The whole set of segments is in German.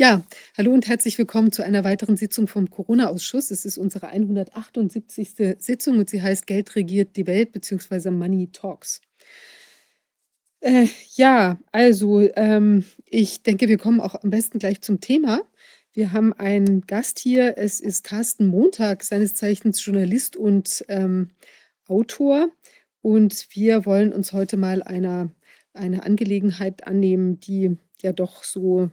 Ja, hallo und herzlich willkommen zu einer weiteren Sitzung vom Corona-Ausschuss. Es ist unsere 178. Sitzung und sie heißt Geld regiert die Welt bzw. Money Talks. Äh, ja, also ähm, ich denke, wir kommen auch am besten gleich zum Thema. Wir haben einen Gast hier. Es ist Carsten Montag, seines Zeichens Journalist und ähm, Autor. Und wir wollen uns heute mal einer, einer Angelegenheit annehmen, die ja doch so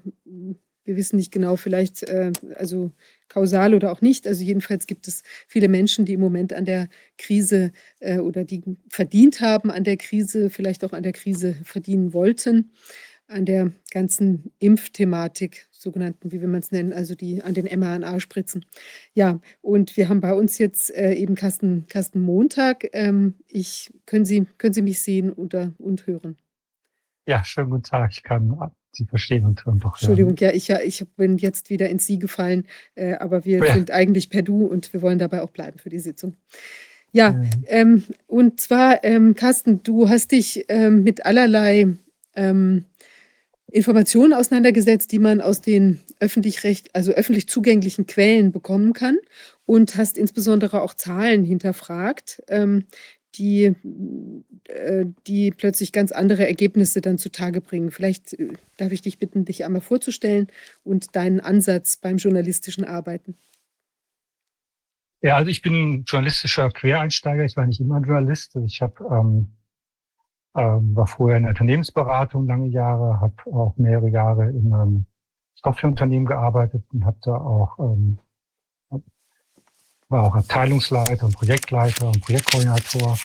wir wissen nicht genau, vielleicht äh, also kausal oder auch nicht. Also jedenfalls gibt es viele Menschen, die im Moment an der Krise äh, oder die verdient haben an der Krise, vielleicht auch an der Krise verdienen wollten, an der ganzen Impfthematik, sogenannten, wie will man es nennen, also die an den mRNA-Spritzen. Ja, und wir haben bei uns jetzt äh, eben Carsten, Carsten Montag. Ähm, ich, können, Sie, können Sie mich sehen oder, und hören? Ja, schönen guten Tag. Ich kann Sie verstehen und hören doch. Entschuldigung, ja, ich, ja, ich bin jetzt wieder ins Sie gefallen, äh, aber wir ja. sind eigentlich per Du und wir wollen dabei auch bleiben für die Sitzung. Ja, mhm. ähm, und zwar, ähm, Carsten, du hast dich ähm, mit allerlei ähm, Informationen auseinandergesetzt, die man aus den öffentlich recht, also öffentlich zugänglichen Quellen bekommen kann und hast insbesondere auch Zahlen hinterfragt, ähm, die, äh, die plötzlich ganz andere Ergebnisse dann zutage bringen. Vielleicht äh, darf ich dich bitten, dich einmal vorzustellen und deinen Ansatz beim journalistischen Arbeiten. Ja, also ich bin journalistischer Quereinsteiger. Ich war nicht immer Journalist. Ich habe ähm, ähm, war vorher in der Unternehmensberatung lange Jahre, habe auch mehrere Jahre in einem Softwareunternehmen gearbeitet und habe da auch ähm, war auch Abteilungsleiter und Projektleiter und Projektkoordinator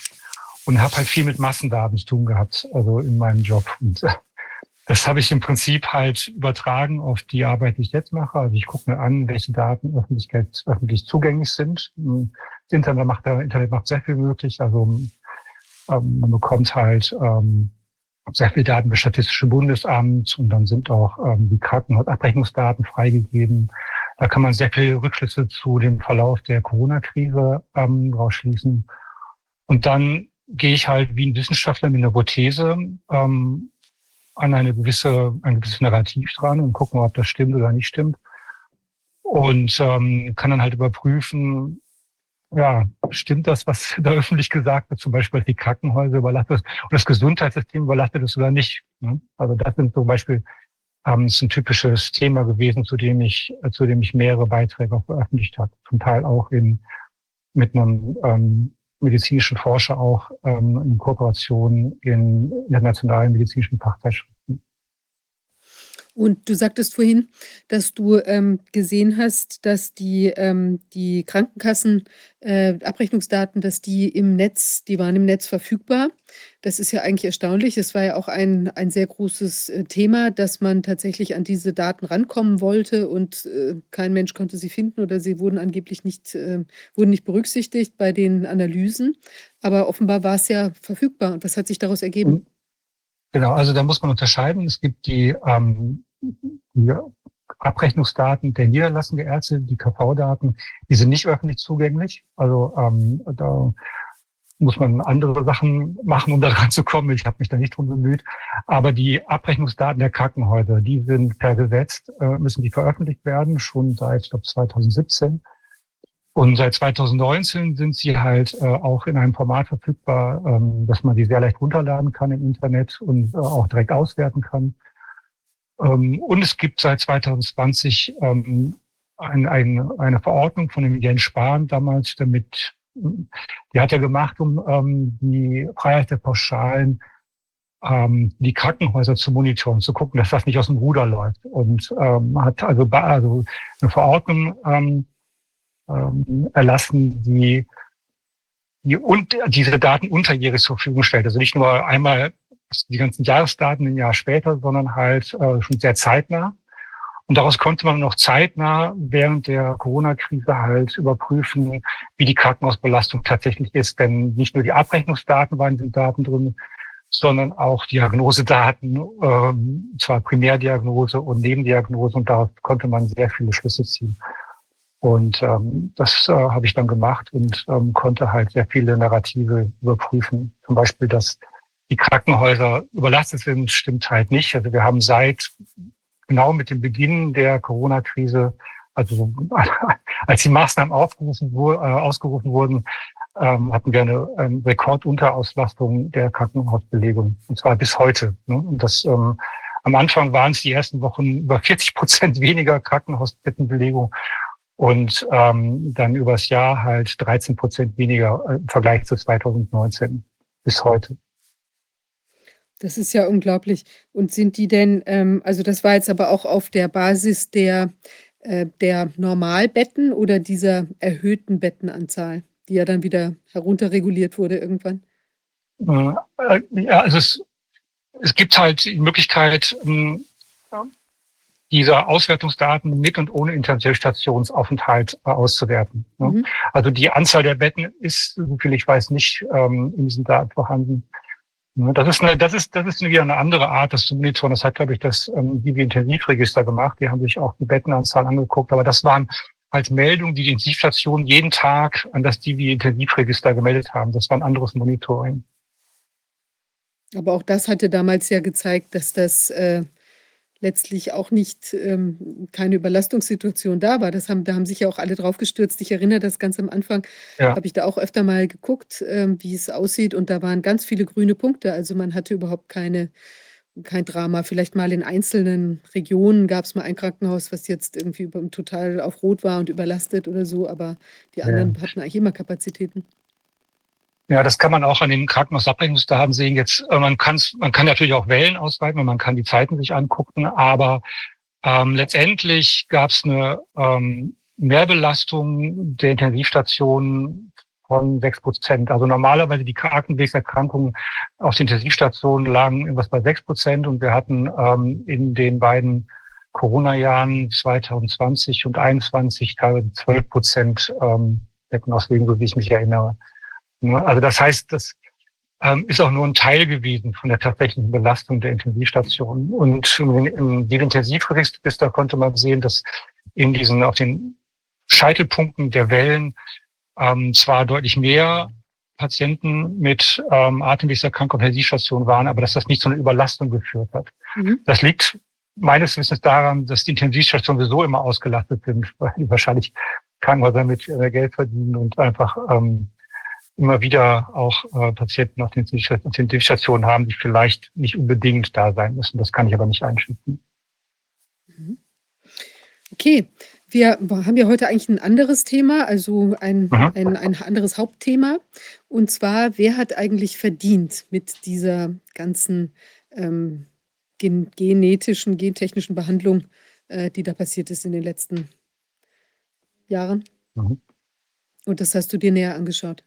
und habe halt viel mit Massendaten zu tun gehabt, also in meinem Job. Und das habe ich im Prinzip halt übertragen auf die Arbeit, die ich jetzt mache. Also ich gucke mir an, welche Daten Öffentlichkeit, öffentlich zugänglich sind. Das Internet macht, das Internet macht sehr viel möglich. Also ähm, man bekommt halt ähm, sehr viel Daten des Statistischen Bundesamts und dann sind auch ähm, die Krankenhausabrechnungsdaten freigegeben. Da kann man sehr viele Rückschlüsse zu dem Verlauf der Corona-Krise ähm, rausschließen. Und dann gehe ich halt wie ein Wissenschaftler mit einer Hypothese ähm, an eine gewisse, ein gewisses Narrativ dran und gucken, ob das stimmt oder nicht stimmt. Und ähm, kann dann halt überprüfen, ja, stimmt das, was da öffentlich gesagt wird, zum Beispiel, dass die Krankenhäuser überlastet und das Gesundheitssystem überlastet ist oder nicht. Ne? Also das sind zum Beispiel ähm, ist ein typisches Thema gewesen, zu dem ich, zu dem ich mehrere Beiträge veröffentlicht habe. Zum Teil auch in, mit einem ähm, medizinischen Forscher auch ähm, in Kooperation in internationalen medizinischen Fachzeitschriften. Und du sagtest vorhin, dass du ähm, gesehen hast, dass die, ähm, die Krankenkassen äh, Abrechnungsdaten, dass die im Netz, die waren im Netz verfügbar. Das ist ja eigentlich erstaunlich. Es war ja auch ein, ein sehr großes äh, Thema, dass man tatsächlich an diese Daten rankommen wollte und äh, kein Mensch konnte sie finden oder sie wurden angeblich nicht, äh, wurden nicht berücksichtigt bei den Analysen. Aber offenbar war es ja verfügbar. Und was hat sich daraus ergeben? Genau, also da muss man unterscheiden. Es gibt die, ähm, die Abrechnungsdaten der niederlassenden Ärzte, die KV-Daten, die sind nicht öffentlich zugänglich. Also ähm, da muss man andere Sachen machen, um daran zu kommen. Ich habe mich da nicht drum bemüht. Aber die Abrechnungsdaten der Krankenhäuser, die sind per Gesetz, äh, müssen die veröffentlicht werden, schon seit, ich glaube, 2017. Und seit 2019 sind sie halt äh, auch in einem Format verfügbar, ähm, dass man die sehr leicht runterladen kann im Internet und äh, auch direkt auswerten kann. Ähm, und es gibt seit 2020 ähm, ein, ein, eine Verordnung von dem Jens Spahn damals, damit die hat er gemacht, um ähm, die Freiheit der Pauschalen, ähm, die Krankenhäuser zu monitoren, zu gucken, dass das nicht aus dem Ruder läuft. Und ähm, hat also, also eine Verordnung ähm, ähm, erlassen, die, die und diese Daten unterjährig zur Verfügung stellt. Also nicht nur einmal die ganzen Jahresdaten ein Jahr später, sondern halt äh, schon sehr zeitnah. Und daraus konnte man noch zeitnah während der Corona-Krise halt überprüfen, wie die Krankenhausbelastung tatsächlich ist. Denn nicht nur die Abrechnungsdaten waren in den Daten drin, sondern auch Diagnosedaten, ähm, zwar Primärdiagnose und Nebendiagnose. Und daraus konnte man sehr viele Schlüsse ziehen. Und ähm, das äh, habe ich dann gemacht und ähm, konnte halt sehr viele Narrative überprüfen. Zum Beispiel, dass die Krankenhäuser überlastet sind, stimmt halt nicht. Also wir haben seit genau mit dem Beginn der Corona-Krise, also als die Maßnahmen aufgerufen, äh, ausgerufen wurden, ähm, hatten wir eine ähm, Rekordunterauslastung der Krankenhausbelegung. Und zwar bis heute. Ne? Und das ähm, am Anfang waren es die ersten Wochen über 40 Prozent weniger Krankenhausbettenbelegung und ähm, dann übers Jahr halt 13 Prozent weniger äh, im Vergleich zu 2019 bis heute. Das ist ja unglaublich. Und sind die denn, ähm, also das war jetzt aber auch auf der Basis der, äh, der Normalbetten oder dieser erhöhten Bettenanzahl, die ja dann wieder herunterreguliert wurde irgendwann? Äh, ja, also es, es gibt halt die Möglichkeit, ähm, diese Auswertungsdaten mit und ohne Intensivstationsaufenthalt äh, auszuwerten. Ne? Mhm. Also die Anzahl der Betten ist, soviel ich weiß, nicht ähm, in diesen Daten vorhanden. Ne? Das ist eine, das ist, das ist wieder eine andere Art, das zu monitoren. Das hat, glaube ich, das ähm, Intensivregister gemacht. Die haben sich auch die Bettenanzahl angeguckt. Aber das waren als Meldungen, die die Intensivstationen jeden Tag an das Divi-Intensivregister gemeldet haben. Das war ein anderes Monitoring. Aber auch das hatte damals ja gezeigt, dass das äh, letztlich auch nicht ähm, keine Überlastungssituation da war. Das haben, da haben sich ja auch alle drauf gestürzt. Ich erinnere das ganz am Anfang, ja. habe ich da auch öfter mal geguckt, ähm, wie es aussieht. Und da waren ganz viele grüne Punkte. Also man hatte überhaupt keine, kein Drama. Vielleicht mal in einzelnen Regionen gab es mal ein Krankenhaus, was jetzt irgendwie total auf Rot war und überlastet oder so. Aber die anderen ja. hatten eigentlich immer Kapazitäten. Ja, das kann man auch an den Krankenhausabrechnungsdaten sehen. Jetzt, äh, man kann man kann natürlich auch Wellen ausweiten und man kann die Zeiten sich angucken, aber ähm, letztendlich gab es eine ähm, Mehrbelastung der Intensivstationen von sechs Prozent. Also normalerweise die Atemwegserkrankungen auf den Intensivstationen lagen irgendwas bei sechs Prozent und wir hatten ähm, in den beiden Corona-Jahren 2020 und 2021 teilweise zwölf Prozent ähm, Deckenauswegen, so wie ich mich erinnere. Ne? Also das heißt, das ähm, ist auch nur ein Teil gewesen von der tatsächlichen Belastung der Intensivstation. Und im Intensivregister konnte man sehen, dass in diesen, auf den Scheitelpunkten der Wellen ähm, zwar deutlich mehr Patienten mit ähm, Atemwegserkrankung auf Intensivstation waren, aber dass das nicht zu einer Überlastung geführt hat. Mhm. Das liegt meines Wissens daran, dass die Intensivstationen sowieso immer ausgelastet sind, weil die wahrscheinlich Krankenhäuser mit äh, Geld verdienen und einfach ähm, immer wieder auch äh, Patienten auf den Intensivstationen haben, die vielleicht nicht unbedingt da sein müssen. Das kann ich aber nicht einschätzen. Mhm. Okay, wir haben ja heute eigentlich ein anderes Thema, also ein, mhm. ein, ein anderes Hauptthema. Und zwar, wer hat eigentlich verdient mit dieser ganzen ähm, gen genetischen, gentechnischen Behandlung, äh, die da passiert ist in den letzten Jahren? Mhm. Und das hast du dir näher angeschaut.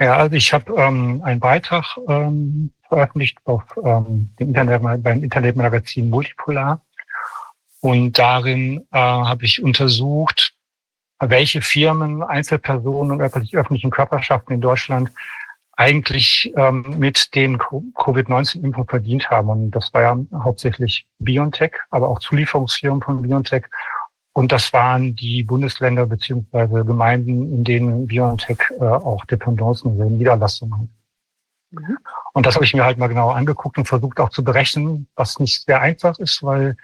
Ja, also ich habe ähm, einen Beitrag ähm, veröffentlicht auf ähm, dem Internet, beim Internetmagazin Multipolar. Und darin äh, habe ich untersucht, welche Firmen, Einzelpersonen und öffentlichen Körperschaften in Deutschland eigentlich ähm, mit den Covid-19-Impfungen verdient haben. Und das war ja hauptsächlich BioNTech, aber auch Zulieferungsfirmen von BioNTech und das waren die Bundesländer beziehungsweise Gemeinden, in denen BioNTech äh, auch Dependancen, also Niederlassungen hat. Mhm. Und das habe ich mir halt mal genauer angeguckt und versucht auch zu berechnen, was nicht sehr einfach ist, weil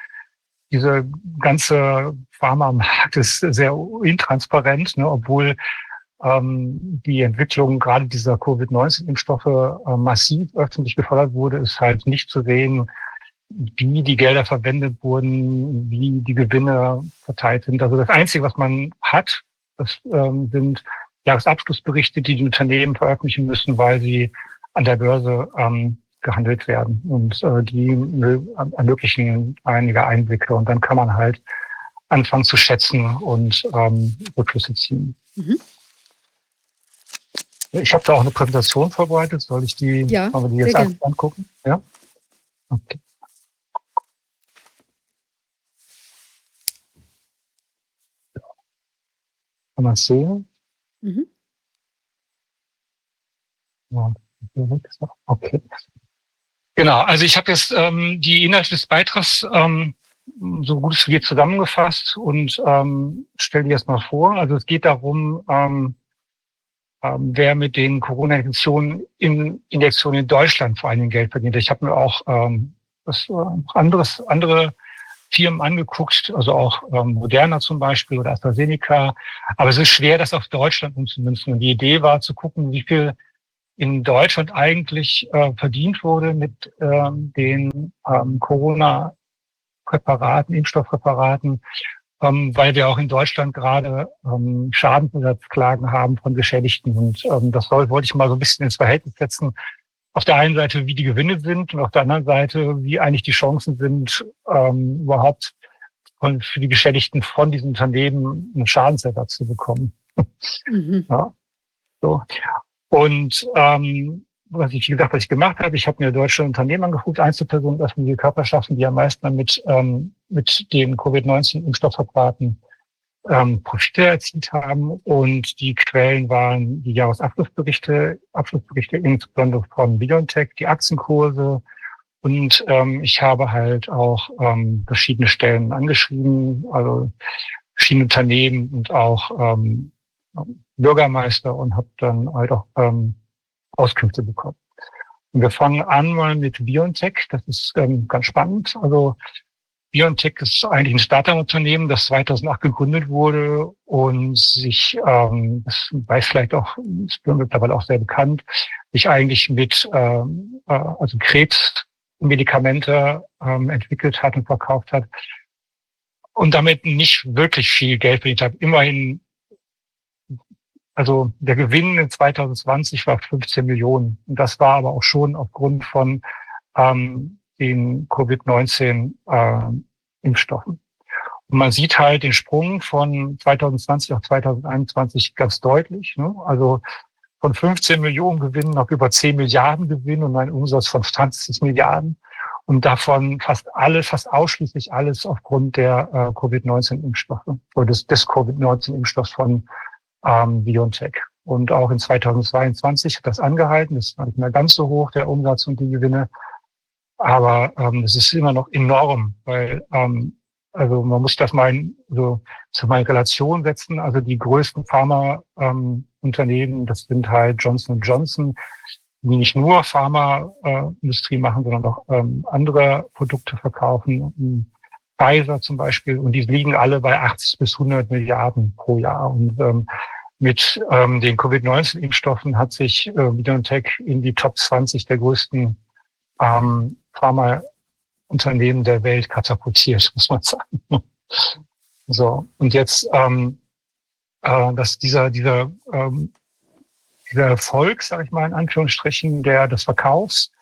diese ganze Pharma-Markt ist sehr intransparent, ne, obwohl ähm, die Entwicklung gerade dieser Covid-19-Impfstoffe äh, massiv öffentlich gefördert wurde, ist halt nicht zu sehen, wie die Gelder verwendet wurden, wie die Gewinne verteilt sind. Also das Einzige, was man hat, das ähm, sind Jahresabschlussberichte, die die Unternehmen veröffentlichen müssen, weil sie an der Börse ähm, gehandelt werden. Und äh, die ermöglichen einige Einblicke. Und dann kann man halt anfangen zu schätzen und ähm, Rückschlüsse ziehen. Mhm. Ich habe da auch eine Präsentation vorbereitet. Soll ich die, ja, die jetzt angucken? Ja. Okay. Kann man sehen? Mhm. Ja, okay. Genau, also ich habe jetzt ähm, die Inhalte des Beitrags ähm, so gut es geht zusammengefasst und ähm, stelle die jetzt mal vor. Also es geht darum, ähm, ähm, wer mit den Corona-Injektionen in, Injektionen in Deutschland vor allem Geld verdient. Ich habe mir auch ähm, das, äh, anderes, andere Firmen angeguckt, also auch ähm, Moderna zum Beispiel oder AstraZeneca. Aber es ist schwer, das auf Deutschland umzumünzen. Und die Idee war zu gucken, wie viel in Deutschland eigentlich äh, verdient wurde mit ähm, den ähm, Corona-Präparaten, Impfstoffpräparaten, ähm, weil wir auch in Deutschland gerade ähm, Schadensersatzklagen haben von Geschädigten. Und ähm, das soll, wollte ich mal so ein bisschen ins Verhältnis setzen. Auf der einen Seite, wie die Gewinne sind und auf der anderen Seite, wie eigentlich die Chancen sind, ähm, überhaupt von, für die Geschädigten von diesen Unternehmen einen Schadensersatz zu bekommen. Mhm. Ja. So. Und ähm, was ich, wie gesagt, was ich gemacht habe, ich habe mir deutsche Unternehmen angeguckt, Einzelpersonen, öffentliche Körperschaften, die am meisten damit ähm, mit den Covid-19-Impfstoffverfahren ähm, Profite erzielt haben. Und die Quellen waren die Jahresabschlussberichte, Abschlussberichte insbesondere von BioNTech, die Aktienkurse. Und ähm, ich habe halt auch ähm, verschiedene Stellen angeschrieben, also verschiedene Unternehmen und auch ähm, Bürgermeister und habe dann halt auch ähm, Auskünfte bekommen. Und wir fangen an mal mit BioNTech. Das ist ähm, ganz spannend. Also BioNTech ist eigentlich ein Startup-Unternehmen, das 2008 gegründet wurde und sich, ähm, das weiß vielleicht auch, ist mittlerweile auch sehr bekannt, sich eigentlich mit ähm, äh, also Krebsmedikamente ähm, entwickelt hat und verkauft hat und damit nicht wirklich viel Geld verdient hat. Immerhin also der Gewinn in 2020 war 15 Millionen. Und das war aber auch schon aufgrund von ähm, den Covid-19-Impfstoffen. Äh, und man sieht halt den Sprung von 2020 auf 2021 ganz deutlich. Ne? Also von 15 Millionen Gewinnen auf über 10 Milliarden Gewinn und einen Umsatz von 20 Milliarden. Und davon fast alles, fast ausschließlich alles aufgrund der äh, Covid-19-Impfstoffe oder des, des Covid-19-Impfstoffs von ähm, BioNTech. Und auch in 2022 hat das angehalten. Das war nicht mehr ganz so hoch, der Umsatz und die Gewinne. Aber ähm, es ist immer noch enorm, weil ähm, also man muss das mal in, so zu mal in Relation setzen. Also die größten Pharmaunternehmen, ähm, das sind halt Johnson Johnson, die nicht nur Pharmaindustrie äh, machen, sondern auch ähm, andere Produkte verkaufen. Pfizer zum Beispiel, und die liegen alle bei 80 bis 100 Milliarden pro Jahr. Und ähm, mit ähm, den Covid-19-Impfstoffen hat sich äh, BioNTech in die Top 20 der größten ähm, Pharmaunternehmen der Welt katapultiert, muss man sagen. So, und jetzt, ähm, äh, dass dieser, dieser, ähm, dieser Erfolg, sage ich mal in Anführungsstrichen, der des Verkaufs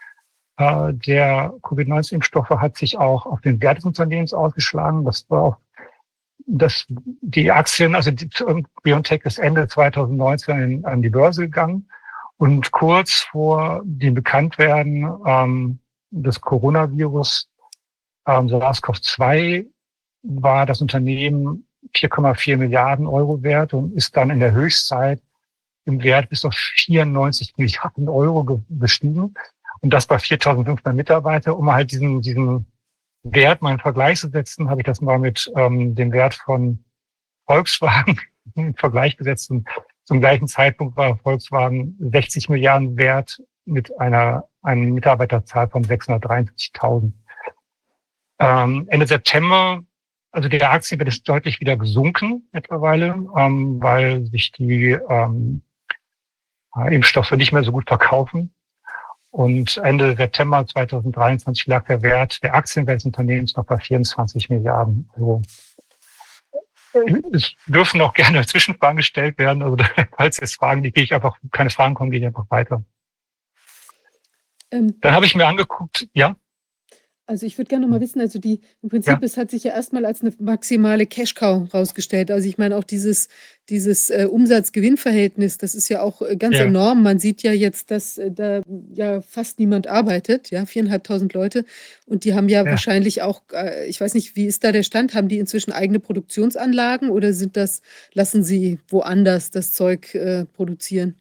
äh, der Covid-19-Impfstoffe hat sich auch auf den Wert des Unternehmens ausgeschlagen. Das war auch dass die Aktien, also die, BioNTech ist Ende 2019 an die Börse gegangen und kurz vor dem Bekanntwerden ähm, des Coronavirus ähm, SARS-CoV-2 war das Unternehmen 4,4 Milliarden Euro wert und ist dann in der Höchstzeit im Wert bis auf 94 Milliarden Euro gestiegen. Und das bei 4.500 Mitarbeiter, um halt diesen, diesen Wert mal in Vergleich zu setzen, habe ich das mal mit ähm, dem Wert von Volkswagen in Vergleich gesetzt. Und zum gleichen Zeitpunkt war Volkswagen 60 Milliarden wert mit einer, einer Mitarbeiterzahl von 673.000. Ähm, Ende September, also der Aktienwert ist deutlich wieder gesunken mittlerweile, ähm, weil sich die ähm, Impfstoffe nicht mehr so gut verkaufen. Und Ende September 2023 lag der Wert der Aktienwert des Unternehmens noch bei 24 Milliarden Euro. Es dürfen auch gerne Zwischenfragen gestellt werden. Also falls jetzt Fragen, die gehe ich einfach, keine Fragen kommen, gehe ich einfach weiter. Ähm, Dann habe ich mir angeguckt, ja. Also ich würde gerne noch mal wissen, also die im Prinzip, ja. es hat sich ja erstmal als eine maximale Cash-Cow rausgestellt. Also ich meine auch dieses, dieses äh, Umsatz-Gewinn-Verhältnis, das ist ja auch äh, ganz ja. enorm. Man sieht ja jetzt, dass äh, da ja fast niemand arbeitet, ja, viereinhalbtausend Leute. Und die haben ja, ja. wahrscheinlich auch, äh, ich weiß nicht, wie ist da der Stand? Haben die inzwischen eigene Produktionsanlagen oder sind das, lassen sie woanders das Zeug äh, produzieren?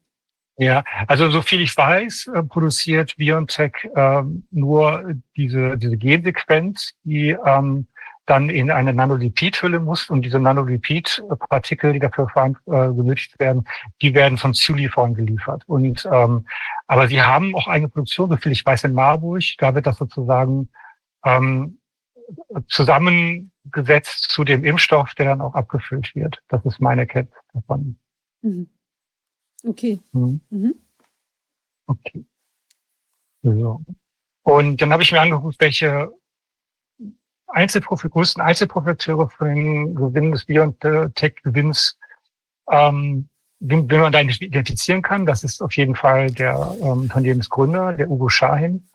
Ja, also so viel ich weiß, äh, produziert BioNTech äh, nur diese, diese Gensequenz, die ähm, dann in eine Nanolipidhülle muss und diese Nanolipidpartikel, die dafür äh, werden, die werden von Zulieferern geliefert. Und ähm, aber sie haben auch eigene Produktion, so viel ich weiß, in Marburg. Da wird das sozusagen ähm, zusammengesetzt zu dem Impfstoff, der dann auch abgefüllt wird. Das ist meine Kenntnis davon. Mhm. Okay. Mhm. Mhm. Okay. So. Und dann habe ich mir angeguckt, welche Einzelprofi größten Einzelprofiteure von den Gewinnen des BioNTech-Gewinns ähm, wenn man da identifizieren kann. Das ist auf jeden Fall der ähm, Unternehmensgründer, der Ugo Schahin,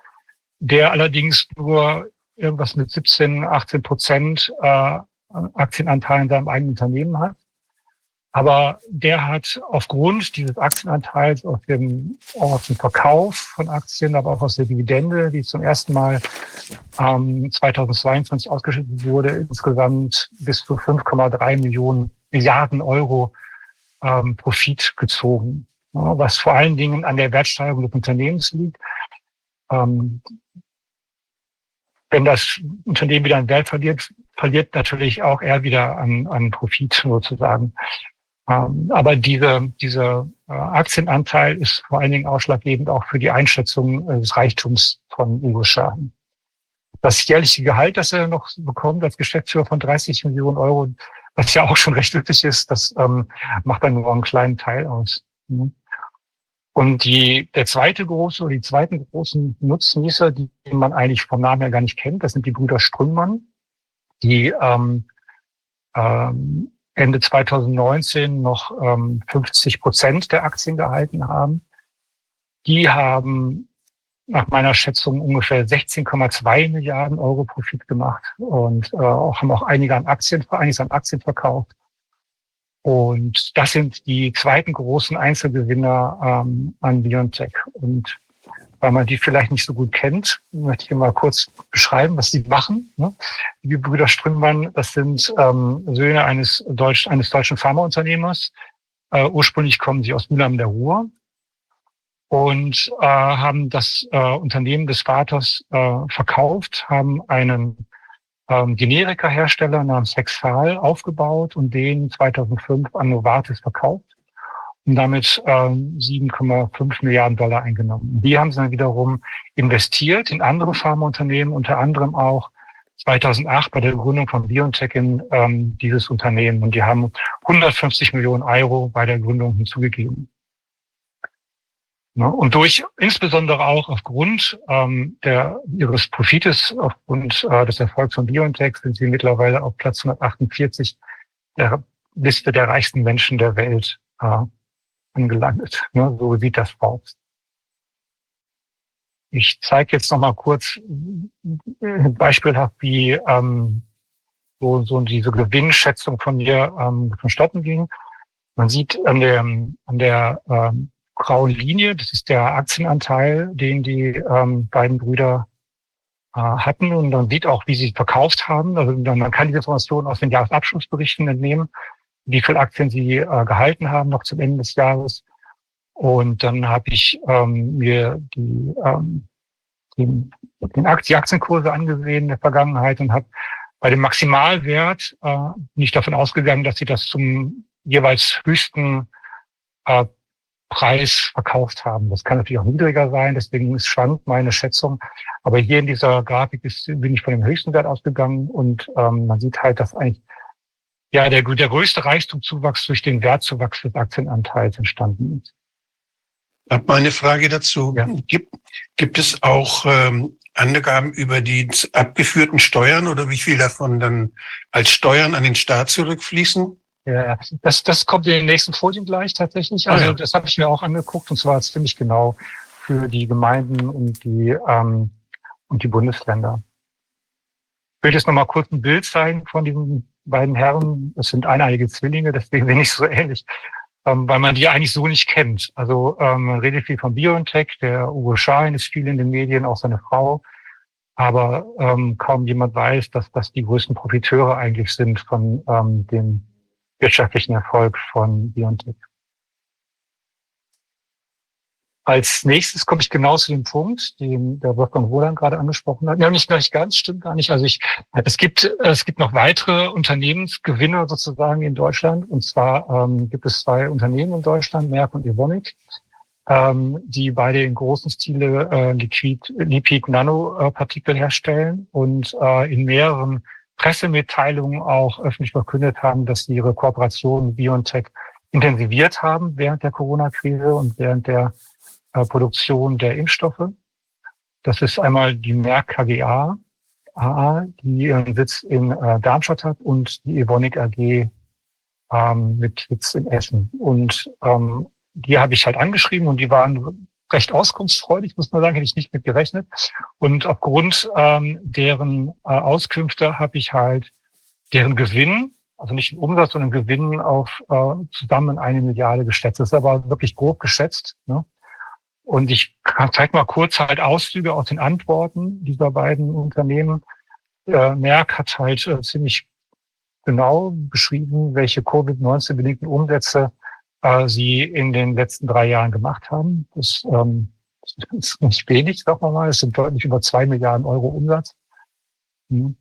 der allerdings nur irgendwas mit 17, 18 Prozent äh, Aktienanteil in seinem eigenen Unternehmen hat. Aber der hat aufgrund dieses Aktienanteils aus dem, aus dem Verkauf von Aktien, aber auch aus der Dividende, die zum ersten Mal ähm, 2022 ausgeschüttet wurde, insgesamt bis zu 5,3 Millionen Milliarden Euro ähm, Profit gezogen, ja, was vor allen Dingen an der Wertsteigerung des Unternehmens liegt. Ähm, wenn das Unternehmen wieder an Wert verliert, verliert natürlich auch er wieder an, an Profit sozusagen. Ähm, aber diese, dieser äh, Aktienanteil ist vor allen Dingen ausschlaggebend auch für die Einschätzung äh, des Reichtums von Ugo Schaden. Das jährliche Gehalt, das er noch bekommt als Geschäftsführer von 30 Millionen Euro, was ja auch schon recht üblich ist, das ähm, macht dann nur einen kleinen Teil aus. Mhm. Und die, der zweite große oder die zweiten großen Nutznießer, die man eigentlich vom Namen her gar nicht kennt, das sind die Brüder Strümmmann, die ähm, ähm, Ende 2019 noch ähm, 50 Prozent der Aktien gehalten haben. Die haben nach meiner Schätzung ungefähr 16,2 Milliarden Euro Profit gemacht und äh, auch, haben auch einige an Aktien, einiges an Aktien verkauft. Und das sind die zweiten großen Einzelgewinner ähm, an BioNTech. Und weil man die vielleicht nicht so gut kennt, möchte ich mal kurz beschreiben, was die machen. Ne? Die Brüder Strüngmann, das sind ähm, Söhne eines, Deutsch, eines deutschen Pharmaunternehmers. Äh, ursprünglich kommen sie aus Mülheim der Ruhr und äh, haben das äh, Unternehmen des Vaters äh, verkauft, haben einen ähm, Generika-Hersteller namens Hexal aufgebaut und den 2005 an Novartis verkauft und damit ähm, 7,5 Milliarden Dollar eingenommen. Die haben sie dann wiederum investiert in andere Pharmaunternehmen, unter anderem auch 2008 bei der Gründung von BioNTech in ähm, dieses Unternehmen und die haben 150 Millionen Euro bei der Gründung hinzugegeben. Ne? Und durch, insbesondere auch aufgrund ähm, der, ihres Profites, aufgrund äh, des Erfolgs von BioNTech sind sie mittlerweile auf Platz 148 der Liste der reichsten Menschen der Welt angelandet. Ne? So sieht das aus. Ich zeige jetzt noch mal kurz äh, beispielhaft, wie ähm, so, so diese Gewinnschätzung von mir ähm, vonstatten ging. Man sieht an der, an der ähm, grauen Linie. Das ist der Aktienanteil, den die ähm, beiden Brüder äh, hatten. Und man sieht auch, wie sie verkauft haben. Also man kann diese Informationen aus den Jahresabschlussberichten entnehmen, wie viel Aktien sie äh, gehalten haben noch zum Ende des Jahres. Und dann habe ich ähm, mir die, ähm, den, den Aktien, die Aktienkurse angesehen in der Vergangenheit und habe bei dem Maximalwert äh, nicht davon ausgegangen, dass sie das zum jeweils höchsten äh, Preis verkauft haben. Das kann natürlich auch niedriger sein, deswegen schwankt meine Schätzung. Aber hier in dieser Grafik ist, bin ich von dem höchsten Wert ausgegangen und ähm, man sieht halt, dass eigentlich ja der, der größte Reichtumzuwachs durch den Wertzuwachs des Aktienanteils entstanden ist. Ich habe mal eine Frage dazu. Ja. Gibt, gibt es auch ähm, Angaben über die abgeführten Steuern oder wie viel davon dann als Steuern an den Staat zurückfließen? Ja, das, das kommt in den nächsten Folien gleich tatsächlich. Ah, also ah, ja. das habe ich mir auch angeguckt und zwar ziemlich genau für die Gemeinden und die ähm, und die Bundesländer. Ich will jetzt noch mal kurz ein Bild zeigen von diesen beiden Herren. Das sind eineiige Zwillinge, deswegen bin ich so ähnlich, ähm, weil man die eigentlich so nicht kennt. Also ähm, man redet viel von BioNTech, der Uwe Schein ist viel in den Medien, auch seine Frau. Aber ähm, kaum jemand weiß, dass das die größten Profiteure eigentlich sind von ähm, dem wirtschaftlichen Erfolg von BioNTech. Als nächstes komme ich genau zu dem Punkt, den der Wolfgang Wohlan gerade angesprochen hat. Ja, nicht, nicht ganz, stimmt gar nicht. Also ich, es gibt, es gibt noch weitere Unternehmensgewinner sozusagen in Deutschland. Und zwar ähm, gibt es zwei Unternehmen in Deutschland, Merck und Evonik. ähm, die beide in großen Stile äh, Lipid, Lipid-Nanopartikel herstellen und äh, in mehreren Pressemitteilungen auch öffentlich verkündet haben, dass sie ihre Kooperation mit BioNTech intensiviert haben während der Corona-Krise und während der äh, Produktion der Impfstoffe. Das ist einmal die Merck KGA, AA, die ihren Sitz in äh, Darmstadt hat und die Evonik AG ähm, mit Sitz in Essen. Und ähm, die habe ich halt angeschrieben und die waren recht auskunftsfreudig, muss man sagen, hätte ich nicht mit gerechnet. Und aufgrund ähm, deren äh, Auskünfte habe ich halt deren Gewinn, also nicht den Umsatz, sondern Gewinn auf äh, zusammen eine Milliarde geschätzt. Das ist aber wirklich grob geschätzt. Ne? Und ich zeige mal kurz halt Auszüge aus den Antworten dieser beiden Unternehmen. Äh, Merck hat halt äh, ziemlich genau beschrieben, welche Covid-19-bedingten Umsätze äh, sie in den letzten drei Jahren gemacht haben. Das, ähm, das ist nicht wenig, sagen wir mal. Es sind deutlich über zwei Milliarden Euro Umsatz. Mhm.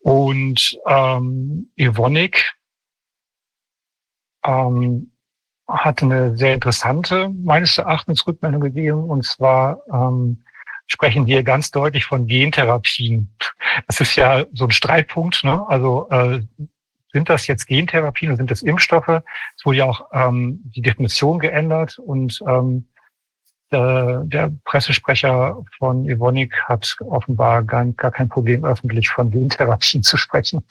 Und ähm, Evonik ähm, hat eine sehr interessante, meines Erachtens, Rückmeldung gegeben. Und zwar ähm, sprechen wir ganz deutlich von Gentherapien. Das ist ja so ein Streitpunkt. Ne? Also äh, sind das jetzt Gentherapien oder sind das Impfstoffe? Es wurde ja auch ähm, die Definition geändert und ähm, der, der Pressesprecher von Evonik hat offenbar gar, gar kein Problem, öffentlich von Gentherapien zu sprechen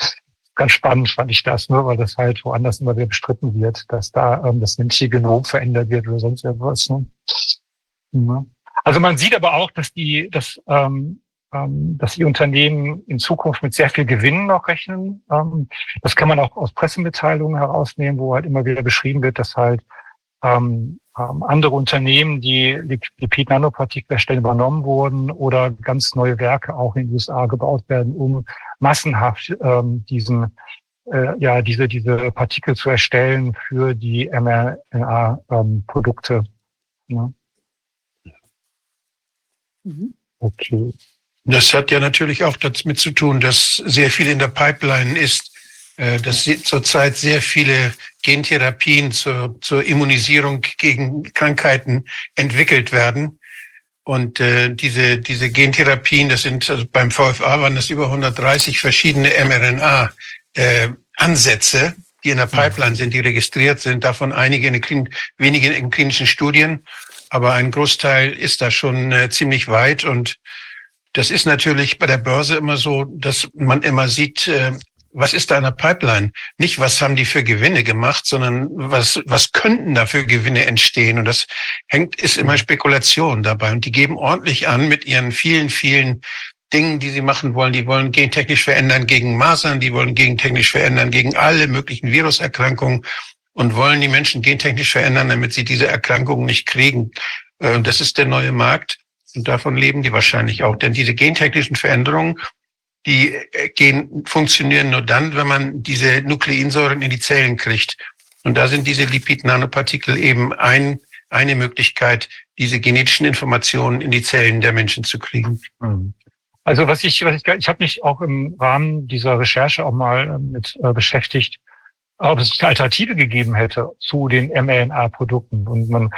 ganz spannend fand ich das, nur weil das halt woanders immer wieder bestritten wird, dass da ähm, das menschliche Genom verändert wird oder sonst irgendwas. Ne? Ja. Also man sieht aber auch, dass die, dass, ähm, ähm, dass die Unternehmen in Zukunft mit sehr viel Gewinn noch rechnen. Ähm, das kann man auch aus Pressemitteilungen herausnehmen, wo halt immer wieder beschrieben wird, dass halt ähm, ähm, andere Unternehmen, die Lipid-Nanopartikel erstellen, übernommen wurden oder ganz neue Werke auch in den USA gebaut werden, um massenhaft ähm, diesen äh, ja diese diese Partikel zu erstellen für die mRNA-Produkte. Ähm, ja. Mhm. Okay. Das hat ja natürlich auch damit zu tun, dass sehr viel in der Pipeline ist, dass zurzeit sehr viele Gentherapien zur, zur Immunisierung gegen Krankheiten entwickelt werden. Und äh, diese, diese Gentherapien, das sind also beim VFA waren das über 130 verschiedene mRNA-Ansätze, äh, die in der Pipeline sind, die registriert sind, davon einige in den, wenige in klinischen Studien. Aber ein Großteil ist da schon äh, ziemlich weit. Und das ist natürlich bei der Börse immer so, dass man immer sieht, äh, was ist da in der Pipeline? Nicht, was haben die für Gewinne gemacht, sondern was, was könnten da für Gewinne entstehen? Und das hängt, ist immer Spekulation dabei. Und die geben ordentlich an mit ihren vielen, vielen Dingen, die sie machen wollen. Die wollen gentechnisch verändern gegen Masern, die wollen gentechnisch verändern gegen alle möglichen Viruserkrankungen und wollen die Menschen gentechnisch verändern, damit sie diese Erkrankungen nicht kriegen. Äh, das ist der neue Markt. Und davon leben die wahrscheinlich auch. Denn diese gentechnischen Veränderungen die äh, gehen, funktionieren nur dann, wenn man diese Nukleinsäuren in die Zellen kriegt. Und da sind diese Lipid-Nanopartikel eben ein, eine Möglichkeit, diese genetischen Informationen in die Zellen der Menschen zu kriegen. Mhm. Also was ich, was ich, ich habe mich auch im Rahmen dieser Recherche auch mal äh, mit äh, beschäftigt, ob es eine Alternative gegeben hätte zu den mRNA-Produkten. Und man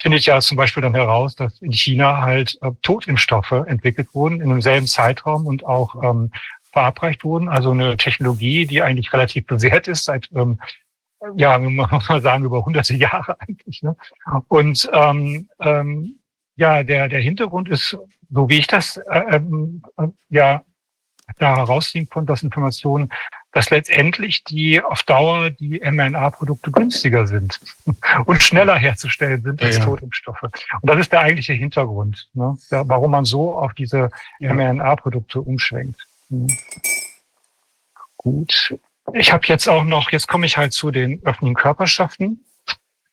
findet ja zum Beispiel dann heraus, dass in China halt äh, Totimpfstoffe entwickelt wurden in demselben Zeitraum und auch ähm, verabreicht wurden. Also eine Technologie, die eigentlich relativ bewährt ist seit ähm, ja, man muss mal sagen, über hunderte Jahre eigentlich. Ne? Und ähm, ähm, ja, der, der Hintergrund ist, so wie ich das äh, äh, ja da herausziehen konnte aus Informationen, dass letztendlich die auf Dauer die mRNA-Produkte günstiger sind und schneller herzustellen sind als ja, Totimpfstoffe. Und das ist der eigentliche Hintergrund, ne? warum man so auf diese ja. mRNA-Produkte umschwenkt. Mhm. Gut. Ich habe jetzt auch noch, jetzt komme ich halt zu den öffentlichen Körperschaften,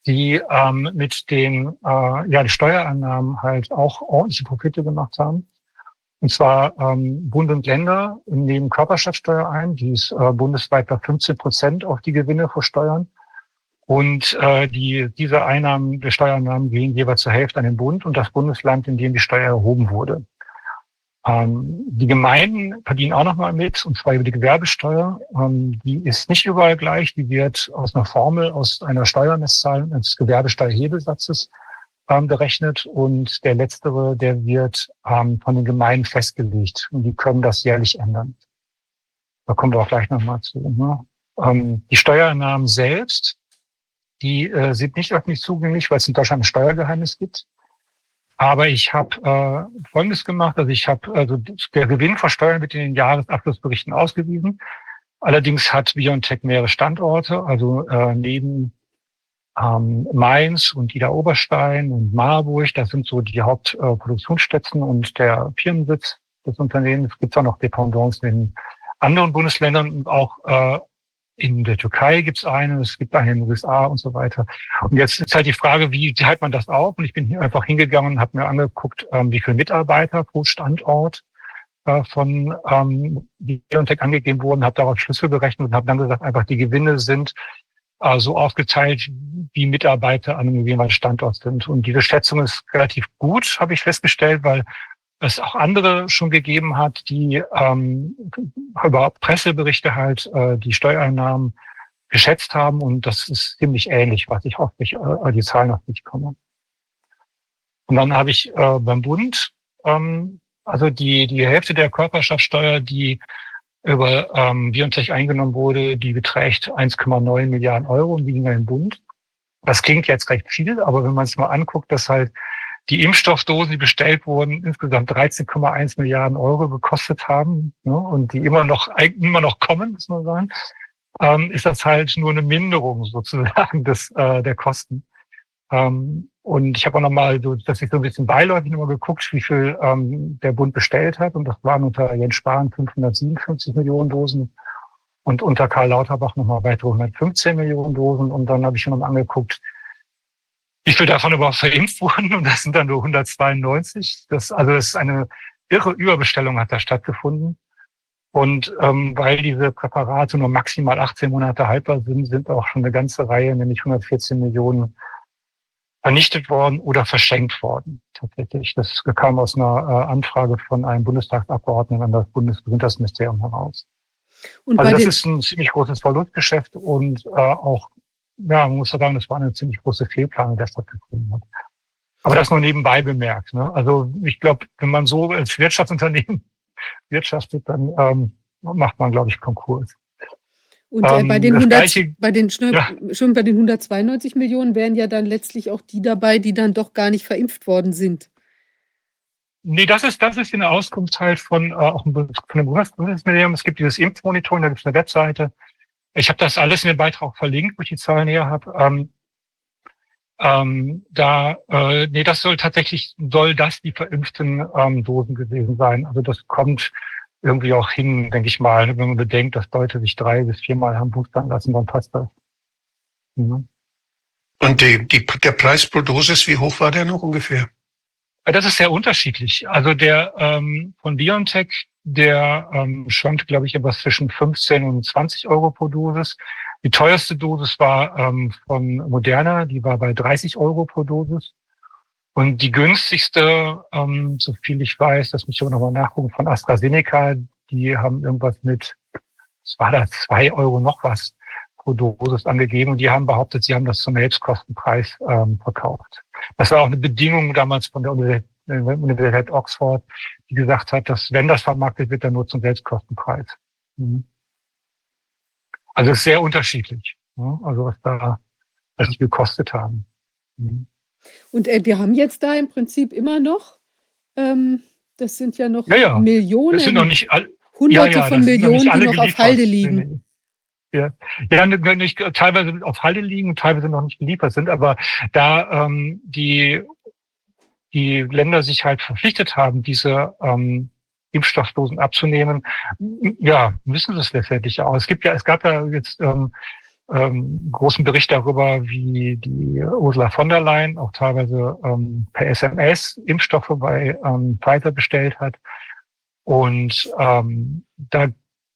die ähm, mit den äh, ja, die Steuerannahmen halt auch ordentliche Profite gemacht haben. Und zwar ähm, Bund und Länder nehmen Körperschaftssteuer ein, die ist äh, bundesweit bei 15 Prozent auf die Gewinne versteuern. Und äh, die, diese Einnahmen der Steuereinnahmen gehen jeweils zur Hälfte an den Bund und das Bundesland, in dem die Steuer erhoben wurde. Ähm, die Gemeinden verdienen auch nochmal mit, und zwar über die Gewerbesteuer. Ähm, die ist nicht überall gleich. Die wird aus einer Formel, aus einer Steuermesszahl des Gewerbesteuerhebelsatzes ähm, berechnet und der letztere, der wird ähm, von den Gemeinden festgelegt und die können das jährlich ändern. Da kommen wir auch gleich nochmal zu. Ne? Ähm, die Steuereinnahmen selbst, die äh, sind nicht öffentlich zugänglich, weil es in Deutschland ein Steuergeheimnis gibt. Aber ich habe äh, Folgendes gemacht. Also ich habe also der Gewinn versteuern wird in den Jahresabschlussberichten ausgewiesen. Allerdings hat BioNTech mehrere Standorte, also äh, neben ähm, Mainz und Ida Oberstein und Marburg, das sind so die Hauptproduktionsstätten äh, und der Firmensitz des Unternehmens. Es gibt auch noch Dependancen in anderen Bundesländern und auch äh, in der Türkei gibt es eine, es gibt eine in den USA und so weiter. Und jetzt ist halt die Frage, wie teilt man das auf? Und ich bin hier einfach hingegangen habe mir angeguckt, ähm, wie viele Mitarbeiter pro Standort äh, von ähm, die BioNTech angegeben wurden, habe darauf Schlüssel berechnet und habe dann gesagt, einfach die Gewinne sind äh, so aufgeteilt, wie Mitarbeiter an einem jeweiligen Standort sind. Und diese Schätzung ist relativ gut, habe ich festgestellt, weil es auch andere schon gegeben hat, die ähm, über Presseberichte halt äh, die Steuereinnahmen geschätzt haben und das ist ziemlich ähnlich, was ich hoffe, ich äh, die Zahlen noch nicht komme. Und dann habe ich äh, beim Bund, ähm, also die, die Hälfte der Körperschaftssteuer, die über ähm, Biontech eingenommen wurde, die beträgt 1,9 Milliarden Euro und die ging an den Bund. Das klingt jetzt recht viel, aber wenn man es mal anguckt, dass halt die Impfstoffdosen, die bestellt wurden, insgesamt 13,1 Milliarden Euro gekostet haben ne, und die immer noch immer noch kommen, muss man sagen, ähm, ist das halt nur eine Minderung sozusagen des äh, der Kosten. Ähm, und ich habe auch nochmal, so, dass ich so ein bisschen beiläufig nochmal geguckt, wie viel ähm, der Bund bestellt hat. Und das waren unter Jens Spahn 557 Millionen Dosen und unter Karl Lauterbach nochmal weitere 115 Millionen Dosen. Und dann habe ich mir nochmal angeguckt, wie viel davon überhaupt verimpft wurden. Und das sind dann nur 192. Das, also das ist eine irre Überbestellung hat da stattgefunden. Und ähm, weil diese Präparate nur maximal 18 Monate haltbar sind, sind auch schon eine ganze Reihe, nämlich 114 Millionen vernichtet worden oder verschenkt worden. Tatsächlich. Das kam aus einer äh, Anfrage von einem Bundestagsabgeordneten an das Bundesgesundheitsministerium heraus. Und also das ist ein ziemlich großes Verlustgeschäft und äh, auch, ja, man muss sagen, das war eine ziemlich große Fehlplanung, die stattgefunden hat. Aber das nur nebenbei bemerkt. Ne? Also ich glaube, wenn man so als Wirtschaftsunternehmen wirtschaftet, dann ähm, macht man, glaube ich, Konkurs. Und äh, bei, den 100, bei, den, ja. schon bei den 192 Millionen wären ja dann letztlich auch die dabei, die dann doch gar nicht verimpft worden sind. Nee, das ist, das ist eine Auskunft halt von, äh, auch von dem Bundesministerium. Es gibt dieses Impfmonitoring, da gibt es eine Webseite. Ich habe das alles in den Beitrag verlinkt, wo ich die Zahlen näher habe. Ähm, ähm, da, äh, nee, das soll tatsächlich, soll das die verimpften ähm, Dosen gewesen sein. Also das kommt irgendwie auch hin, denke ich mal. Wenn man bedenkt, dass Leute sich drei bis viermal haben boostern lassen, dann passt das. Mhm. Und die, die, der Preis pro Dosis, wie hoch war der noch ungefähr? Das ist sehr unterschiedlich. Also der ähm, von BioNTech, der ähm, schwankt, glaube ich, etwas zwischen 15 und 20 Euro pro Dosis. Die teuerste Dosis war ähm, von Moderna, die war bei 30 Euro pro Dosis. Und die günstigste, ähm, so viel ich weiß, das muss ich aber nochmal nachgucken, von AstraZeneca, die haben irgendwas mit, was war da, zwei Euro noch was pro Dosis angegeben und die haben behauptet, sie haben das zum Selbstkostenpreis ähm, verkauft. Das war auch eine Bedingung damals von der Universität, Universität Oxford, die gesagt hat, dass wenn das vermarktet wird, dann nur zum Selbstkostenpreis. Mhm. Also es ist sehr unterschiedlich, ne? also was da, was die gekostet haben. Mhm. Und äh, wir haben jetzt da im Prinzip immer noch, ähm, das sind ja noch ja, ja. Millionen, das sind noch nicht all, Hunderte ja, von Millionen, noch die noch auf Halde liegen. Ja, ja nicht, teilweise auf Halde liegen und teilweise noch nicht geliefert sind, aber da ähm, die, die Länder sich halt verpflichtet haben, diese ähm, Impfstoffdosen abzunehmen, ja, müssen sie es letztendlich auch. Es gibt ja, es gab ja jetzt ähm, ähm, großen Bericht darüber, wie die Ursula von der Leyen auch teilweise ähm, per SMS Impfstoffe bei ähm, Pfizer bestellt hat. Und ähm, da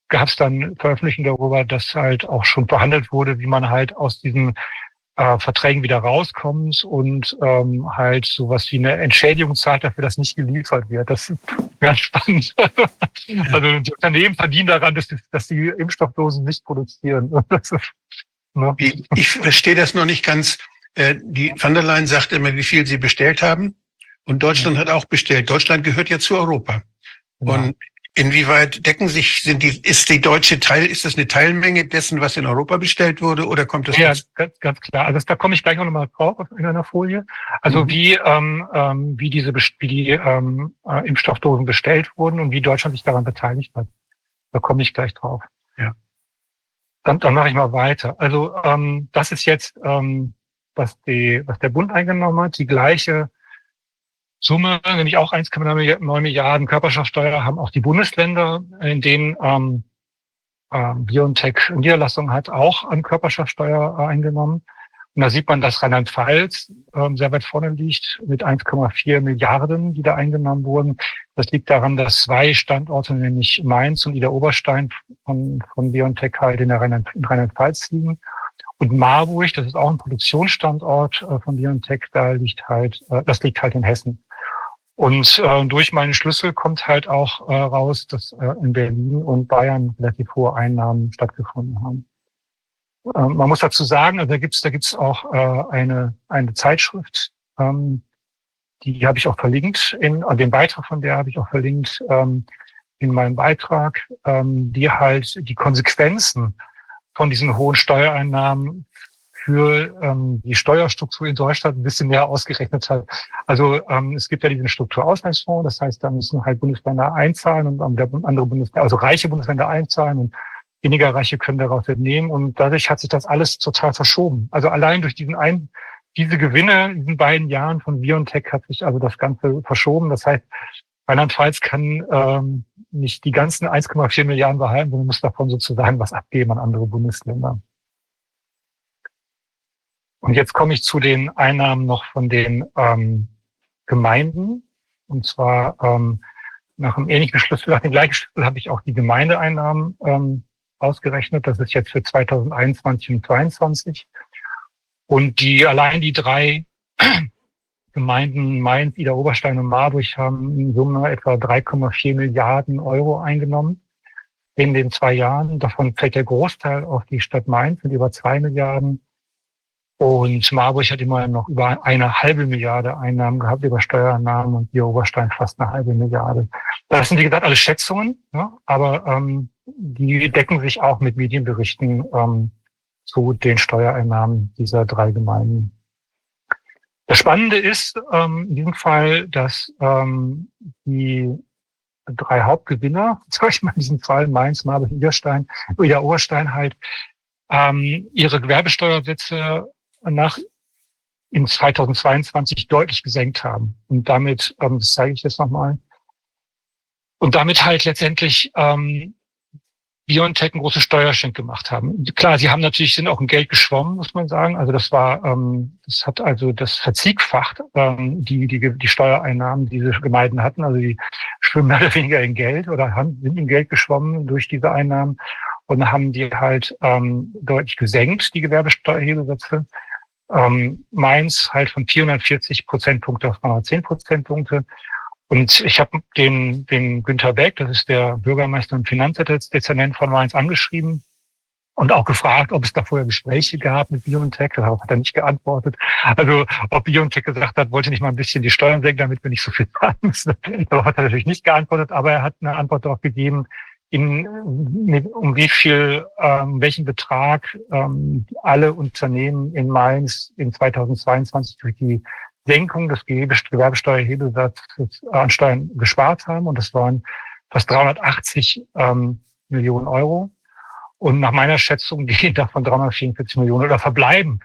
gab es dann Veröffentlichungen darüber, dass halt auch schon verhandelt wurde, wie man halt aus diesen äh, Verträgen wieder rauskommt und ähm, halt sowas wie eine Entschädigung zahlt dafür, dass nicht geliefert wird. Das ist ganz spannend. also die Unternehmen verdienen daran, dass die, dass die Impfstoffdosen nicht produzieren. ne? Ich verstehe das noch nicht ganz. Äh, die van der Leyen sagt immer, wie viel sie bestellt haben. Und Deutschland hat auch bestellt. Deutschland gehört ja zu Europa. Ja. Und inwieweit decken sich, sind die, ist die deutsche Teil, ist das eine Teilmenge dessen, was in Europa bestellt wurde, oder kommt das? Ja, ganz, ganz klar. Also da komme ich gleich auch nochmal drauf in einer Folie. Also mhm. wie, ähm, ähm, wie diese, wie die ähm, äh, Impfstoffdosen bestellt wurden und wie Deutschland sich daran beteiligt hat. Da komme ich gleich drauf. Ja. Dann, dann mache ich mal weiter. Also ähm, das ist jetzt, ähm, was, die, was der Bund eingenommen hat, die gleiche Summe, nämlich auch 1,9 Milliarden Körperschaftsteuer, haben auch die Bundesländer, in denen ähm, äh, BioNTech Niederlassung hat, auch an Körperschaftsteuer äh, eingenommen. Und da sieht man, dass Rheinland-Pfalz ähm, sehr weit vorne liegt mit 1,4 Milliarden, die da eingenommen wurden. Das liegt daran, dass zwei Standorte, nämlich Mainz und Ida Oberstein von, von BioNTech halt in der Rheinland-Pfalz liegen. Und Marburg, das ist auch ein Produktionsstandort äh, von BioNTech, da liegt halt, äh, das liegt halt in Hessen. Und äh, durch meinen Schlüssel kommt halt auch äh, raus, dass äh, in Berlin und Bayern relativ hohe Einnahmen stattgefunden haben. Ähm, man muss dazu sagen, also da gibt's da gibt's auch äh, eine eine Zeitschrift, ähm, die habe ich auch verlinkt in äh, den Beitrag von der habe ich auch verlinkt ähm, in meinem Beitrag, ähm, die halt die Konsequenzen von diesen hohen Steuereinnahmen für ähm, die Steuerstruktur in Deutschland ein bisschen mehr ausgerechnet hat. Also ähm, es gibt ja diesen Strukturausgleichsfonds, das heißt, da müssen halt Bundesländer einzahlen und andere Bundesländer, also reiche Bundesländer einzahlen und weniger Reiche können daraus entnehmen. Und dadurch hat sich das alles total verschoben. Also allein durch diesen einen, diese Gewinne in diesen beiden Jahren von BioNTech hat sich also das Ganze verschoben. Das heißt, Rheinland-Pfalz kann ähm, nicht die ganzen 1,4 Milliarden behalten, sondern muss davon sozusagen was abgeben an andere Bundesländer. Und jetzt komme ich zu den Einnahmen noch von den ähm, Gemeinden. Und zwar ähm, nach einem ähnlichen Schlüssel, nach dem gleichen Schlüssel habe ich auch die Gemeindeeinnahmen ähm, ausgerechnet. Das ist jetzt für 2021 und 2022. Und die allein die drei Gemeinden Mainz, Ida Oberstein und Marburg haben in Summe etwa 3,4 Milliarden Euro eingenommen in den zwei Jahren. Davon fällt der Großteil auf die Stadt Mainz mit über zwei Milliarden und Marburg hat immerhin noch über eine halbe Milliarde Einnahmen gehabt über Steuereinnahmen und die Oberstein fast eine halbe Milliarde. Das sind, wie gesagt, alle Schätzungen, ne? aber ähm, die decken sich auch mit Medienberichten ähm, zu den Steuereinnahmen dieser drei Gemeinden. Das Spannende ist ähm, in diesem Fall, dass ähm, die drei Hauptgewinner, sag ich mal in diesem Fall Mainz, Marburg, Niederstein, oder Oberstein halt, ähm, ihre Gewerbesteuersätze nach in 2022 deutlich gesenkt haben. Und damit, ähm, das zeige ich jetzt nochmal, und damit halt letztendlich ähm, BioNTech ein großes Steuerschenk gemacht haben. Klar, sie haben natürlich, sind auch in Geld geschwommen, muss man sagen. Also das war, ähm, das hat also das verziegfacht, ähm, die, die, die Steuereinnahmen, die diese Gemeinden hatten. Also die schwimmen mehr oder weniger in Geld oder haben, sind in Geld geschwommen durch diese Einnahmen und haben die halt ähm, deutlich gesenkt, die Gewerbesteuerhebesätze. Ähm, Mainz halt von 440 Prozentpunkte auf 310 Prozentpunkte. Und ich habe den, den Günther Beck, das ist der Bürgermeister und Finanzdezernent von Mainz, angeschrieben und auch gefragt, ob es da vorher Gespräche gab mit BioNTech. Darauf hat er nicht geantwortet. Also ob BioNTech gesagt hat, wollte nicht mal ein bisschen die Steuern senken, damit wir nicht so viel zahlen müssen. Darauf hat er natürlich nicht geantwortet, aber er hat eine Antwort darauf gegeben, in, um wie viel, ähm, welchen Betrag ähm, alle Unternehmen in Mainz in 2022 durch die Senkung des Gewerbesteuerhebelsatzes an Steuern gespart haben. Und das waren fast 380 ähm, Millionen Euro. Und nach meiner Schätzung gehen davon 344 Millionen oder verbleiben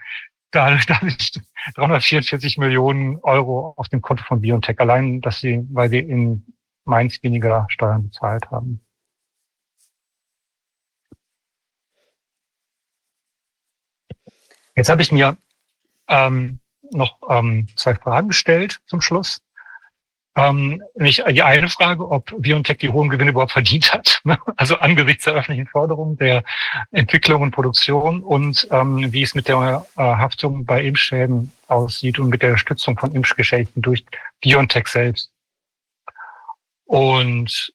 dadurch, dadurch 344 Millionen Euro auf dem Konto von BioNTech allein, dass sie, weil wir in Mainz weniger Steuern bezahlt haben. Jetzt habe ich mir ähm, noch ähm, zwei Fragen gestellt zum Schluss. Ähm, nämlich die eine Frage, ob BioNTech die hohen Gewinne überhaupt verdient hat, ne? also angesichts der öffentlichen Förderung der Entwicklung und Produktion und ähm, wie es mit der äh, Haftung bei Impfschäden aussieht und mit der Stützung von Impfgeschädigten durch BioNTech selbst. Und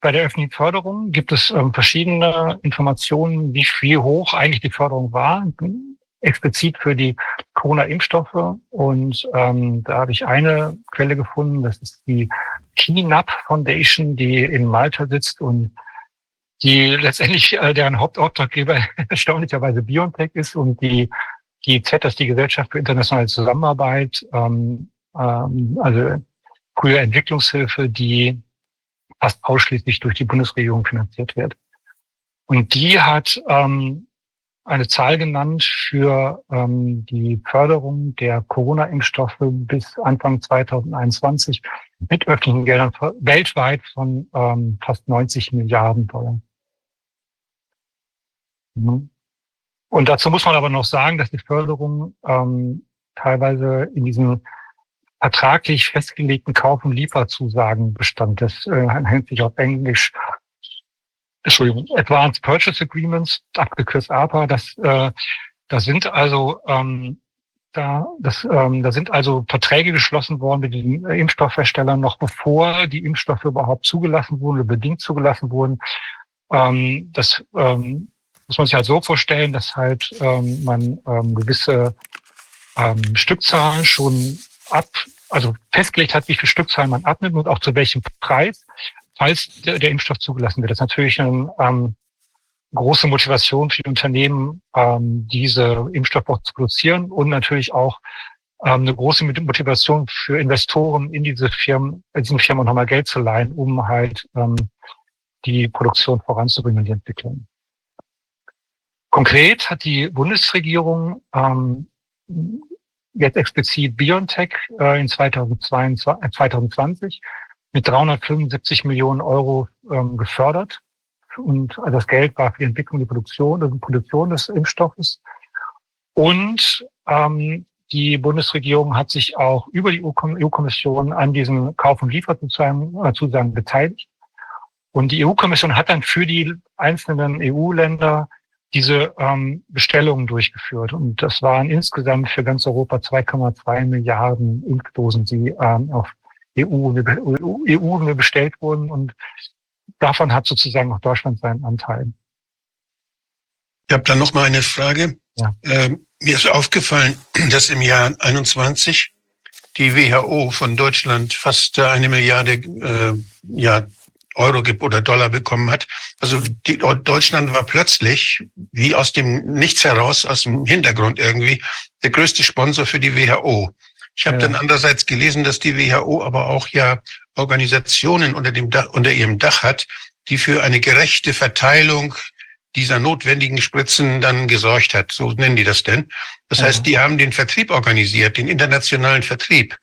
bei der öffentlichen Förderung gibt es ähm, verschiedene Informationen, wie viel hoch eigentlich die Förderung war. explizit für die Corona-Impfstoffe. Und ähm, da habe ich eine Quelle gefunden, das ist die KINAP Foundation, die in Malta sitzt und die letztendlich äh, deren Hauptauftraggeber erstaunlicherweise BioNTech ist und die GIZ, das ist die Gesellschaft für internationale Zusammenarbeit, ähm, ähm, also frühe Entwicklungshilfe, die fast ausschließlich durch die Bundesregierung finanziert wird. Und die hat ähm, eine Zahl genannt für ähm, die Förderung der Corona-Impfstoffe bis Anfang 2021 mit öffentlichen Geldern weltweit von ähm, fast 90 Milliarden Dollar. Mhm. Und dazu muss man aber noch sagen, dass die Förderung ähm, teilweise in diesen vertraglich festgelegten Kauf- und Lieferzusagen bestand. Das äh, nennt sich auf Englisch Entschuldigung, Advanced Purchase Agreements, abgekürzt APA. Das, äh, das sind also ähm, da, das, ähm, da sind also Verträge geschlossen worden mit den Impfstoffherstellern noch bevor die Impfstoffe überhaupt zugelassen wurden oder bedingt zugelassen wurden. Ähm, das ähm, muss man sich halt so vorstellen, dass halt ähm, man ähm, gewisse ähm, Stückzahlen schon ab, also festgelegt hat, wie viel Stückzahlen man abnimmt und auch zu welchem Preis, falls der, der Impfstoff zugelassen wird. Das ist natürlich eine ähm, große Motivation für die Unternehmen, ähm, diese Impfstoffe zu produzieren und natürlich auch ähm, eine große Motivation für Investoren in diese Firmen, in diesen Firmen nochmal Geld zu leihen, um halt ähm, die Produktion voranzubringen und die Entwicklung. Konkret hat die Bundesregierung ähm, jetzt explizit BioNTech äh, in 2022, 2020 mit 375 Millionen Euro ähm, gefördert. Und also das Geld war für die Entwicklung, die Produktion, die Produktion des Impfstoffes. Und ähm, die Bundesregierung hat sich auch über die EU-Kommission an diesen Kauf- und Lieferzusagen beteiligt. Und die EU-Kommission hat dann für die einzelnen EU-Länder diese ähm, Bestellungen durchgeführt. Und das waren insgesamt für ganz Europa 2,2 Milliarden Impfdosen, die ähm, auf EU-Ebene bestellt wurden. Und davon hat sozusagen auch Deutschland seinen Anteil. Ich habe dann noch mal eine Frage. Ja. Ähm, mir ist aufgefallen, dass im Jahr 21 die WHO von Deutschland fast eine Milliarde äh, ja, Euro oder Dollar bekommen hat. Also die, Deutschland war plötzlich, wie aus dem Nichts heraus, aus dem Hintergrund irgendwie, der größte Sponsor für die WHO. Ich habe ja. dann andererseits gelesen, dass die WHO aber auch ja Organisationen unter, dem Dach, unter ihrem Dach hat, die für eine gerechte Verteilung dieser notwendigen Spritzen dann gesorgt hat. So nennen die das denn. Das ja. heißt, die haben den Vertrieb organisiert, den internationalen Vertrieb.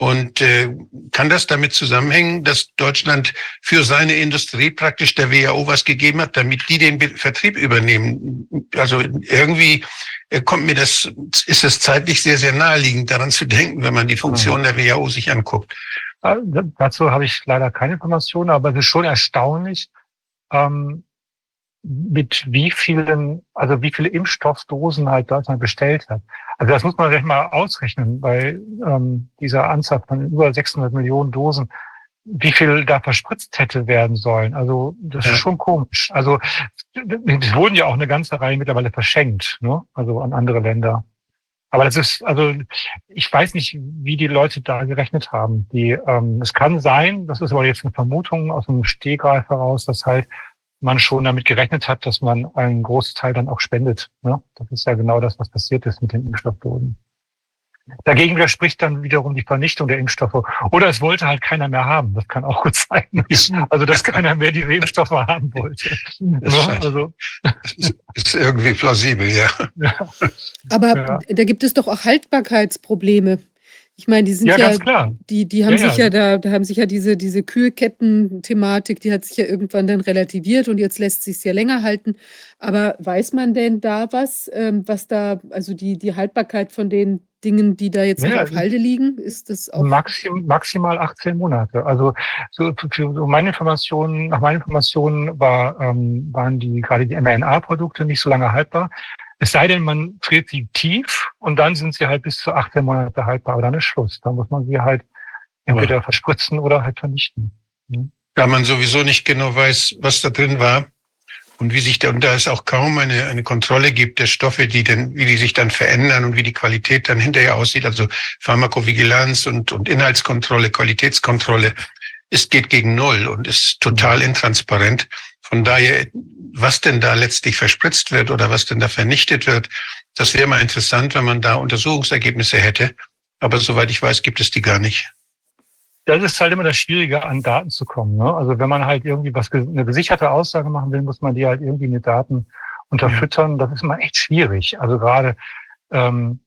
Und äh, kann das damit zusammenhängen, dass Deutschland für seine Industrie praktisch der WHO was gegeben hat, damit die den Vertrieb übernehmen? Also irgendwie äh, kommt mir das, ist es zeitlich sehr, sehr naheliegend, daran zu denken, wenn man die Funktion der WHO sich anguckt. Äh, dazu habe ich leider keine Informationen, aber es ist schon erstaunlich, ähm, mit wie vielen, also wie viele Impfstoffdosen halt Deutschland bestellt hat. Also das muss man sich mal ausrechnen bei ähm, dieser Anzahl von über 600 Millionen Dosen, wie viel da verspritzt hätte werden sollen. Also das ja. ist schon komisch. Also es wurden ja auch eine ganze Reihe mittlerweile verschenkt, ne? also an andere Länder. Aber das ist, also ich weiß nicht, wie die Leute da gerechnet haben. Die, ähm, es kann sein, das ist aber jetzt eine Vermutung aus einem Stehgreif heraus, dass halt man schon damit gerechnet hat, dass man einen Großteil dann auch spendet. Ne? Das ist ja genau das, was passiert ist mit den Impfstoffdosen. Dagegen widerspricht dann wiederum die Vernichtung der Impfstoffe. Oder es wollte halt keiner mehr haben. Das kann auch gut sein. Also, dass keiner mehr die Impfstoffe haben wollte. Das also. ist irgendwie plausibel, ja. ja. Aber ja. da gibt es doch auch Haltbarkeitsprobleme. Ich meine, die sind ja, ja die, die haben ja, sich ja, ja da, da haben sich ja diese, diese Kühlketten-Thematik, die hat sich ja irgendwann dann relativiert und jetzt lässt sich ja länger halten. Aber weiß man denn da was, ähm, was da, also die, die Haltbarkeit von den Dingen, die da jetzt ja, auf Halde liegen, ist das auch? Maxim, maximal 18 Monate. Also so, für so meine Informationen, nach meinen Informationen war, ähm, waren die gerade die mRNA-Produkte nicht so lange haltbar. Es sei denn, man friert sie tief und dann sind sie halt bis zu 18 Monate haltbar, aber dann ist Schluss. Dann muss man sie halt entweder ja. verspritzen oder halt vernichten. Mhm. Da man sowieso nicht genau weiß, was da drin war, und wie sich da, und da es auch kaum eine, eine Kontrolle gibt der Stoffe, die denn, wie die sich dann verändern und wie die Qualität dann hinterher aussieht, also Pharmakovigilanz und, und Inhaltskontrolle, Qualitätskontrolle, es geht gegen Null und ist total intransparent. Von daher, was denn da letztlich verspritzt wird oder was denn da vernichtet wird, das wäre mal interessant, wenn man da Untersuchungsergebnisse hätte. Aber soweit ich weiß, gibt es die gar nicht das ist halt immer das Schwierige, an Daten zu kommen. Ne? Also wenn man halt irgendwie was eine gesicherte Aussage machen will, muss man die halt irgendwie mit Daten unterfüttern. Das ist immer echt schwierig. Also gerade ähm,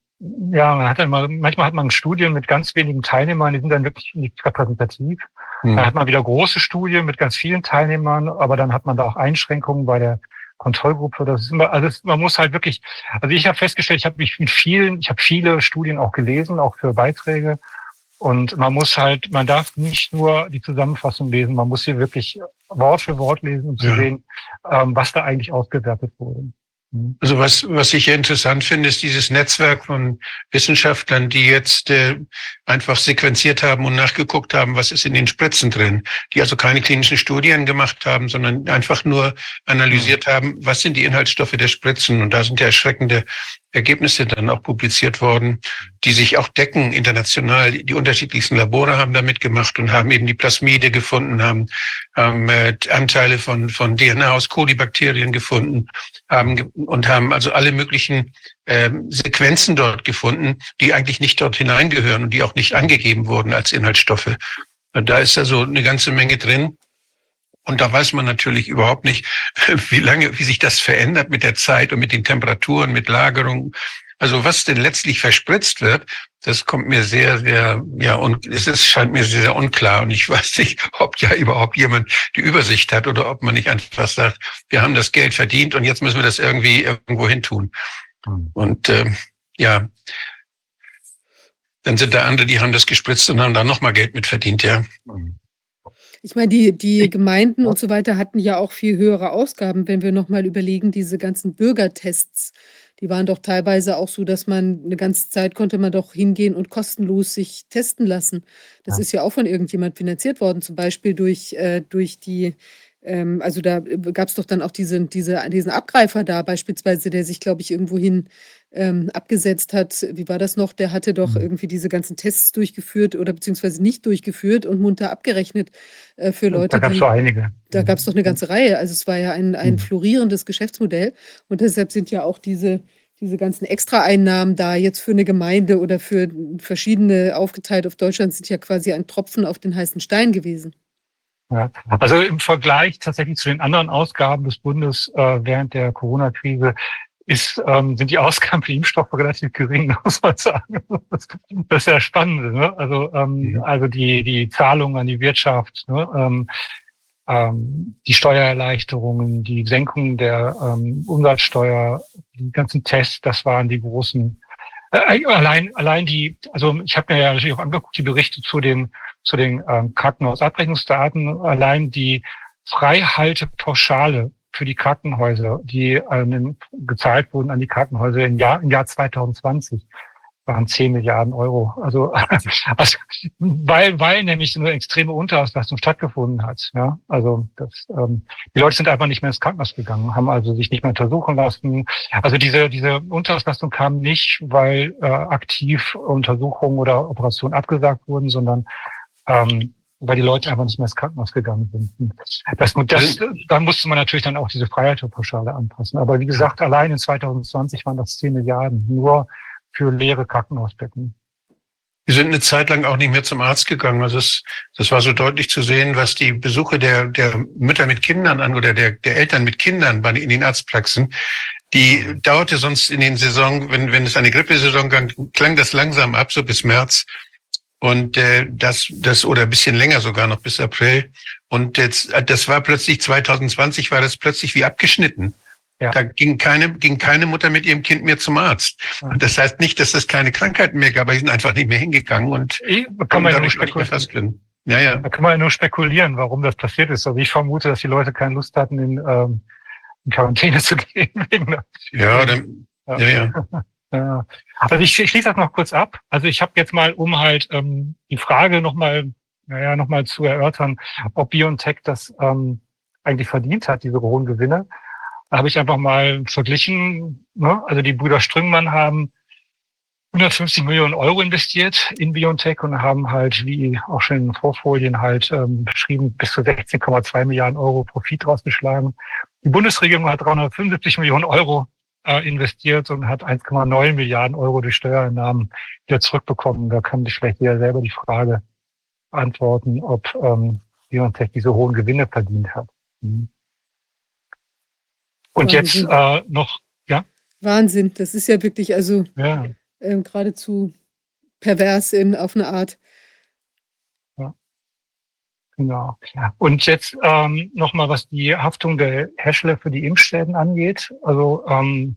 ja, man hat dann mal, manchmal hat man Studien mit ganz wenigen Teilnehmern, die sind dann wirklich nicht repräsentativ. Mhm. Dann hat man wieder große Studien mit ganz vielen Teilnehmern, aber dann hat man da auch Einschränkungen bei der Kontrollgruppe. Das ist immer, also das, man muss halt wirklich, also ich habe festgestellt, ich habe mich mit vielen, ich habe viele Studien auch gelesen, auch für Beiträge. Und man muss halt, man darf nicht nur die Zusammenfassung lesen, man muss hier wirklich Wort für Wort lesen, um zu ja. sehen, ähm, was da eigentlich ausgewertet wurde. Mhm. Also was, was ich hier interessant finde, ist dieses Netzwerk von Wissenschaftlern, die jetzt äh, einfach sequenziert haben und nachgeguckt haben, was ist in den Spritzen drin, die also keine klinischen Studien gemacht haben, sondern einfach nur analysiert haben, was sind die Inhaltsstoffe der Spritzen. Und da sind ja erschreckende Ergebnisse dann auch publiziert worden, die sich auch decken international. Die unterschiedlichsten Labore haben damit gemacht und haben eben die Plasmide gefunden, haben, haben äh, Anteile von, von DNA aus Kolibakterien gefunden haben und haben also alle möglichen äh, Sequenzen dort gefunden, die eigentlich nicht dort hineingehören und die auch nicht angegeben wurden als Inhaltsstoffe. Und da ist also eine ganze Menge drin. Und da weiß man natürlich überhaupt nicht, wie lange, wie sich das verändert mit der Zeit und mit den Temperaturen, mit Lagerung. Also was denn letztlich verspritzt wird, das kommt mir sehr, sehr, ja, und es ist, scheint mir sehr, sehr unklar. Und ich weiß nicht, ob ja überhaupt jemand die Übersicht hat oder ob man nicht einfach sagt, wir haben das Geld verdient und jetzt müssen wir das irgendwie irgendwo hin tun. Hm. Und äh, ja, dann sind da andere, die haben das gespritzt und haben da nochmal Geld mit verdient, ja. Hm. Ich meine, die, die Gemeinden und so weiter hatten ja auch viel höhere Ausgaben, wenn wir nochmal überlegen, diese ganzen Bürgertests, die waren doch teilweise auch so, dass man eine ganze Zeit konnte man doch hingehen und kostenlos sich testen lassen. Das ja. ist ja auch von irgendjemand finanziert worden, zum Beispiel durch, äh, durch die ähm, also da gab es doch dann auch diese, diese, diesen Abgreifer da beispielsweise, der sich, glaube ich, irgendwohin ähm, abgesetzt hat. Wie war das noch? Der hatte doch mhm. irgendwie diese ganzen Tests durchgeführt oder beziehungsweise nicht durchgeführt und munter abgerechnet äh, für Leute. Da gab es so einige. Da gab es doch eine ganze Reihe. Also es war ja ein, ein mhm. florierendes Geschäftsmodell und deshalb sind ja auch diese diese ganzen Extraeinnahmen da jetzt für eine Gemeinde oder für verschiedene aufgeteilt auf Deutschland sind ja quasi ein Tropfen auf den heißen Stein gewesen. Ja, also im Vergleich tatsächlich zu den anderen Ausgaben des Bundes äh, während der Corona-Krise ist, ähm, sind die Ausgaben für Impfstoffe relativ gering, muss man sagen. Das, ist ja spannend. Ne? Also, ähm, ja. also die, die Zahlungen an die Wirtschaft, ne? ähm, ähm, die Steuererleichterungen, die Senkung der ähm, Umsatzsteuer, die ganzen Tests, das waren die großen. Äh, allein, allein die, also ich habe mir ja natürlich auch angeguckt, die Berichte zu den zu den ähm, Krankenhausabrechnungsdaten. Allein die Freihaltepauschale für die Krankenhäuser, die ähm, gezahlt wurden an die Krankenhäuser im Jahr, im Jahr 2020 waren 10 Milliarden Euro. Also, also weil, weil nämlich eine extreme Unterauslastung stattgefunden hat. Ja, also das, ähm, die Leute sind einfach nicht mehr ins Krankenhaus gegangen, haben also sich nicht mehr untersuchen lassen. Also diese diese Unterauslastung kam nicht, weil äh, aktiv Untersuchungen oder Operationen abgesagt wurden, sondern ähm, weil die Leute einfach nicht mehr ins Krankenhaus gegangen sind. Das, das, dann musste man natürlich dann auch diese Freiheitspauschale anpassen. Aber wie gesagt, allein in 2020 waren das 10 Milliarden nur für leere Krankenhausbetten. Wir sind eine Zeit lang auch nicht mehr zum Arzt gegangen. Also das, das war so deutlich zu sehen, was die Besuche der, der Mütter mit Kindern an oder der, der Eltern mit Kindern bei, in den Arztpraxen. Die dauerte sonst in den Saison, wenn, wenn es eine Grippesaison ging, klang das langsam ab, so bis März. Und äh, das, das oder ein bisschen länger sogar noch bis April. Und jetzt, das war plötzlich 2020 war das plötzlich wie abgeschnitten. Ja. Da ging keine, ging keine Mutter mit ihrem Kind mehr zum Arzt. Und das heißt nicht, dass es keine Krankheiten mehr gab, aber die sind einfach nicht mehr hingegangen und kann man ja nur spekulieren. Ja, ja. Da kann man ja nur spekulieren, warum das passiert ist. Also ich vermute, dass die Leute keine Lust hatten, in, ähm, in Quarantäne zu gehen. ja, dann, ja, ja. ja. Ja. Also ich, ich schließe das noch kurz ab. Also ich habe jetzt mal, um halt ähm, die Frage nochmal, naja, nochmal zu erörtern, ob BioNTech das ähm, eigentlich verdient hat, diese hohen Gewinne, habe ich einfach mal verglichen. Ne? Also die Brüder Strüngmann haben 150 Millionen Euro investiert in Biontech und haben halt, wie auch schon in den Vorfolien halt ähm, beschrieben, bis zu 16,2 Milliarden Euro Profit rausgeschlagen. Die Bundesregierung hat 375 Millionen Euro äh, investiert und hat 1,9 Milliarden Euro durch Steuereinnahmen wieder zurückbekommen. Da kann sich vielleicht jeder selber die Frage beantworten, ob ähm, Biontech diese hohen Gewinne verdient hat. Mhm. Und Wahnsinn. jetzt äh, noch, ja? Wahnsinn, das ist ja wirklich also ja. äh, geradezu pervers in, auf eine Art. Genau. Und jetzt ähm, nochmal, was die Haftung der Hersteller für die Impfschäden angeht. Also ähm,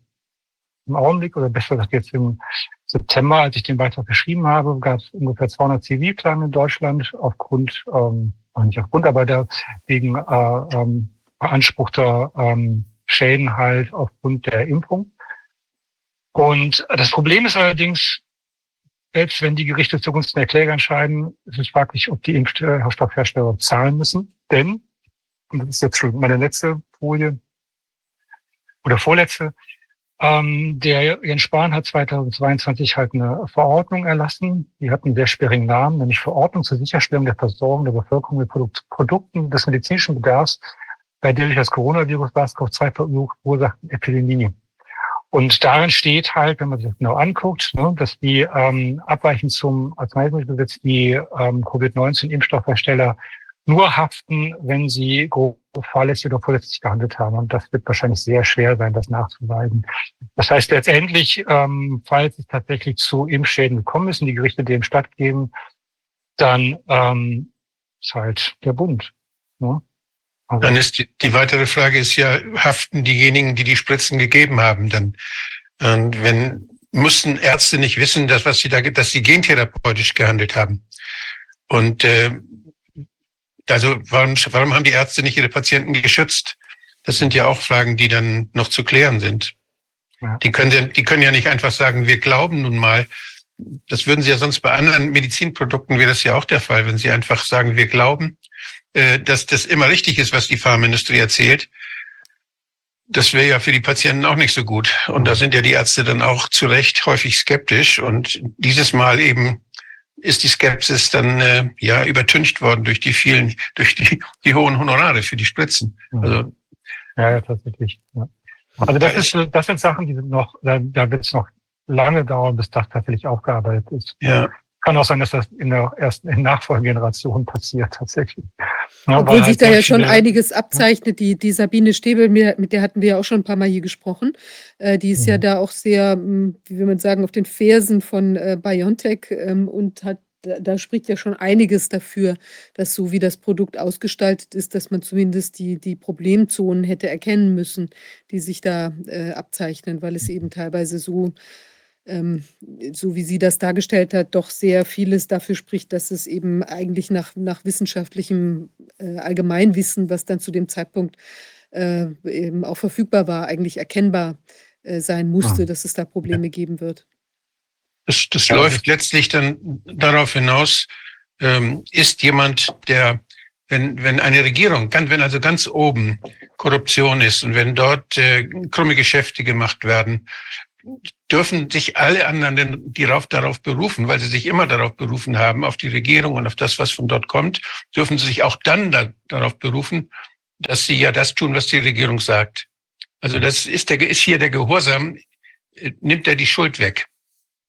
im Augenblick, oder besser gesagt jetzt im September, als ich den Beitrag geschrieben habe, gab es ungefähr 200 Zivilklagen in Deutschland aufgrund, ähm, nicht aufgrund, aber der, wegen äh, ähm, beanspruchter ähm, Schäden halt aufgrund der Impfung. Und das Problem ist allerdings, selbst wenn die Gerichte zugunsten der Kläger entscheiden, ist es fraglich, ob die Impfstoffhersteller zahlen müssen. Denn, und das ist jetzt schon meine letzte Folie oder vorletzte, ähm, der Jens Spahn hat 2022 halt eine Verordnung erlassen. Die hat einen sehr sperrigen Namen, nämlich Verordnung zur Sicherstellung der Versorgung der Bevölkerung mit Produkt Produkten des medizinischen Bedarfs bei der durch das Coronavirus SARS-CoV-2 verursachten Epidemie. Und darin steht halt, wenn man sich das genau anguckt, ne, dass die ähm, abweichend zum Arzneimittelgesetz die ähm, Covid-19-Impfstoffhersteller nur haften, wenn sie grob fahrlässig oder vorsätzlich gehandelt haben. Und das wird wahrscheinlich sehr schwer sein, das nachzuweisen. Das heißt letztendlich, ähm, falls es tatsächlich zu Impfschäden gekommen ist und die Gerichte dem stattgeben, dann ähm, ist halt der Bund. Ne? Also dann ist die, die weitere Frage ist ja, haften diejenigen, die die Spritzen gegeben haben, dann, und wenn, mussten Ärzte nicht wissen, dass, was sie da, dass sie gentherapeutisch gehandelt haben. Und, äh, also, warum, warum haben die Ärzte nicht ihre Patienten geschützt? Das sind ja auch Fragen, die dann noch zu klären sind. Ja. Die können, die können ja nicht einfach sagen, wir glauben nun mal, das würden sie ja sonst bei anderen Medizinprodukten wäre das ja auch der Fall, wenn sie einfach sagen, wir glauben, dass das immer richtig ist, was die Pharmaindustrie erzählt. Das wäre ja für die Patienten auch nicht so gut. Und da sind ja die Ärzte dann auch zu Recht häufig skeptisch. Und dieses Mal eben ist die Skepsis dann äh, ja übertüncht worden durch die vielen, durch die, die hohen Honorare für die Spritzen. Mhm. Also ja, ja tatsächlich. Ja. Also das ist das sind Sachen, die sind noch, da, da wird es noch lange dauern, bis das tatsächlich aufgearbeitet ist. Ja. Kann auch sein, dass das in der ersten, in Nachfolgegeneration passiert, tatsächlich. Ja, Obwohl sich halt da ja schon einiges abzeichnet. Die, die Sabine Stäbel, mit der hatten wir ja auch schon ein paar Mal hier gesprochen. Äh, die ist ja. ja da auch sehr, hm, wie will man sagen, auf den Fersen von äh, BioNTech ähm, und hat da, spricht ja schon einiges dafür, dass so wie das Produkt ausgestaltet ist, dass man zumindest die, die Problemzonen hätte erkennen müssen, die sich da äh, abzeichnen, weil es eben teilweise so so wie sie das dargestellt hat, doch sehr vieles dafür spricht, dass es eben eigentlich nach, nach wissenschaftlichem äh, Allgemeinwissen, was dann zu dem Zeitpunkt äh, eben auch verfügbar war, eigentlich erkennbar äh, sein musste, ah. dass es da Probleme geben wird. Das, das ja. läuft letztlich dann darauf hinaus, ähm, ist jemand, der, wenn, wenn eine Regierung, wenn also ganz oben Korruption ist und wenn dort äh, krumme Geschäfte gemacht werden, dürfen sich alle anderen denn darauf, darauf berufen, weil sie sich immer darauf berufen haben, auf die Regierung und auf das, was von dort kommt, dürfen sie sich auch dann da, darauf berufen, dass sie ja das tun, was die Regierung sagt. Also das ist, der, ist hier der Gehorsam, äh, nimmt er die Schuld weg.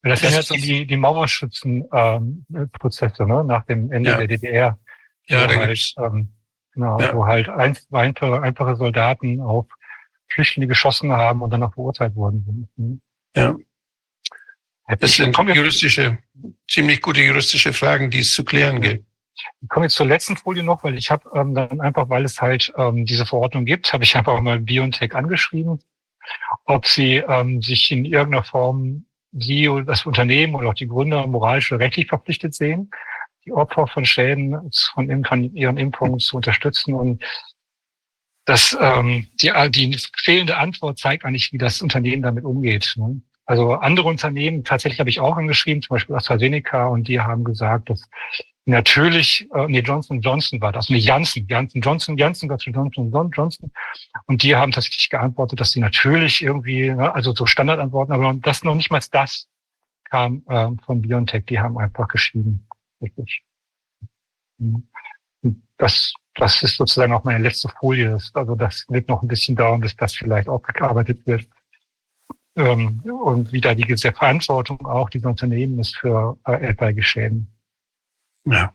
Das, das sind jetzt die, die Mauerschützenprozesse ähm, ne? nach dem Ende ja. der DDR. Ja, da halt, ähm, genau, ja. wo halt ein, einfache, einfache Soldaten auf Flüchtlinge geschossen haben und dann auch verurteilt worden sind. Ja. Das sind juristische, ziemlich gute juristische Fragen, die es zu klären gilt. Ich komme jetzt zur letzten Folie noch, weil ich habe ähm, dann einfach, weil es halt ähm, diese Verordnung gibt, habe ich einfach mal BioNTech angeschrieben, ob sie ähm, sich in irgendeiner Form, sie oder das Unternehmen oder auch die Gründer moralisch oder rechtlich verpflichtet sehen, die Opfer von Schäden von ihren Impfungen zu unterstützen. Und das, ähm, die, die fehlende Antwort zeigt eigentlich, wie das Unternehmen damit umgeht. Ne? Also andere Unternehmen, tatsächlich habe ich auch angeschrieben, zum Beispiel AstraZeneca, und die haben gesagt, dass natürlich, äh, nee, Johnson Johnson war das, nee, Janssen, Janssen Johnson, Janssen, Johnson Johnson, Johnson. Und die haben tatsächlich geantwortet, dass sie natürlich irgendwie, ne, also so Standardantworten, aber das noch nicht mal das kam äh, von BioNTech, die haben einfach geschrieben. Wirklich. Mhm. Das, das ist sozusagen auch meine letzte Folie. Also das wird noch ein bisschen dauern, bis das vielleicht aufgearbeitet wird. Ähm, und wie da die Verantwortung auch dieser Unternehmen ist für äh, etwaige Schäden. Ja.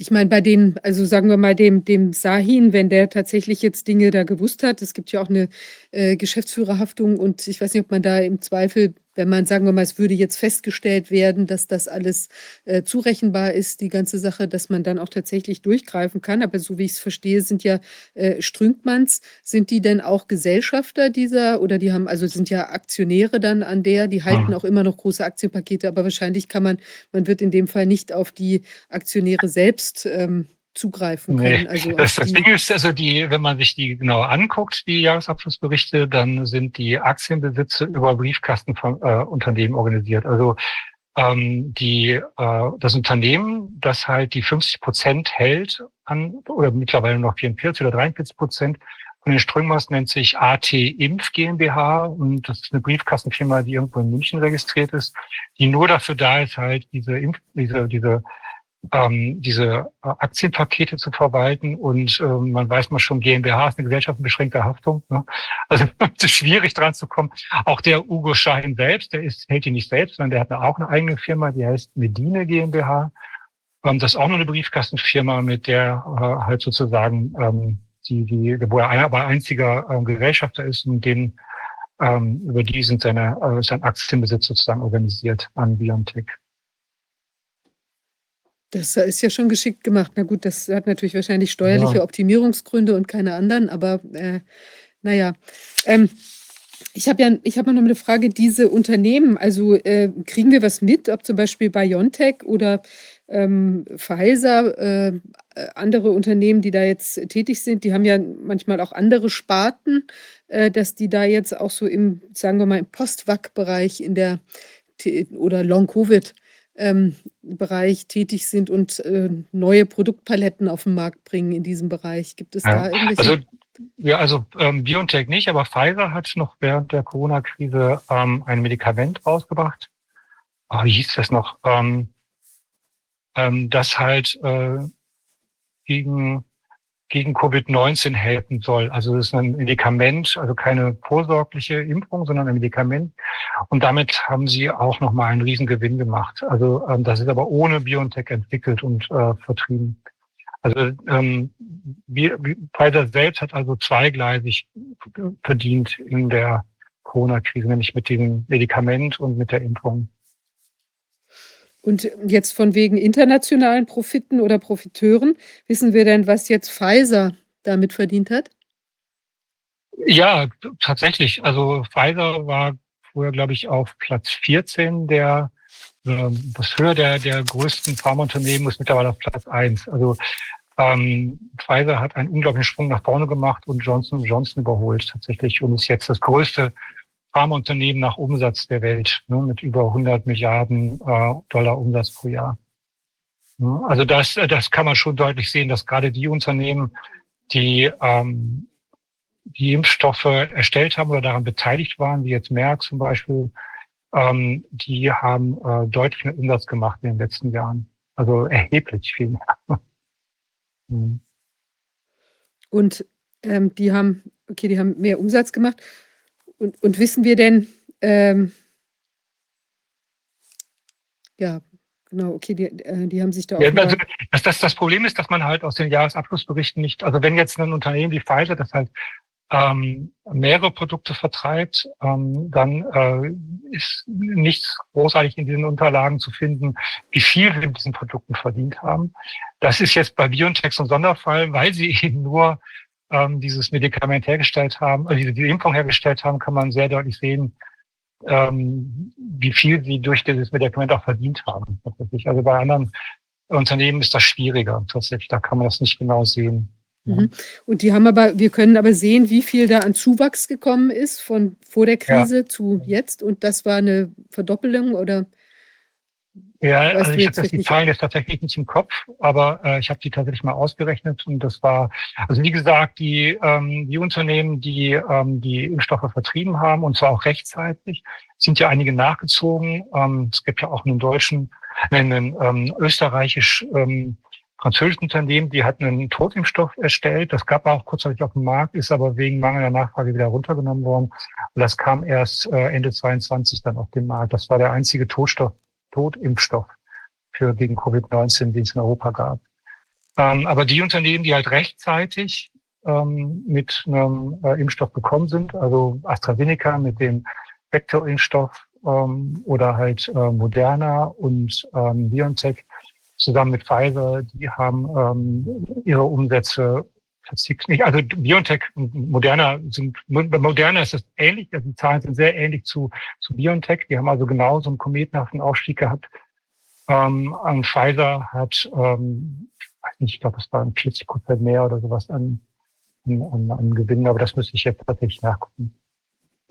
Ich meine, bei dem, also sagen wir mal, dem, dem Sahin, wenn der tatsächlich jetzt Dinge da gewusst hat, es gibt ja auch eine äh, Geschäftsführerhaftung und ich weiß nicht, ob man da im Zweifel wenn man, sagen wir mal, es würde jetzt festgestellt werden, dass das alles äh, zurechenbar ist, die ganze Sache, dass man dann auch tatsächlich durchgreifen kann. Aber so wie ich es verstehe, sind ja äh, Strünkmanns, sind die denn auch Gesellschafter dieser oder die haben, also sind ja Aktionäre dann an der, die halten mhm. auch immer noch große Aktienpakete, aber wahrscheinlich kann man, man wird in dem Fall nicht auf die Aktionäre selbst ähm, zugreifen können. Nee, also das, das Ding ist also die, wenn man sich die genauer anguckt, die Jahresabschlussberichte, dann sind die Aktienbesitze über Briefkastenunternehmen äh, organisiert. Also ähm, die äh, das Unternehmen, das halt die 50 Prozent hält an oder mittlerweile noch 44 oder 43 Prozent von den Strömers nennt sich AT Impf GmbH und das ist eine Briefkastenfirma, die irgendwo in München registriert ist, die nur dafür da ist, halt diese Impf, diese, diese ähm, diese äh, Aktienpakete zu verwalten und ähm, man weiß mal schon, GmbH ist eine Gesellschaft mit beschränkter Haftung. Ne? Also es ist schwierig dran zu kommen. Auch der Ugo Schein selbst, der ist, hält die nicht selbst, sondern der hat auch eine eigene Firma, die heißt Medine GmbH. Ähm, das ist auch nur eine Briefkastenfirma, mit der äh, halt sozusagen ähm, die, die, wo er aber einziger ähm, Gesellschafter ist und den ähm, über die sind seine, äh, sein Aktienbesitz sozusagen organisiert an Biontech. Das ist ja schon geschickt gemacht. Na gut, das hat natürlich wahrscheinlich steuerliche Ja. Optimierungsgründe und keine anderen, aber äh, na ja. Ähm, ich habe ja ich habe noch eine Frage, diese Unternehmen, also äh, kriegen wir was mit, ob zum Beispiel BioNTech oder ähm, Pfizer, äh, äh, andere Unternehmen, die da jetzt tätig sind, die haben ja manchmal auch andere Sparten, äh, dass die da jetzt auch so im, sagen wir mal, im Post-Vac-Bereich in der oder Long-Covid ähm, Bereich tätig sind und äh, neue Produktpaletten auf den Markt bringen in diesem Bereich. Gibt es ja, da irgendwelche? Also, ja, also ähm, BioNTech nicht, aber Pfizer hat noch während der Corona-Krise ähm, ein Medikament rausgebracht. Oh, wie hieß das noch? Ähm, ähm, das halt äh, gegen gegen Covid-19 helfen soll. Also es ist ein Medikament, also keine vorsorgliche Impfung, sondern ein Medikament. Und damit haben sie auch nochmal einen Riesengewinn gemacht. Also ähm, das ist aber ohne BioNTech entwickelt und äh, vertrieben. Also ähm, wir, Pfizer selbst hat also zweigleisig verdient in der Corona-Krise, nämlich mit dem Medikament und mit der Impfung. Und jetzt von wegen internationalen Profiten oder Profiteuren, wissen wir denn, was jetzt Pfizer damit verdient hat? Ja, tatsächlich. Also Pfizer war vorher, glaube ich, auf Platz 14 der, äh, was höher der, der größten Pharmaunternehmen ist mittlerweile auf Platz 1. Also ähm, Pfizer hat einen unglaublichen Sprung nach vorne gemacht und Johnson Johnson überholt tatsächlich und ist jetzt das größte Pharmaunternehmen nach Umsatz der Welt, ne, mit über 100 Milliarden äh, Dollar Umsatz pro Jahr. Ja, also das, das kann man schon deutlich sehen, dass gerade die Unternehmen, die ähm, die Impfstoffe erstellt haben oder daran beteiligt waren, wie jetzt Merck zum Beispiel, ähm, die haben äh, deutlich mehr Umsatz gemacht in den letzten Jahren. Also erheblich viel mehr. mhm. Und ähm, die haben, okay, die haben mehr Umsatz gemacht. Und, und wissen wir denn, ähm, ja, genau, okay, die, äh, die haben sich da auch. Ja, also das, das, das Problem ist, dass man halt aus den Jahresabschlussberichten nicht, also wenn jetzt ein Unternehmen wie Pfizer das halt ähm, mehrere Produkte vertreibt, ähm, dann äh, ist nichts großartig in diesen Unterlagen zu finden, wie viel sie mit diesen Produkten verdient haben. Das ist jetzt bei BioNTech so ein Sonderfall, weil sie eben nur ähm, dieses Medikament hergestellt haben, also diese, diese Impfung hergestellt haben, kann man sehr deutlich sehen, ähm, wie viel sie durch dieses Medikament auch verdient haben. Also bei anderen Unternehmen ist das schwieriger. Tatsächlich, da kann man das nicht genau sehen. Mhm. Und die haben aber, wir können aber sehen, wie viel da an Zuwachs gekommen ist von vor der Krise ja. zu jetzt. Und das war eine Verdoppelung oder Ja, also ich habe das die Zahlen jetzt tatsächlich nicht im Kopf, aber äh, ich habe die tatsächlich mal ausgerechnet und das war, also wie gesagt, die, ähm, die Unternehmen, die ähm, die Impfstoffe vertrieben haben und zwar auch rechtzeitig, sind ja einige nachgezogen. Ähm, es gibt ja auch einen deutschen, einen ähm, österreichisch ähm, französischen Unternehmen, die hatten einen Totimpfstoff erstellt. Das gab auch kurzzeitig auf dem Markt, ist aber wegen mangelnder Nachfrage wieder runtergenommen worden. Und das kam erst äh, Ende 22 dann auf den Markt. Das war der einzige Totstoff, Totimpfstoff für gegen Covid-19, den es in Europa gab. Ähm, aber die Unternehmen, die halt rechtzeitig ähm, mit einem äh, Impfstoff gekommen sind, also AstraZeneca mit dem Vektorimpfstoff ähm, oder halt äh, Moderna und ähm, BioNTech, zusammen mit Pfizer, die haben ähm, ihre Umsätze nicht, also BioNTech und Moderna sind, bei Moderna ist es ähnlich, also die Zahlen sind sehr ähnlich zu, zu BioNTech. Die haben also genau so einen kometenhaften Aufstieg gehabt. Ähm, an Pfizer hat, ähm, ich weiß nicht, ich glaube, es waren 40 Prozent mehr oder sowas an, an, an Gewinnen, aber das müsste ich jetzt tatsächlich nachgucken.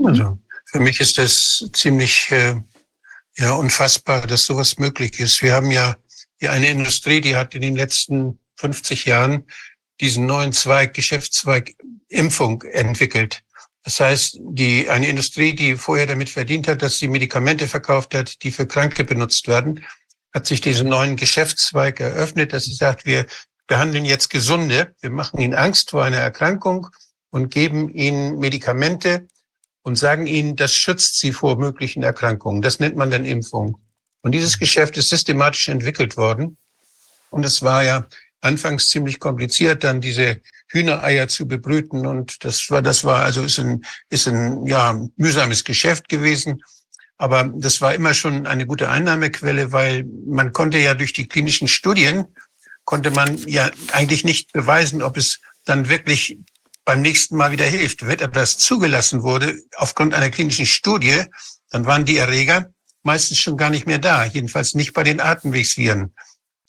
Also, für mich ist das ziemlich, äh, ja, unfassbar, dass sowas möglich ist. Wir haben ja eine Industrie, die hat in den letzten 50 Jahren diesen neuen Zweig, Geschäftszweig Impfung entwickelt. Das heißt, die, eine Industrie, die vorher damit verdient hat, dass sie Medikamente verkauft hat, die für Kranke benutzt werden, hat sich diesen neuen Geschäftszweig eröffnet, dass sie sagt, wir behandeln jetzt Gesunde, wir machen ihnen Angst vor einer Erkrankung und geben ihnen Medikamente und sagen ihnen, das schützt sie vor möglichen Erkrankungen. Das nennt man dann Impfung. Und dieses Geschäft ist systematisch entwickelt worden. Und es war ja anfangs ziemlich kompliziert, dann diese Hühnereier zu bebrüten. Und das war, das war also ist ein, ist ein ja, mühsames Geschäft gewesen. Aber das war immer schon eine gute Einnahmequelle, weil man konnte ja durch die klinischen Studien, konnte man ja eigentlich nicht beweisen, ob es dann wirklich beim nächsten Mal wieder hilft. Wenn etwas zugelassen wurde aufgrund einer klinischen Studie, dann waren die Erreger meistens schon gar nicht mehr da. Jedenfalls nicht bei den Atemwegsviren,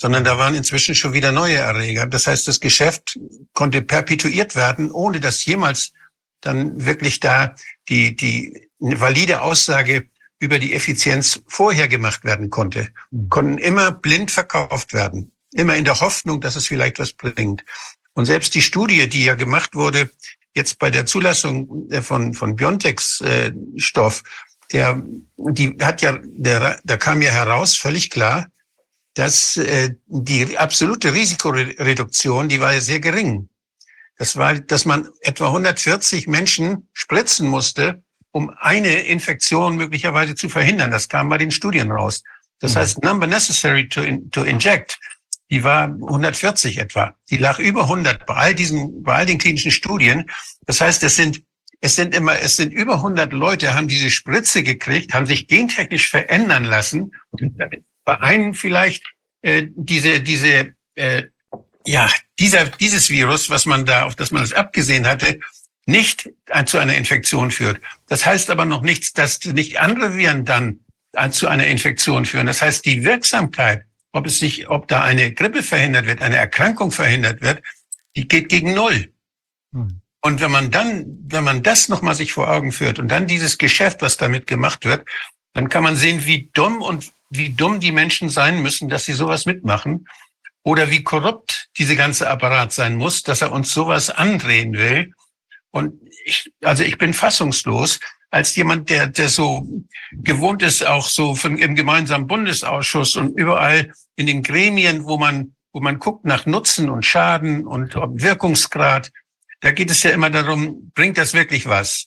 sondern da waren inzwischen schon wieder neue Erreger. Das heißt, das Geschäft konnte perpetuiert werden, ohne dass jemals dann wirklich da die, die valide Aussage über die Effizienz vorher gemacht werden konnte. Mhm. Konnten immer blind verkauft werden. Immer in der Hoffnung, dass es vielleicht was bringt. Und selbst die Studie, die ja gemacht wurde, jetzt bei der Zulassung von, von Biontechs äh, Stoff, der, die hat ja, der, da kam ja heraus, völlig klar, dass äh, die absolute Risikoreduktion, die war ja sehr gering. Das war, dass man etwa 140 Menschen spritzen musste, um eine Infektion möglicherweise zu verhindern. Das kam bei den Studien raus. Das mhm. heißt, number necessary to, in, to inject, die war 140 etwa. Die lag über 100 bei all diesen, bei all den klinischen Studien. Das heißt, es sind es sind immer, es sind über 100 Leute, haben diese Spritze gekriegt, haben sich gentechnisch verändern lassen. Einem vielleicht äh, diese, diese, äh, ja, dieser, dieses Virus, was man da, auf das man es abgesehen hatte, nicht zu einer Infektion führt. Das heißt aber noch nichts, dass nicht andere Viren dann zu einer Infektion führen. Das heißt, die Wirksamkeit, ob es sich, ob da eine Grippe verhindert wird, eine Erkrankung verhindert wird, die geht gegen Null. Hm. Und wenn man dann, wenn man das nochmal sich vor Augen führt und dann dieses Geschäft, was damit gemacht wird, dann kann man sehen, wie dumm und wie dumm die Menschen sein müssen, dass sie sowas mitmachen oder wie korrupt diese ganze Apparat sein muss, dass er uns sowas andrehen will. Und ich, also ich bin fassungslos als jemand, der, der so gewohnt ist, auch so von, im gemeinsamen Bundesausschuss und überall in den Gremien, wo man, wo man guckt nach Nutzen und Schaden und Wirkungsgrad da geht es ja immer darum, bringt das wirklich was?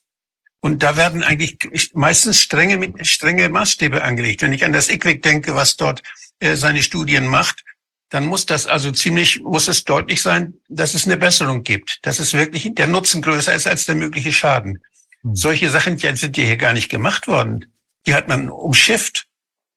Und da werden eigentlich meistens strenge, strenge Maßstäbe angelegt. Wenn ich an das IQWIC denke, was dort äh, seine Studien macht, dann muss das also ziemlich, muss es deutlich sein, dass es eine Besserung gibt, dass es wirklich der Nutzen größer ist als der mögliche Schaden. Mhm. Solche Sachen sind ja hier gar nicht gemacht worden. Die hat man umschifft.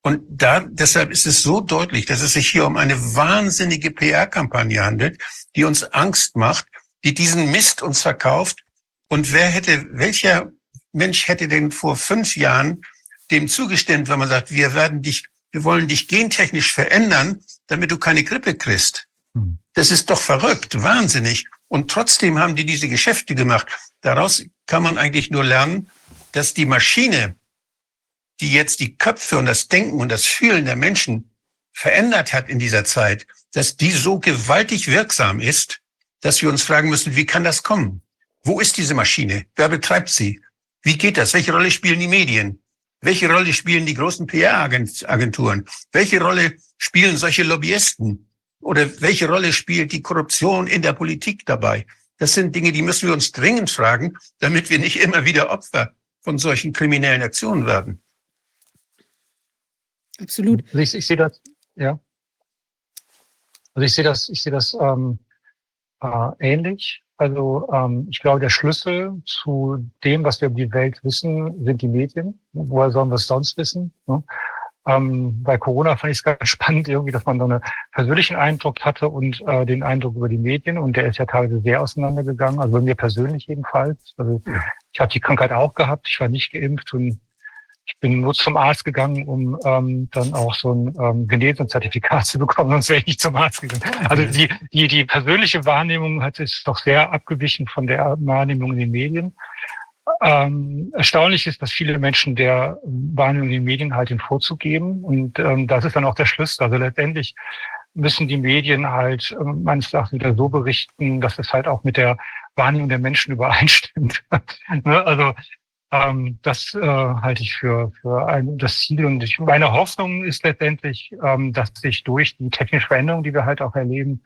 Und da, deshalb ist es so deutlich, dass es sich hier um eine wahnsinnige PR-Kampagne handelt, die uns Angst macht, die diesen Mist uns verkauft. Und wer hätte, welcher Mensch hätte denn vor fünf Jahren dem zugestimmt, wenn man sagt, wir werden dich, wir wollen dich gentechnisch verändern, damit du keine Grippe kriegst? Hm. Das ist doch verrückt, wahnsinnig. Und trotzdem haben die diese Geschäfte gemacht. Daraus kann man eigentlich nur lernen, dass die Maschine, die jetzt die Köpfe und das Denken und das Fühlen der Menschen verändert hat in dieser Zeit, dass die so gewaltig wirksam ist, dass wir uns fragen müssen, wie kann das kommen? Wo ist diese Maschine? Wer betreibt sie? Wie geht das? Welche Rolle spielen die Medien? Welche Rolle spielen die großen PR-Agenturen? Welche Rolle spielen solche Lobbyisten? Oder welche Rolle spielt die Korruption in der Politik dabei? Das sind Dinge, die müssen wir uns dringend fragen, damit wir nicht immer wieder Opfer von solchen kriminellen Aktionen werden. Absolut. Also ich, ich sehe das, ja. Also ich sehe das, ich sehe das ähm, äh, ähnlich. Also ähm, ich glaube, der Schlüssel zu dem, was wir über die Welt wissen, sind die Medien. Woher sollen wir es sonst wissen? Ne? Ähm, bei Corona fand ich es ganz spannend, irgendwie, dass man so einen persönlichen Eindruck hatte und äh, den Eindruck über die Medien. Und der ist ja teilweise sehr auseinandergegangen, also bei mir persönlich jedenfalls. Also ich habe die Krankheit auch gehabt, ich war nicht geimpft und ich bin nur zum Arzt gegangen, um ähm, dann auch so ein ähm, Genesenzertifikat zu bekommen, sonst wäre ich nicht zum Arzt gegangen. Also die, die, die persönliche Wahrnehmung hat sich doch sehr abgewichen von der Wahrnehmung in den Medien. Ähm, erstaunlich ist, dass viele Menschen der Wahrnehmung in den Medien halt den Vorzug geben. Und ähm, das ist dann auch der Schlüssel. Also letztendlich müssen die Medien halt äh, meines Erachtens wieder so berichten, dass es halt auch mit der Wahrnehmung der Menschen übereinstimmt. ne? Also ähm, das äh, halte ich für, für ein, das Ziel. Und ich, meine Hoffnung ist letztendlich, ähm, dass sich durch die technische Veränderung, die wir halt auch erleben,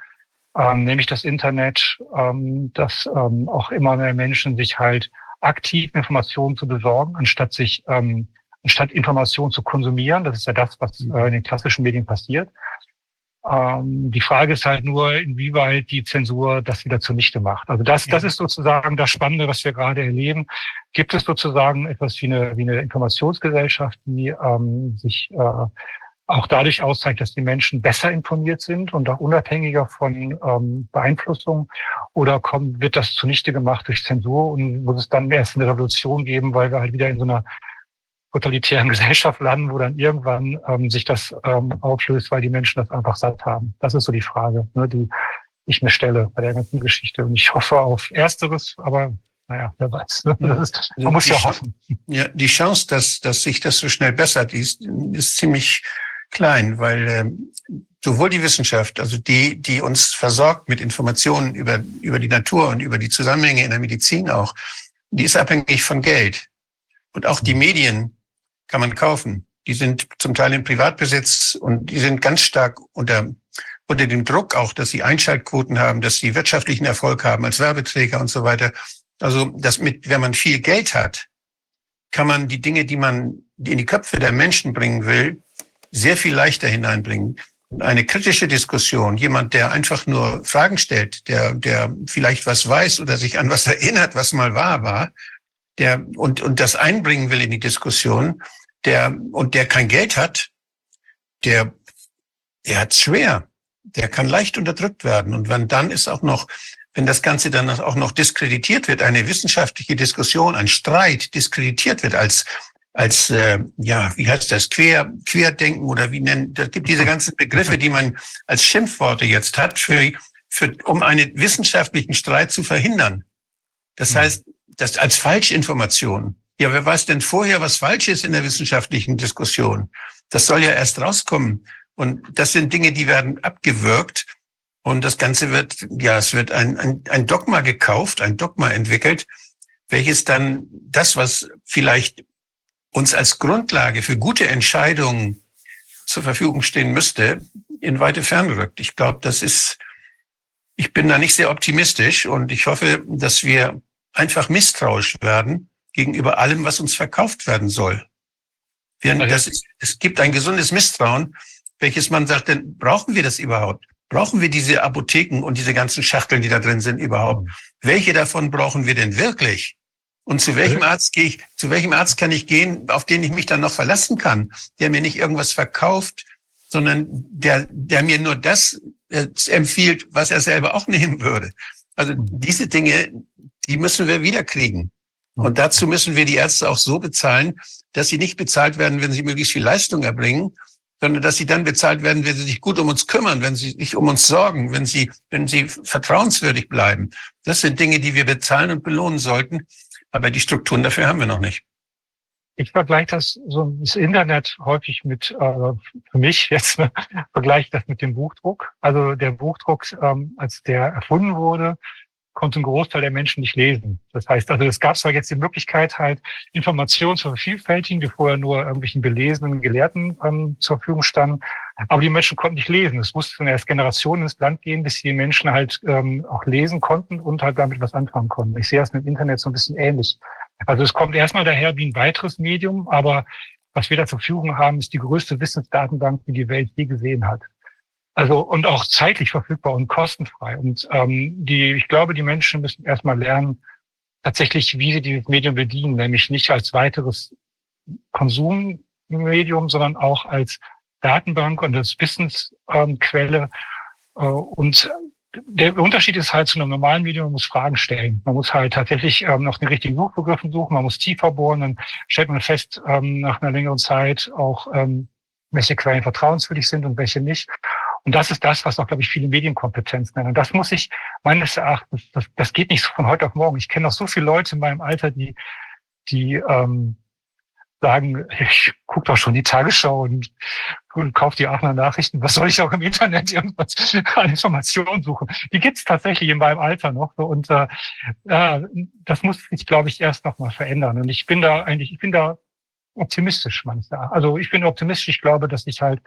ähm, nämlich das Internet, ähm, dass ähm, auch immer mehr Menschen sich halt aktiv Informationen zu besorgen, anstatt sich ähm, anstatt Informationen zu konsumieren. Das ist ja das, was äh, in den klassischen Medien passiert. Ähm, die Frage ist halt nur, inwieweit die Zensur das wieder zunichte macht. Also das, das ist sozusagen das Spannende, was wir gerade erleben. Gibt es sozusagen etwas wie eine, wie eine Informationsgesellschaft, die ähm, sich äh, auch dadurch auszeigt, dass die Menschen besser informiert sind und auch unabhängiger von ähm, Beeinflussung? Oder kommt, wird das zunichte gemacht durch Zensur und muss es dann erst eine Revolution geben, weil wir halt wieder in so einer totalitären Gesellschaft landen, wo dann irgendwann ähm, sich das ähm, auflöst, weil die Menschen das einfach satt haben. Das ist so die Frage, ne, die ich mir stelle bei der ganzen Geschichte. Und ich hoffe auf Ersteres, aber naja, wer weiß. Ne? Ist, man muss ja hoffen. Ja, die Chance, dass, dass sich das so schnell bessert, ist, ist ziemlich klein, weil äh, sowohl die Wissenschaft, also die, die uns versorgt mit Informationen über, über die Natur und über die Zusammenhänge in der Medizin auch, die ist abhängig von Geld. Und auch die Medien kann man kaufen. Die sind zum Teil im Privatbesitz und die sind ganz stark unter, unter dem Druck auch, dass sie Einschaltquoten haben, dass sie wirtschaftlichen Erfolg haben als Werbeträger und so weiter. Also, das mit, wenn man viel Geld hat, kann man die Dinge, die man in die Köpfe der Menschen bringen will, sehr viel leichter hineinbringen. Eine kritische Diskussion, jemand, der einfach nur Fragen stellt, der, der vielleicht was weiß oder sich an was erinnert, was mal wahr war, der und, und das einbringen will in die Diskussion, der und der kein Geld hat, der, der hat schwer. Der kann leicht unterdrückt werden. Und wenn dann ist auch noch, wenn das Ganze dann auch noch diskreditiert wird, eine wissenschaftliche Diskussion, ein Streit diskreditiert wird als als äh, ja, wie heißt das, Quer, Querdenken oder wie nennen, da gibt diese ganzen Begriffe, die man als Schimpfworte jetzt hat, für, für, um einen wissenschaftlichen Streit zu verhindern. Das mhm. heißt, das als Falschinformation. Ja, wer weiß denn vorher, was falsch ist in der wissenschaftlichen Diskussion? Das soll ja erst rauskommen. Und das sind Dinge, die werden abgewürgt. Und das Ganze wird, ja, es wird ein, ein, ein Dogma gekauft, ein Dogma entwickelt, welches dann das, was vielleicht uns als Grundlage für gute Entscheidungen zur Verfügung stehen müsste, in weite Ferne rückt. Ich glaube, das ist, ich bin da nicht sehr optimistisch und ich hoffe, dass wir einfach misstrauisch werden gegenüber allem, was uns verkauft werden soll. Ist, es gibt ein gesundes Misstrauen, welches man sagt, denn brauchen wir das überhaupt? Brauchen wir diese Apotheken und diese ganzen Schachteln, die da drin sind, überhaupt? Mhm. Welche davon brauchen wir denn wirklich? Und zu welchem Arzt gehe ich, zu welchem Arzt kann ich gehen, auf den ich mich dann noch verlassen kann, der mir nicht irgendwas verkauft, sondern der, der mir nur das äh, empfiehlt, was er selber auch nehmen würde. Also diese Dinge, die müssen wir wiederkriegen. Und dazu müssen wir die Ärzte auch so bezahlen, dass sie nicht bezahlt werden, wenn sie möglichst viel Leistung erbringen, sondern dass sie dann bezahlt werden, wenn sie sich gut um uns kümmern, wenn sie sich um uns sorgen, wenn sie, wenn sie vertrauenswürdig bleiben. Das sind Dinge, die wir bezahlen und belohnen sollten. Aber die Strukturen dafür haben wir noch nicht. ich vergleiche das so das Internet häufig mit, äh, für mich jetzt ne, vergleiche das mit dem Buchdruck. Also der Buchdruck, ähm, als der erfunden wurde, konnte ein Großteil der Menschen nicht lesen. Das heißt, also es gab zwar jetzt die Möglichkeit, halt Informationen zu vervielfältigen, die vorher nur irgendwelchen belesenen Gelehrten ähm, zur Verfügung standen, aber die Menschen konnten nicht lesen. Es musste erst Generationen ins Land gehen, bis die Menschen halt ähm, auch lesen konnten und halt damit was anfangen konnten. Ich sehe das mit dem Internet so ein bisschen ähnlich. Also es kommt erstmal daher wie ein weiteres Medium, aber was wir da zur Verfügung haben, ist die größte Wissensdatenbank, die die Welt je gesehen hat. Also und auch zeitlich verfügbar und kostenfrei. Und ähm, die, ich glaube, die Menschen müssen erstmal lernen, tatsächlich, wie sie dieses Medium bedienen, nämlich nicht als weiteres Konsummedium, sondern auch als Datenbank und als Wissensquelle. Äh, und der Unterschied ist halt zu einem normalen Medium, man muss Fragen stellen. Man muss halt tatsächlich ähm, nach den richtigen Suchbegriffen suchen, man muss tiefer bohren, dann stellt man fest, ähm, nach einer längeren Zeit auch, ähm, welche Quellen vertrauenswürdig sind und welche nicht. Und das ist das, was auch, glaube ich, viele Medienkompetenz nennen. Und das muss ich meines Erachtens, das, das geht nicht von heute auf morgen. Ich kenne noch so viele Leute in meinem Alter, die, die ähm, sagen, ich gucke doch schon die Tagesschau und, und kaufe die Aachener Nachrichten. Was soll ich auch im Internet irgendwas an Informationen suchen? Die gibt's tatsächlich in meinem Alter noch. So, und äh, äh, das muss sich, glaube ich, erst noch mal verändern. Und ich bin da eigentlich, ich bin da optimistisch manchmal. Also ich bin optimistisch. Ich glaube, dass ich halt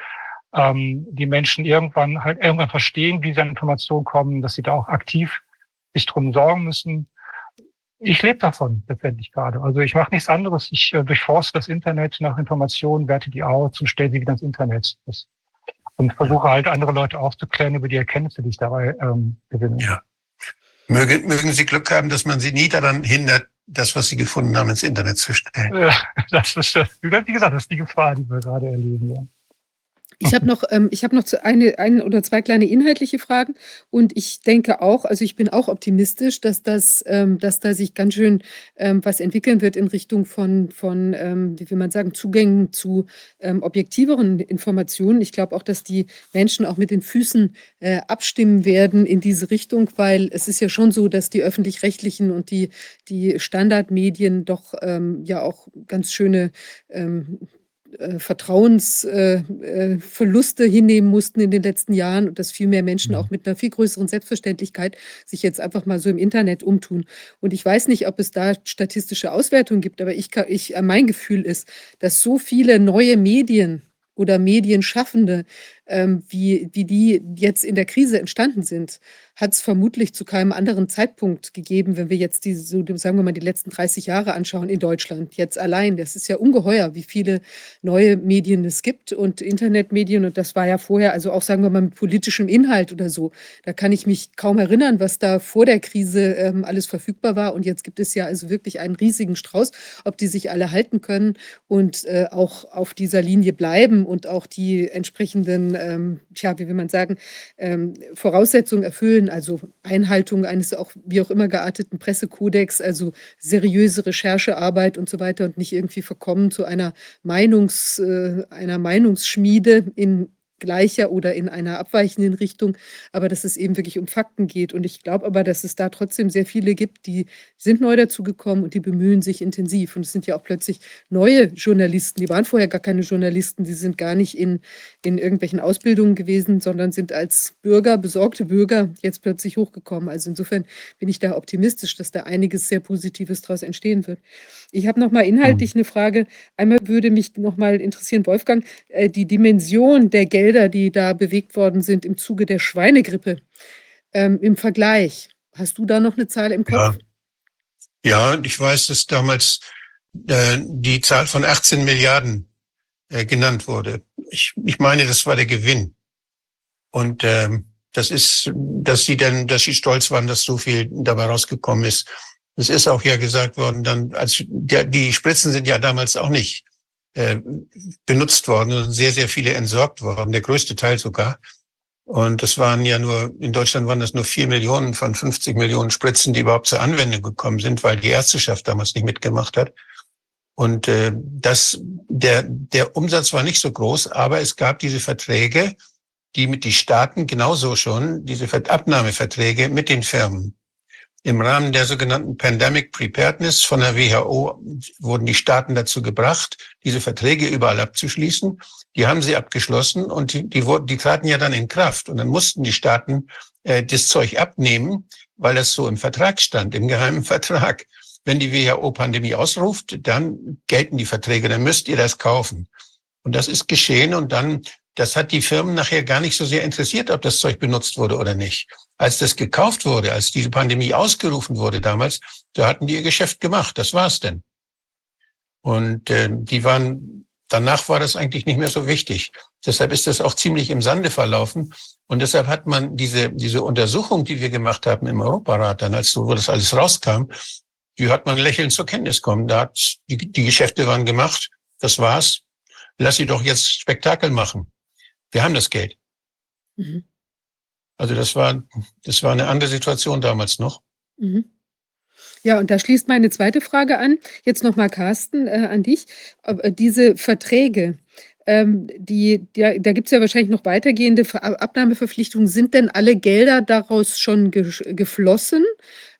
ähm, die Menschen irgendwann halt irgendwann verstehen, wie sie an Informationen kommen, dass sie da auch aktiv sich drum sorgen müssen. Ich lebe davon letztendlich gerade. Also ich mache nichts anderes. Ich äh, durchforste das Internet nach Informationen, werte die aus und stelle sie wieder ins Internet. Das, und versuche halt andere Leute aufzuklären über die Erkenntnisse, die ich dabei ähm, gewinne. Ja. Mögen, mögen Sie Glück haben, dass man Sie nie daran hindert, das, was Sie gefunden haben, ins Internet zu stellen. Das ist, wie gesagt, das ist die Gefahr, die wir gerade erleben. Ja. Ich habe noch, ähm, ich habe noch eine, ein oder zwei kleine inhaltliche Fragen und ich denke auch, also ich bin auch optimistisch, dass das, ähm, dass da sich ganz schön ähm, was entwickeln wird in Richtung von, von ähm, wie will man sagen, Zugängen zu ähm, objektiveren Informationen. Ich glaube auch, dass die Menschen auch mit den Füßen äh, abstimmen werden in diese Richtung, weil es ist ja schon so, dass die öffentlich-rechtlichen und die, die Standardmedien doch ähm, ja auch ganz schöne äh, Vertrauensverluste äh, äh, hinnehmen mussten in den letzten Jahren und dass viel mehr Menschen auch mit einer viel größeren Selbstverständlichkeit sich jetzt einfach mal so im Internet umtun. Und ich weiß nicht, ob es da statistische Auswertungen gibt, aber ich, ich mein Gefühl ist, dass so viele neue Medien oder Medienschaffende, ähm, wie, wie die jetzt in der Krise entstanden sind, hat es vermutlich zu keinem anderen Zeitpunkt gegeben, wenn wir jetzt diese, so, sagen wir mal, die letzten 30 Jahre anschauen in Deutschland, jetzt allein. Das ist ja ungeheuer, wie viele neue Medien es gibt und Internetmedien. Und das war ja vorher, also auch sagen wir mal mit politischem Inhalt oder so. Da kann ich mich kaum erinnern, was da vor der Krise ähm, alles verfügbar war. Und jetzt gibt es ja also wirklich einen riesigen Strauß, ob die sich alle halten können und äh, auch auf dieser Linie bleiben und auch die entsprechenden, ähm, tja, wie will man sagen, ähm, Voraussetzungen erfüllen also Einhaltung eines auch wie auch immer gearteten Pressekodex, also seriöse Recherchearbeit und so weiter und nicht irgendwie verkommen zu einer Meinungs, äh, einer Meinungsschmiede in gleicher oder in einer abweichenden Richtung, aber dass es eben wirklich um Fakten geht. Und ich glaube aber, dass es da trotzdem sehr viele gibt, die sind neu dazugekommen und die bemühen sich intensiv. Und es sind ja auch plötzlich neue Journalisten, die waren vorher gar keine Journalisten, die sind gar nicht in, in irgendwelchen Ausbildungen gewesen, sondern sind als Bürger, besorgte Bürger jetzt plötzlich hochgekommen. Also insofern bin ich da optimistisch, dass da einiges sehr Positives daraus entstehen wird. Ich habe noch mal inhaltlich hm. eine Frage. Einmal würde mich noch mal interessieren, Wolfgang, äh, die Dimension der Geld Gelder, die da bewegt worden sind im Zuge der Schweinegrippe, ähm, im Vergleich. Hast du da noch eine Zahl im Kopf? Ja, ja ich weiß, dass damals äh, die Zahl von 18 Milliarden äh, genannt wurde. Ich, ich meine, das war der Gewinn. Und ähm, das ist, dass sie dann, dass sie stolz waren, dass so viel dabei rausgekommen ist. Es ist auch ja gesagt worden, dann, als der, die Spritzen sind ja damals auch nicht äh, benutzt worden und sehr, sehr viele entsorgt worden, der größte Teil sogar. Und das waren ja nur, in Deutschland waren das nur vier Millionen von 50 Millionen Spritzen, die überhaupt zur Anwendung gekommen sind, weil die Ärzteschaft damals nicht mitgemacht hat. Und äh, das, der, der Umsatz war nicht so groß, aber es gab diese Verträge, die mit die Staaten genauso schon, diese Abnahmeverträge mit den Firmen. Im Rahmen der sogenannten Pandemic Preparedness von der WHO wurden die Staaten dazu gebracht, diese Verträge überall abzuschließen. Die haben sie abgeschlossen und die, die, wurden, die traten ja dann in Kraft. Und dann mussten die Staaten äh, das Zeug abnehmen, weil das so im Vertrag stand, im geheimen Vertrag. Wenn die WHO Pandemie ausruft, dann gelten die Verträge, dann müsst ihr das kaufen. Und das ist geschehen und dann, das hat die Firmen nachher gar nicht so sehr interessiert, ob das Zeug benutzt wurde oder nicht. Als das gekauft wurde, als diese Pandemie ausgerufen wurde damals, da hatten die ihr Geschäft gemacht. Das war's denn. Und äh, die waren, danach war das eigentlich nicht mehr so wichtig. Deshalb ist das auch ziemlich im Sande verlaufen. Und deshalb hat man diese, diese Untersuchung, die wir gemacht haben im Europarat, dann als wo das alles rauskam, die hat man lächelnd zur Kenntnis kommen. Da hat, die, die Geschäfte waren gemacht. Das war's lass sie doch jetzt Spektakel machen. Wir haben das Geld. Mhm. Also das war, das war eine andere Situation damals noch. Mhm. Ja, und da schließt meine zweite Frage an. Jetzt nochmal, Carsten, äh, an dich. Äh, diese Verträge, ähm, die, die, da gibt es ja wahrscheinlich noch weitergehende Abnahmeverpflichtungen. Sind denn alle Gelder daraus schon ge geflossen?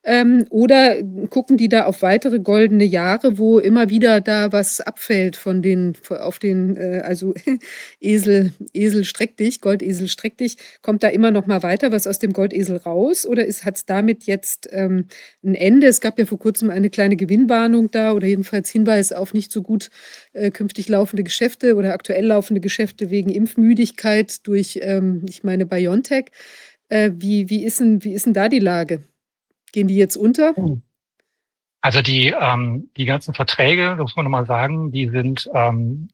Ähm, oder gucken die da auf weitere goldene Jahre, wo immer wieder da was abfällt von den, auf den, äh, also Esel, Esel streck dich, Goldesel streck dich, kommt da immer noch mal weiter was aus dem Goldesel raus oder hat es damit jetzt ähm, ein Ende? Es gab ja vor kurzem eine kleine Gewinnwarnung da oder jedenfalls Hinweis auf nicht so gut äh, künftig laufende Geschäfte oder aktuell laufende Geschäfte wegen Impfmüdigkeit durch, ähm, ich meine, BioNTech. Äh, wie, wie, ist denn, wie ist denn da die Lage? Gehen die jetzt unter? Hm. Also die, ähm, die ganzen Verträge, muss man nochmal sagen, die sind ähm,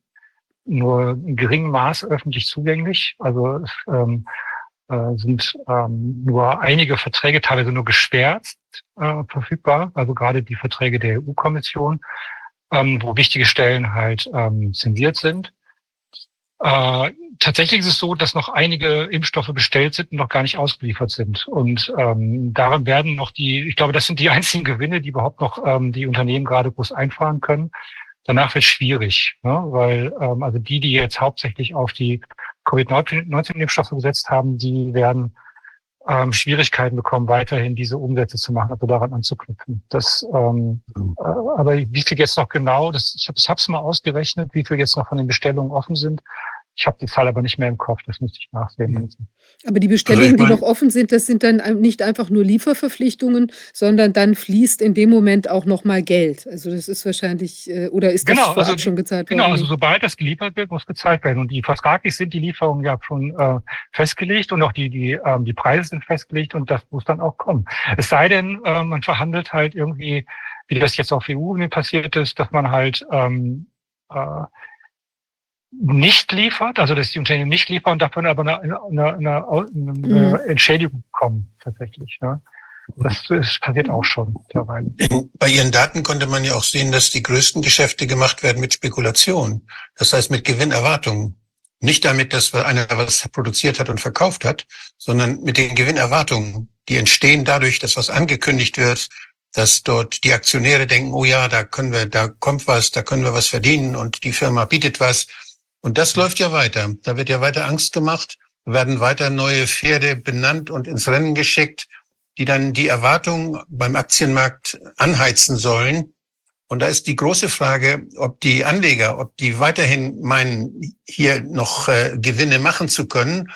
nur in geringem Maß öffentlich zugänglich. Also ähm, äh, sind ähm, nur einige Verträge, teilweise nur geschwärzt äh, verfügbar. Also gerade die Verträge der EU-Kommission, ähm, wo wichtige Stellen halt ähm, zensiert sind. Äh, tatsächlich ist es so, dass noch einige Impfstoffe bestellt sind und noch gar nicht ausgeliefert sind. Und ähm, darin werden noch die, ich glaube, das sind die einzigen Gewinne, die überhaupt noch ähm, die Unternehmen gerade groß einfahren können. Danach wird es schwierig, ne? weil ähm, also die, die jetzt hauptsächlich auf die Covid-19-Impfstoffe gesetzt haben, die werden ähm, Schwierigkeiten bekommen, weiterhin diese Umsätze zu machen, also daran anzuknüpfen. Das, ähm, äh, aber wie viel jetzt noch genau, das, ich habe es mal ausgerechnet, wie viel jetzt noch von den Bestellungen offen sind. Ich habe die Zahl aber nicht mehr im Kopf, das müsste ich nachsehen. Aber die Bestellungen, also die noch offen sind, das sind dann nicht einfach nur Lieferverpflichtungen, sondern dann fließt in dem Moment auch nochmal Geld. Also das ist wahrscheinlich, äh, oder ist das genau, vorab also, schon gezahlt genau, worden? Genau, also sobald das geliefert wird, muss gezahlt werden. Und die vertraglich sind die Lieferungen ja schon äh, festgelegt und auch die, die, ähm, die Preise sind festgelegt und das muss dann auch kommen. Es sei denn, äh, man verhandelt halt irgendwie, wie das jetzt auf EU-Ebene passiert ist, dass man halt ähm, äh, nicht liefert, also dass die Unternehmen nicht liefern und davon aber eine, eine, eine, eine mhm. Entschädigung bekommen tatsächlich. Ne? Das, das passiert auch schon mittlerweile. Bei Ihren Daten konnte man ja auch sehen, dass die größten Geschäfte gemacht werden mit Spekulation. Das heißt mit Gewinnerwartungen. Nicht damit, dass einer was produziert hat und verkauft hat, sondern mit den Gewinnerwartungen. Die entstehen dadurch, dass was angekündigt wird, dass dort die Aktionäre denken, oh ja, da können wir, da kommt was, da können wir was verdienen und die Firma bietet was und das läuft ja weiter. Da wird ja weiter Angst gemacht, werden weiter neue Pferde benannt und ins Rennen geschickt, die dann die Erwartungen beim Aktienmarkt anheizen sollen. Und da ist die große Frage, ob die Anleger, ob die weiterhin meinen, hier noch äh, Gewinne machen zu können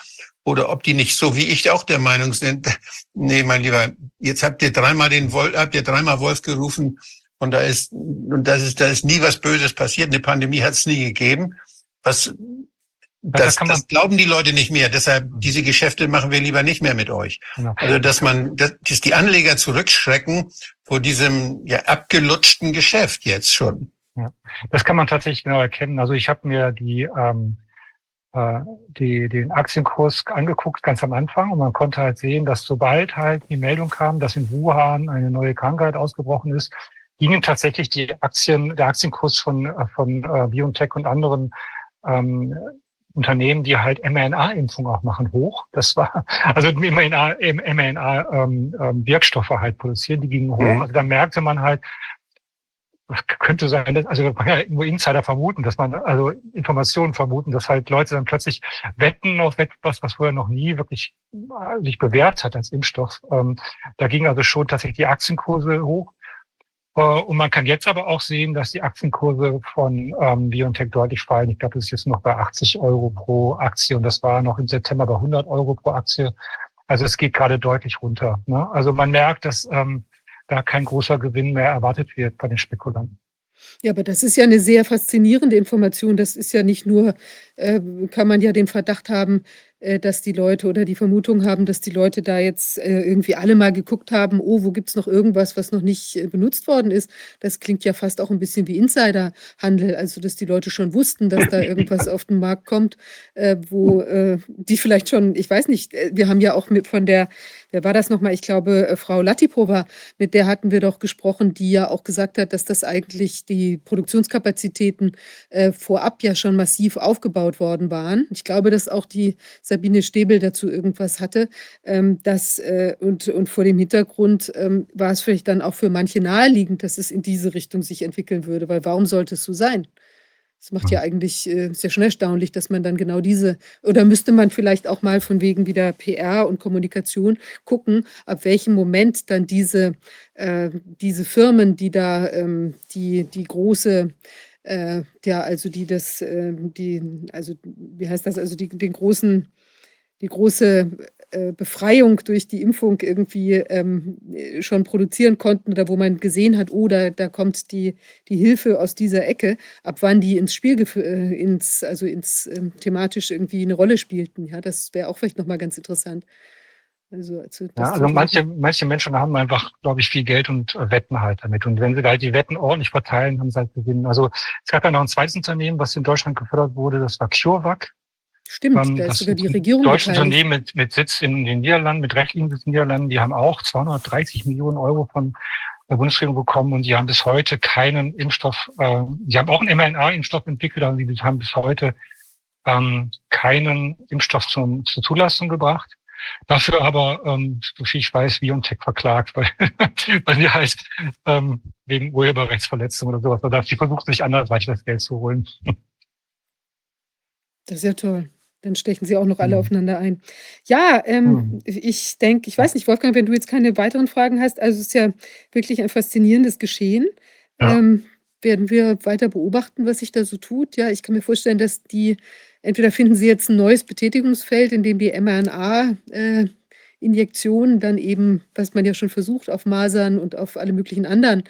oder ob die nicht so wie ich auch der Meinung sind, nee, mein Lieber, jetzt habt ihr dreimal den Wolf, habt ihr dreimal Wolf gerufen und da ist, und das ist, da ist nie was Böses passiert. Eine Pandemie hat es nie gegeben. Was, das, das, das, glauben die Leute nicht mehr. Deshalb, diese Geschäfte machen wir lieber nicht mehr mit euch. Genau. Also, dass man, dass die Anleger zurückschrecken vor diesem ja, abgelutschten Geschäft jetzt schon. Ja, das kann man tatsächlich genau erkennen. Also ich habe mir die, ähm, äh, die, den Aktienkurs angeguckt ganz am Anfang und man konnte halt sehen, dass sobald halt die Meldung kam, dass in Wuhan eine neue Krankheit ausgebrochen ist, gingen tatsächlich die Aktien, der Aktienkurs von, von äh, BioNTech und anderen ähm, Unternehmen, die halt mRNA-Impfung auch machen, hoch. Das war, also mRNA-Wirkstoffe ähm, ähm, halt produzieren, die gingen hoch. Mhm. Also da merkte man halt, könnte sein, dass, also man kann ja nur Insider vermuten, dass man, also Informationen vermuten, dass halt Leute dann plötzlich wetten auf etwas, was vorher noch nie wirklich äh, sich bewährt hat als Impfstoff. Ähm, da ging also schon tatsächlich die Aktienkurse hoch. Äh, und man kann jetzt aber auch sehen, dass die Aktienkurse von ähm, BioNTech deutlich fallen. Ich glaube, das ist jetzt noch bei 80 Euro pro Aktie und das war noch im September bei 100 Euro pro Aktie. Also es geht gerade deutlich runter. Ne? Also man merkt, dass ähm, da kein großer Gewinn mehr erwartet wird bei den Spekulanten. Ja, aber das ist ja eine sehr faszinierende Information. Das ist ja nicht nur, äh, kann man ja den Verdacht haben, dass die Leute oder die Vermutung haben, dass die Leute da jetzt äh, irgendwie alle mal geguckt haben, oh, wo gibt es noch irgendwas, was noch nicht äh, benutzt worden ist. Das klingt ja fast auch ein bisschen wie Insiderhandel, also dass die Leute schon wussten, dass da irgendwas auf den Markt kommt, äh, wo äh, die vielleicht schon, ich weiß nicht, wir haben ja auch mit von der, wer war das nochmal, ich glaube, Frau Latipova, mit der hatten wir doch gesprochen, die ja auch gesagt hat, dass das eigentlich die Produktionskapazitäten vorab ja schon massiv aufgebaut worden waren. Ich glaube, dass auch die Sabine Stäbel dazu irgendwas hatte. Ähm, das, äh, und, und vor dem Hintergrund ähm, war es vielleicht dann auch für manche naheliegend, dass es in diese Richtung sich entwickeln würde, weil warum sollte es so sein? Es macht ja eigentlich äh, sehr schon erstaunlich, dass man dann genau diese, oder müsste man vielleicht auch mal von wegen wieder PR und Kommunikation gucken, ab welchem Moment dann diese, äh, diese Firmen, die da ähm, die, die große äh, ja, also die das, äh, die, also wie heißt das, also die, den großen die große äh, Befreiung durch die Impfung irgendwie ähm, schon produzieren konnten oder wo man gesehen hat, oh, da, da kommt die, die Hilfe aus dieser Ecke, ab wann die ins Spiel, äh, ins, also ins ähm, thematisch irgendwie eine Rolle spielten. Ja, das wäre auch vielleicht nochmal ganz interessant. Also, also, ja, also manche, manche Menschen haben einfach, glaube ich, viel Geld und äh, wetten halt damit. Und wenn sie halt die Wetten ordentlich verteilen, haben sie halt gewinnen. Also es gab ja noch ein zweites Unternehmen, was in Deutschland gefördert wurde, das war CureVac. Stimmt, ähm, da ist sogar die Regierung Deutsche Unternehmen mit, mit Sitz in den Niederlanden, mit rechtlichen Sitz in den Niederlanden, die haben auch 230 Millionen Euro von der Bundesregierung bekommen und die haben bis heute keinen Impfstoff, äh, die haben auch einen mRNA-Impfstoff entwickelt, aber die haben bis heute ähm, keinen Impfstoff zum, zur Zulassung gebracht. Dafür aber, ähm, so viel ich weiß, BioNTech verklagt, weil, weil die halt ähm, wegen Urheberrechtsverletzung oder sowas, oder die versucht sich anderweitig das Geld zu holen. Das ist ja toll. Dann stechen sie auch noch alle mhm. aufeinander ein. Ja, ähm, mhm. ich denke, ich weiß nicht, Wolfgang, wenn du jetzt keine weiteren Fragen hast, also es ist ja wirklich ein faszinierendes Geschehen. Ja. Ähm, werden wir weiter beobachten, was sich da so tut. Ja, ich kann mir vorstellen, dass die, entweder finden sie jetzt ein neues Betätigungsfeld, in dem die mRNA-Injektionen äh, dann eben, was man ja schon versucht, auf Masern und auf alle möglichen anderen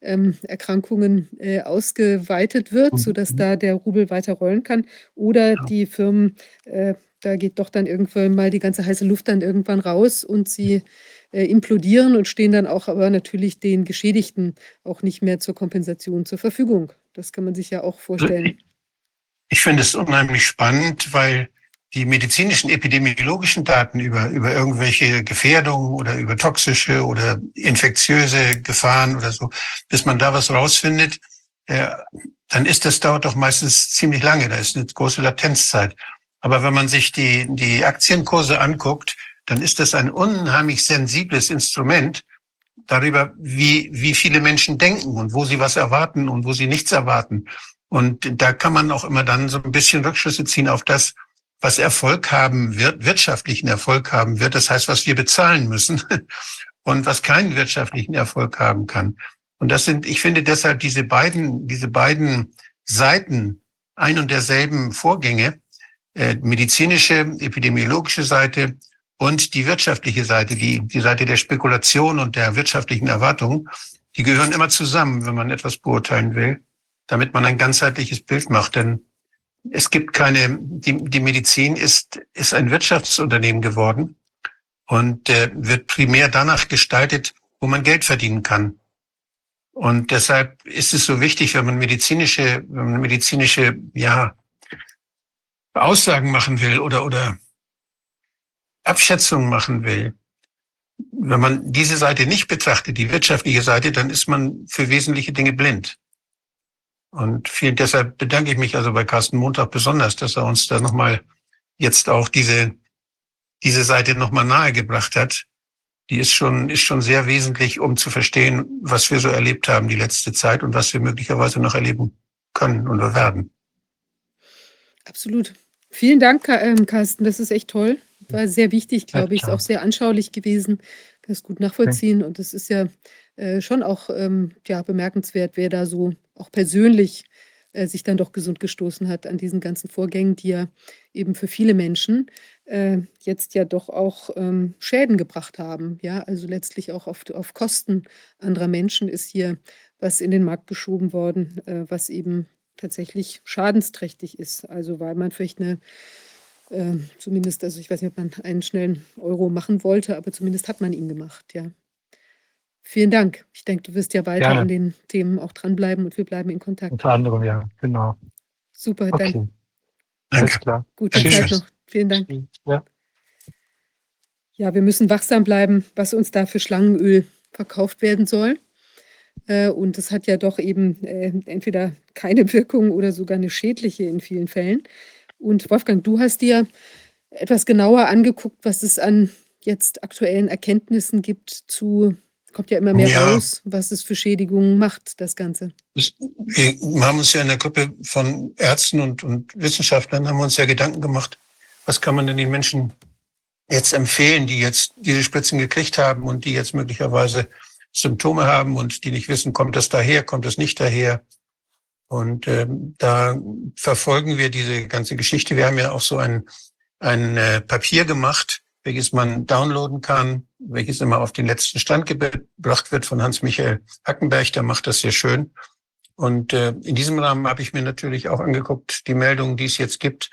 Erkrankungen äh, ausgeweitet wird, mhm. sodass da der Rubel weiter rollen kann. Oder die Firmen, äh, da geht doch dann irgendwann mal die ganze heiße Luft dann irgendwann raus und sie äh, implodieren und stehen dann auch aber natürlich den Geschädigten auch nicht mehr zur Kompensation zur Verfügung. Das kann man sich ja auch vorstellen. Ich finde es unheimlich spannend, weil die medizinischen, epidemiologischen Daten über, über irgendwelche Gefährdungen oder über toxische oder infektiöse Gefahren oder so, bis man da was rausfindet, äh, dann ist das dauert doch meistens ziemlich lange. Da ist eine große Latenzzeit. Aber wenn man sich die, die Aktienkurse anguckt, dann ist das ein unheimlich sensibles Instrument darüber, wie, wie viele Menschen denken und wo sie was erwarten und wo sie nichts erwarten. Und da kann man auch immer dann so ein bisschen Rückschlüsse ziehen auf das, was Erfolg haben wird, wirtschaftlichen Erfolg haben wird, das heißt, was wir bezahlen müssen und was keinen wirtschaftlichen Erfolg haben kann. Und das sind, ich finde deshalb diese beiden, diese beiden Seiten ein und derselben Vorgänge, äh, medizinische, epidemiologische Seite und die wirtschaftliche Seite, die, die Seite der Spekulation und der wirtschaftlichen Erwartungen, die gehören immer zusammen, wenn man etwas beurteilen will, damit man ein ganzheitliches Bild macht. Denn es gibt keine, die, die Medizin ist, ist ein Wirtschaftsunternehmen geworden und äh, wird primär danach gestaltet, wo man Geld verdienen kann. Und deshalb ist es so wichtig, wenn man medizinische, wenn man medizinische, ja, Aussagen machen will oder, oder Abschätzungen machen will. Wenn man diese Seite nicht betrachtet, die wirtschaftliche Seite, dann ist man für wesentliche Dinge blind. Und viel, deshalb bedanke ich mich also bei Carsten Montag besonders, dass er uns da nochmal jetzt auch diese, diese Seite nochmal nahegebracht hat. die ist schon, ist schon sehr wesentlich, um zu verstehen, was wir so erlebt haben die letzte Zeit und was wir möglicherweise noch erleben können oder werden. Absolut. Vielen Dank, ähm, Carsten. Das ist echt toll. War sehr wichtig, glaube ich. Ist auch sehr anschaulich gewesen. Kann es gut nachvollziehen. Und es ist ja äh, schon auch ähm, ja, bemerkenswert, wer da so auch persönlich äh, sich dann doch gesund gestoßen hat an diesen ganzen Vorgängen, die ja eben für viele Menschen äh, jetzt ja doch auch ähm, Schäden gebracht haben. Ja, also letztlich auch auf, auf Kosten anderer Menschen ist hier was in den Markt geschoben worden, äh, was eben tatsächlich schadensträchtig ist. Also weil man vielleicht eine äh, zumindest, also ich weiß nicht, ob man einen schnellen Euro machen wollte, aber zumindest hat man ihn gemacht, ja. Vielen Dank. Ich denke, du wirst ja weiter Gerne. an den Themen auch dranbleiben und wir bleiben in Kontakt. Unter anderem, ja, genau. Super, okay. dann. Alles klar. Gute Zeit noch. Vielen Dank. Ja. ja, wir müssen wachsam bleiben, was uns da für Schlangenöl verkauft werden soll. Äh, und das hat ja doch eben äh, entweder keine Wirkung oder sogar eine schädliche in vielen Fällen. Und Wolfgang, du hast dir etwas genauer angeguckt, was es an jetzt aktuellen Erkenntnissen gibt zu, kommt ja immer mehr ja. raus, was es für Schädigungen macht, das Ganze. Wir haben uns ja in der Gruppe von Ärzten und, und Wissenschaftlern, haben wir uns ja Gedanken gemacht, was kann man denn den Menschen jetzt empfehlen, die jetzt diese Spritzen gekriegt haben und die jetzt möglicherweise Symptome haben und die nicht wissen, kommt das daher, kommt es nicht daher. Und ähm, da verfolgen wir diese ganze Geschichte. Wir haben ja auch so ein, ein äh, Papier gemacht, welches man downloaden kann, welches immer auf den letzten Stand gebracht wird von Hans-Michael Hackenberg. Der macht das sehr schön. Und äh, in diesem Rahmen habe ich mir natürlich auch angeguckt, die Meldungen, die es jetzt gibt,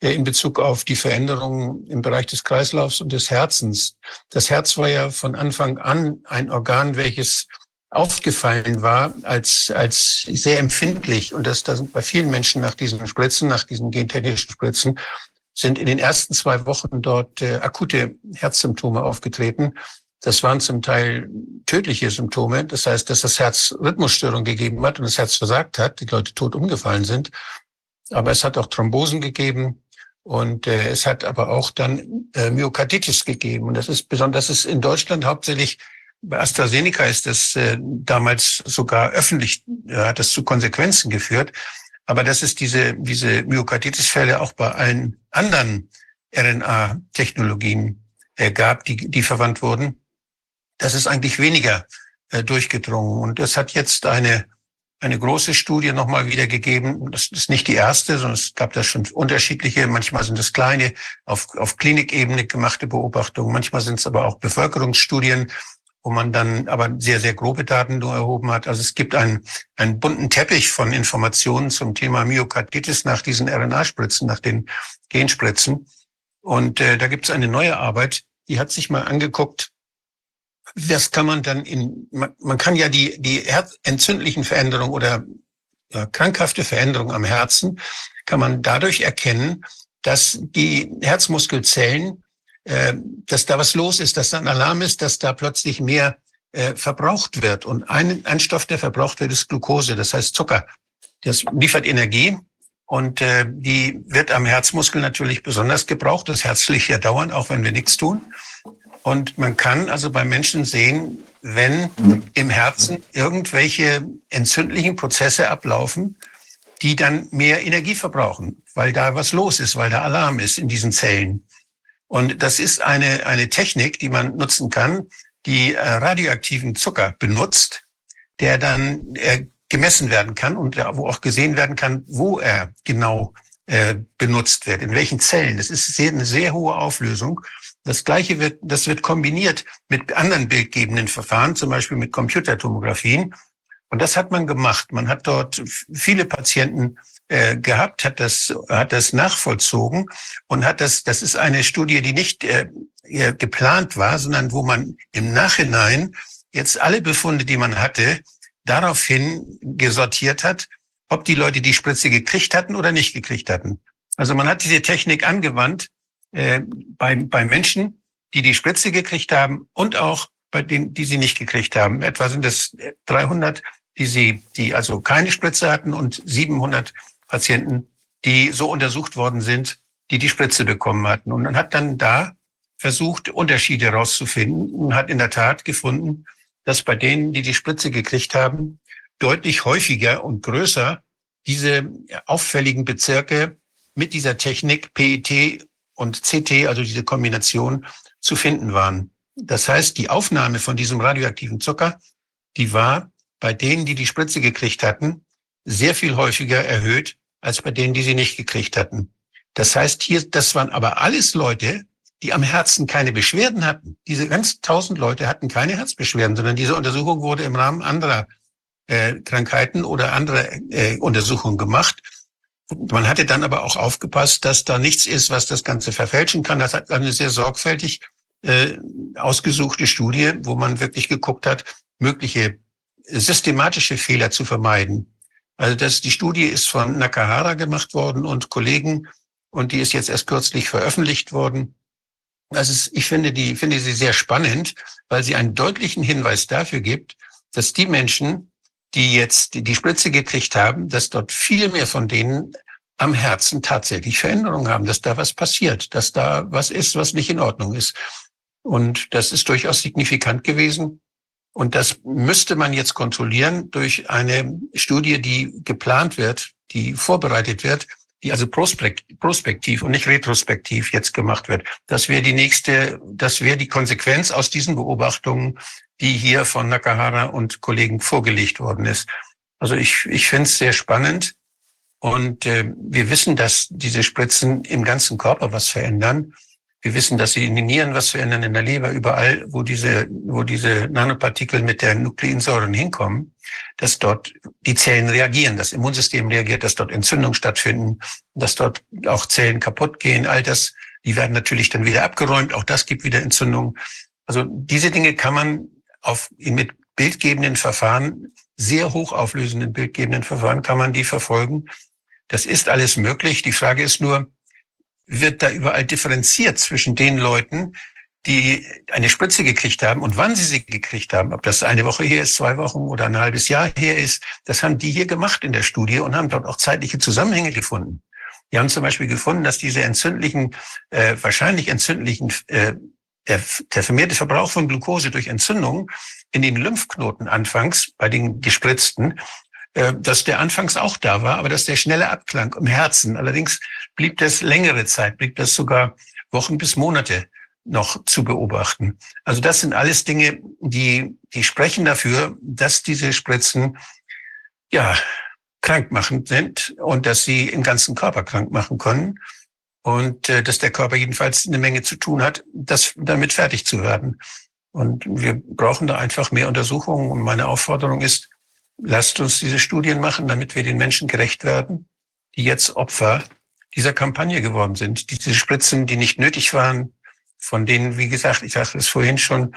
äh, in Bezug auf die Veränderungen im Bereich des Kreislaufs und des Herzens. Das Herz war ja von Anfang an ein Organ, welches aufgefallen war als, als sehr empfindlich. Und das, das bei vielen Menschen nach diesen Spritzen, nach diesen gentechnischen Spritzen, sind in den ersten zwei Wochen dort äh, akute Herzsymptome aufgetreten. Das waren zum Teil tödliche Symptome. Das heißt, dass das Herz Rhythmusstörung gegeben hat und das Herz versagt hat, die Leute tot umgefallen sind. Aber es hat auch Thrombosen gegeben und äh, es hat aber auch dann äh, Myokarditis gegeben. Und das ist besonders, das ist in Deutschland hauptsächlich bei AstraZeneca ist das äh, damals sogar öffentlich, äh, hat das zu Konsequenzen geführt. Aber dass es diese, diese Myokarditis-Fälle auch bei allen anderen RNA-Technologien äh, gab, die, die verwandt wurden, das ist eigentlich weniger äh, durchgedrungen. Und es hat jetzt eine, eine große Studie nochmal wiedergegeben. Das ist nicht die erste, sondern es gab da schon unterschiedliche. Manchmal sind es kleine, auf, auf Klinikebene gemachte Beobachtungen. Manchmal sind es aber auch Bevölkerungsstudien, wo man dann aber sehr, sehr grobe Daten nur erhoben hat. Also es gibt einen, einen bunten Teppich von Informationen zum Thema Myokarditis nach diesen RNA-Spritzen, nach den Genspritzen. Und äh, da gibt es eine neue Arbeit, die hat sich mal angeguckt, das kann man dann in, man, man kann ja die, die entzündlichen Veränderungen oder ja, krankhafte Veränderungen am Herzen, kann man dadurch erkennen, dass die Herzmuskelzellen äh, dass da was los ist, dass da ein Alarm ist, dass da plötzlich mehr äh, verbraucht wird. Und ein, ein Stoff, der verbraucht wird, ist Glucose, das heißt Zucker. Das liefert Energie und äh, die wird am Herzmuskel natürlich besonders gebraucht. Das Herz schlägt ja dauernd, auch wenn wir nichts tun. Und man kann also bei Menschen sehen, wenn im Herzen irgendwelche entzündlichen Prozesse ablaufen, die dann mehr Energie verbrauchen, weil da was los ist, weil da Alarm ist in diesen Zellen. Und das ist eine, eine Technik, die man nutzen kann, die äh, radioaktiven Zucker benutzt, der dann äh, gemessen werden kann und wo auch gesehen werden kann, wo er genau äh, benutzt wird, in welchen Zellen. Das ist eine sehr hohe Auflösung. Das Gleiche wird, das wird kombiniert mit anderen bildgebenden Verfahren, zum Beispiel mit Computertomographien. Und das hat man gemacht. Man hat dort viele Patienten äh, gehabt, hat das, hat das nachvollzogen und hat das, das ist eine Studie, die nicht äh, geplant war, sondern wo man im Nachhinein jetzt alle Befunde, die man hatte, daraufhin gesortiert hat, ob die Leute die Spritze gekriegt hatten oder nicht gekriegt hatten. Also man hat diese Technik angewandt äh, bei, bei Menschen, die die Spritze gekriegt haben und auch bei denen, die sie nicht gekriegt haben. Etwa sind es 300, die sie, die also keine Spritze hatten und 700, Patienten, die so untersucht worden sind, die die Spritze bekommen hatten. Und man hat dann da versucht, Unterschiede herauszufinden und hat in der Tat gefunden, dass bei denen, die die Spritze gekriegt haben, deutlich häufiger und größer diese auffälligen Bezirke mit dieser Technik PET und CT, also diese Kombination, zu finden waren. Das heißt, die Aufnahme von diesem radioaktiven Zucker, die war bei denen, die die Spritze gekriegt hatten, sehr viel häufiger erhöht als bei denen, die sie nicht gekriegt hatten. Das heißt, hier, das waren aber alles Leute, die am Herzen keine Beschwerden hatten. Diese ganz tausend Leute hatten keine Herzbeschwerden, sondern diese Untersuchung wurde im Rahmen anderer äh, Krankheiten oder anderer äh, Untersuchungen gemacht. Man hatte dann aber auch aufgepasst, dass da nichts ist, was das Ganze verfälschen kann. Das hat eine sehr sorgfältig äh, ausgesuchte Studie, wo man wirklich geguckt hat, mögliche systematische Fehler zu vermeiden. Also das, die Studie ist von Nakahara gemacht worden und Kollegen und die ist jetzt erst kürzlich veröffentlicht worden. Also es, ich finde die, finde sie sehr spannend, weil sie einen deutlichen Hinweis dafür gibt, dass die Menschen, die jetzt die Spritze gekriegt haben, dass dort viel mehr von denen am Herzen tatsächlich Veränderungen haben, dass da was passiert, dass da was ist, was nicht in Ordnung ist. Und das ist durchaus signifikant gewesen. Und das müsste man jetzt kontrollieren durch eine Studie, die geplant wird, die vorbereitet wird, die also prospektiv und nicht retrospektiv jetzt gemacht wird. Das wäre die nächste, das wäre die Konsequenz aus diesen Beobachtungen, die hier von Nakahara und Kollegen vorgelegt worden ist. Also ich, ich finde es sehr spannend. Und äh, wir wissen, dass diese Spritzen im ganzen Körper was verändern. Wir wissen, dass sie in den Nieren was verändern, in der Leber, überall, wo diese, wo diese Nanopartikel mit der Nukleinsäuren hinkommen, dass dort die Zellen reagieren, das Immunsystem reagiert, dass dort Entzündungen stattfinden, dass dort auch Zellen kaputt gehen. All das, die werden natürlich dann wieder abgeräumt. Auch das gibt wieder Entzündungen. Also diese Dinge kann man auf, mit bildgebenden Verfahren, sehr hochauflösenden bildgebenden Verfahren kann man die verfolgen. Das ist alles möglich. Die Frage ist nur, wird da überall differenziert zwischen den Leuten, die eine Spritze gekriegt haben und wann sie sie gekriegt haben. Ob das eine Woche her ist, zwei Wochen oder ein halbes Jahr her ist, das haben die hier gemacht in der Studie und haben dort auch zeitliche Zusammenhänge gefunden. Die haben zum Beispiel gefunden, dass diese entzündlichen, äh, wahrscheinlich entzündlichen, äh, der, der vermehrte Verbrauch von Glucose durch Entzündung in den Lymphknoten anfangs bei den Gespritzten äh, dass der anfangs auch da war, aber dass der schneller abklang im Herzen. Allerdings blieb das längere Zeit, blieb das sogar Wochen bis Monate noch zu beobachten. Also das sind alles Dinge, die, die sprechen dafür, dass diese Spritzen, ja, krankmachend sind und dass sie im ganzen Körper krank machen können und äh, dass der Körper jedenfalls eine Menge zu tun hat, das damit fertig zu werden. Und wir brauchen da einfach mehr Untersuchungen. Und meine Aufforderung ist, lasst uns diese Studien machen, damit wir den Menschen gerecht werden, die jetzt Opfer dieser Kampagne geworden sind. Diese Spritzen, die nicht nötig waren, von denen, wie gesagt, ich sagte es vorhin schon,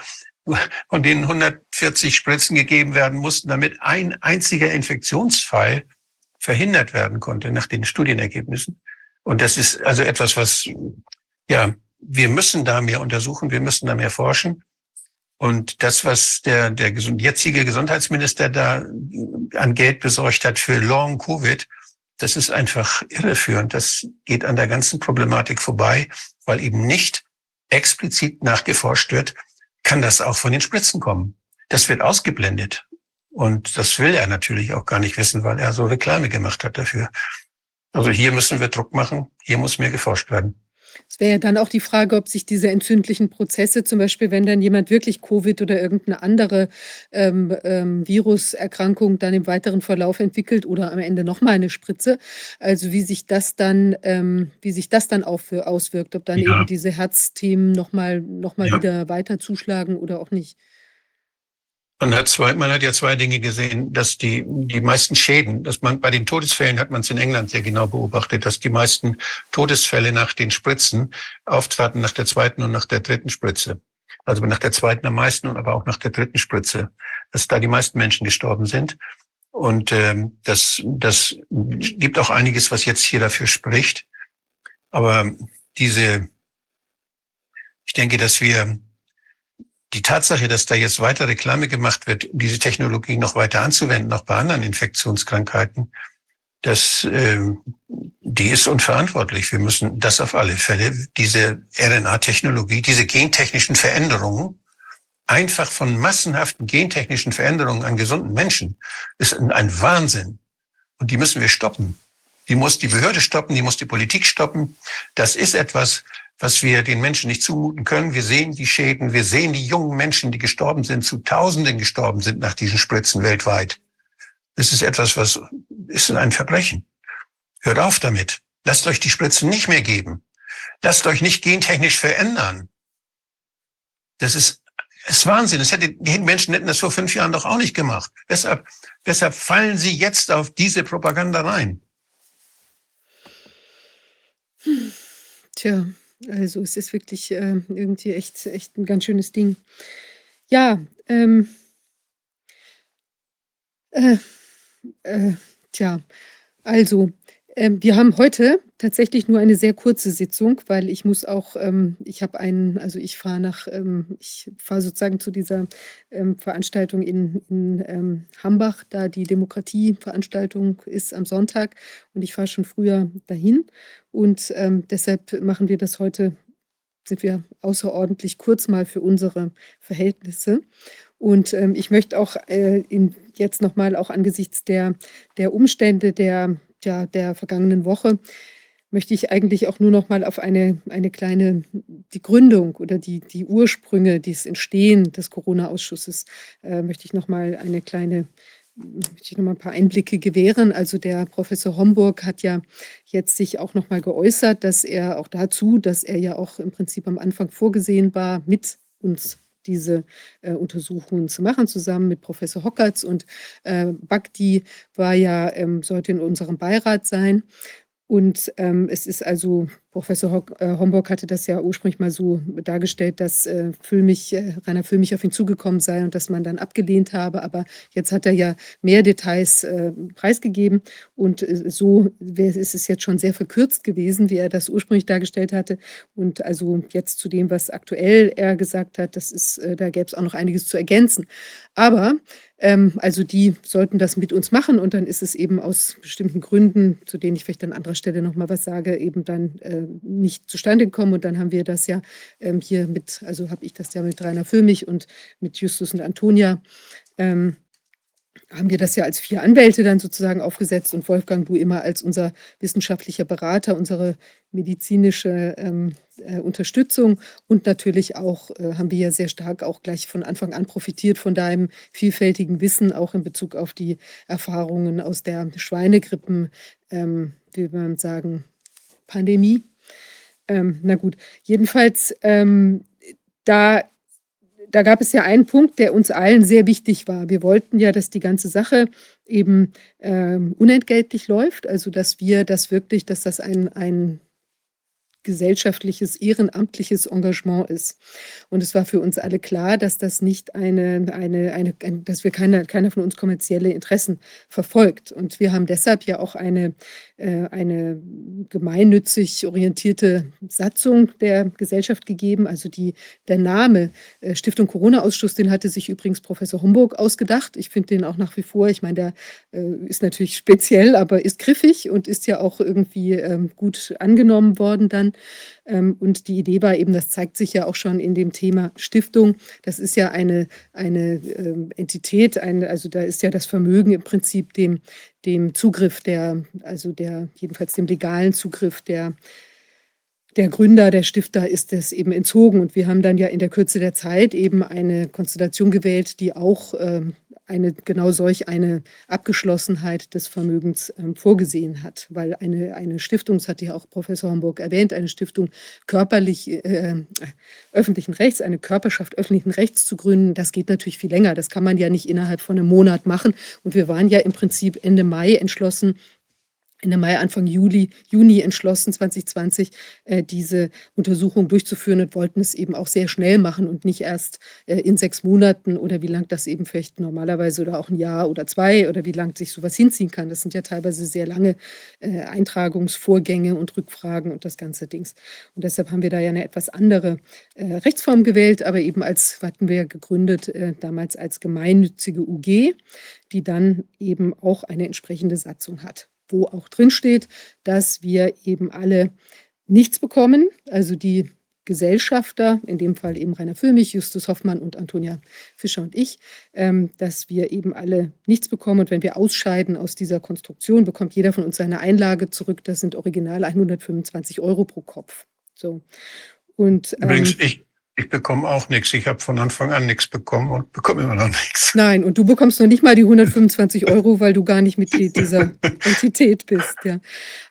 von denen 140 Spritzen gegeben werden mussten, damit ein einziger Infektionsfall verhindert werden konnte nach den Studienergebnissen. Und das ist also etwas, was, ja, wir müssen da mehr untersuchen, wir müssen da mehr forschen. Und das, was der, der jetzige Gesundheitsminister da an Geld besorgt hat für Long Covid, das ist einfach irreführend. Das geht an der ganzen Problematik vorbei, weil eben nicht explizit nachgeforscht wird, kann das auch von den Spritzen kommen. Das wird ausgeblendet. Und das will er natürlich auch gar nicht wissen, weil er so Reklame gemacht hat dafür. Also hier müssen wir Druck machen. Hier muss mehr geforscht werden. Es wäre ja dann auch die Frage, ob sich diese entzündlichen Prozesse, zum Beispiel, wenn dann jemand wirklich Covid oder irgendeine andere ähm, ähm, Viruserkrankung dann im weiteren Verlauf entwickelt oder am Ende nochmal eine Spritze, also wie sich das dann, ähm, wie sich das dann auf, auswirkt, ob dann ja. eben diese Herzthemen nochmal noch mal ja. wieder weiter zuschlagen oder auch nicht. Man hat zwei, man hat ja zwei Dinge gesehen, dass die, die meisten Schäden, dass man bei den Todesfällen hat man es in England sehr genau beobachtet, dass die meisten Todesfälle nach den Spritzen auftraten nach der zweiten und nach der dritten Spritze. Also nach der zweiten am meisten und aber auch nach der dritten Spritze, dass da die meisten Menschen gestorben sind. Und ähm, das, das gibt auch einiges, was jetzt hier dafür spricht. Aber diese, ich denke, dass wir die Tatsache, dass da jetzt weiter Reklame gemacht wird, diese Technologie noch weiter anzuwenden, auch bei anderen Infektionskrankheiten, Das, äh, die ist unverantwortlich. Wir müssen das auf alle Fälle, diese RNA-Technologie, diese gentechnischen Veränderungen, einfach von massenhaften gentechnischen Veränderungen an gesunden Menschen, ist ein Wahnsinn. Und die müssen wir stoppen. Die muss die Behörde stoppen, die muss die Politik stoppen. Das ist etwas, was wir den Menschen nicht zumuten können. Wir sehen die Schäden, wir sehen die jungen Menschen, die gestorben sind, zu Tausenden gestorben sind nach diesen Spritzen weltweit. Das ist etwas, was ist ein Verbrechen. Hört auf damit. Lasst euch die Spritzen nicht mehr geben. Lasst euch nicht gentechnisch verändern. Das ist, ist Wahnsinn. Das hätte, die Menschen hätten das vor fünf Jahren doch auch nicht gemacht. Deshalb, deshalb fallen sie jetzt auf diese Propaganda rein. Tja, also es ist wirklich äh, irgendwie echt, echt ein ganz schönes Ding. Ja, ähm, äh, äh, tja, also ähm, wir haben heute tatsächlich nur eine sehr kurze Sitzung, weil ich muss auch, ähm, ich habe einen, also ich fahre nach, ähm, ich fahre sozusagen zu dieser ähm, Veranstaltung in, in ähm, Hambach, da die Demokratieveranstaltung ist am Sonntag und ich fahre schon früher dahin und ähm, deshalb machen wir das heute, sind wir außerordentlich kurz mal für unsere Verhältnisse. Und ähm, ich möchte auch äh, in, jetzt nochmal auch angesichts der, der Umstände der ja, der vergangenen Woche möchte ich eigentlich auch nur noch mal auf eine, eine kleine, die Gründung oder die, die Ursprünge, das Entstehen des Corona-Ausschusses, äh, möchte ich noch mal eine kleine, möchte ich noch mal ein paar Einblicke gewähren. Also der Professor Homburg hat ja jetzt sich auch noch mal geäußert, dass er auch dazu, dass er ja auch im Prinzip am Anfang vorgesehen war, mit uns diese äh, Untersuchungen zu machen, zusammen mit Professor Hockertz. Und äh, Bhakti war ja, ähm, sollte in unserem Beirat sein. Und ähm, es ist also, Professor Hock, äh, Homburg hatte das ja ursprünglich mal so dargestellt, dass äh, Füllmich, äh, Rainer Füllmich auf ihn zugekommen sei und dass man dann abgelehnt habe. Aber jetzt hat er ja mehr Details äh, preisgegeben und äh, so ist es jetzt schon sehr verkürzt gewesen, wie er das ursprünglich dargestellt hatte. Und also jetzt zu dem, was aktuell er gesagt hat, das ist, äh, da gäbe es auch noch einiges zu ergänzen. Aber also die sollten das mit uns machen und dann ist es eben aus bestimmten Gründen, zu denen ich vielleicht an anderer Stelle nochmal was sage, eben dann äh, nicht zustande gekommen. Und dann haben wir das ja ähm, hier mit, also habe ich das ja mit Rainer Füllmich und mit Justus und Antonia ähm, haben wir das ja als vier Anwälte dann sozusagen aufgesetzt und Wolfgang Du immer als unser wissenschaftlicher Berater, unsere medizinische ähm, äh, Unterstützung und natürlich auch äh, haben wir ja sehr stark auch gleich von Anfang an profitiert von deinem vielfältigen Wissen, auch in Bezug auf die Erfahrungen aus der Schweinegrippen, ähm, wie man sagen, Pandemie. Ähm, na gut, jedenfalls ähm, da da gab es ja einen Punkt, der uns allen sehr wichtig war. Wir wollten ja, dass die ganze Sache eben ähm, unentgeltlich läuft, also dass wir das wirklich, dass das ein, ein gesellschaftliches, ehrenamtliches Engagement ist. Und es war für uns alle klar, dass das nicht eine, eine, eine, dass wir keine, keiner von uns kommerzielle Interessen verfolgt. Und wir haben deshalb ja auch eine, äh, eine gemeinnützig orientierte Satzung der Gesellschaft gegeben. Also die, der Name äh, Stiftung Corona-Ausschuss, den hatte sich übrigens Professor Homburg ausgedacht. Ich finde den auch nach wie vor, ich meine, der äh, ist natürlich speziell, aber ist griffig und ist ja auch irgendwie ähm, gut angenommen worden dann. Ähm, und die Idee war eben, das zeigt sich ja auch schon in dem Thema Stiftung. Das ist ja eine, eine ähm, Entität, eine, also da ist ja das Vermögen im Prinzip dem, dem Zugriff der, also der, jedenfalls dem legalen Zugriff der der Gründer, der Stifter ist es eben entzogen. Und wir haben dann ja in der Kürze der Zeit eben eine Konstellation gewählt, die auch ähm, eine, genau solch eine Abgeschlossenheit des Vermögens ähm, vorgesehen hat, weil eine, eine Stiftung, das hat ja auch Professor Homburg erwähnt, eine Stiftung körperlich äh, äh, öffentlichen Rechts, eine Körperschaft öffentlichen Rechts zu gründen, das geht natürlich viel länger. Das kann man ja nicht innerhalb von einem Monat machen. Und wir waren ja im Prinzip Ende Mai entschlossen, Ende Mai, Anfang Juli, Juni entschlossen, 2020, äh, diese Untersuchung durchzuführen und wollten es eben auch sehr schnell machen und nicht erst äh, in sechs Monaten oder wie lang das eben vielleicht normalerweise oder auch ein Jahr oder zwei oder wie lang sich sowas hinziehen kann. Das sind ja teilweise sehr lange äh, Eintragungsvorgänge und Rückfragen und das ganze Dings. Und deshalb haben wir da ja eine etwas andere Rechtsform gewählt, aber eben als, hatten wir gegründet, äh, damals als gemeinnützige UG, die dann eben auch eine entsprechende Satzung hat. Wo auch drin steht, dass wir eben alle nichts bekommen, also die Gesellschafter, in dem Fall eben Rainer Füllmich, Justus Hoffmann und Antonia Fischer und ich, ähm, dass wir eben alle nichts bekommen. Und wenn wir ausscheiden aus dieser Konstruktion, bekommt jeder von uns seine Einlage zurück. Das sind original 125 Euro pro Kopf. So. Und, ähm, Übrigens, ich, ich bekomme auch nichts. Ich habe von Anfang an nichts bekommen und bekomme immer noch nichts. Nein, und du bekommst noch nicht mal die 125 Euro, weil du gar nicht Mitglied dieser Entität bist. Ja.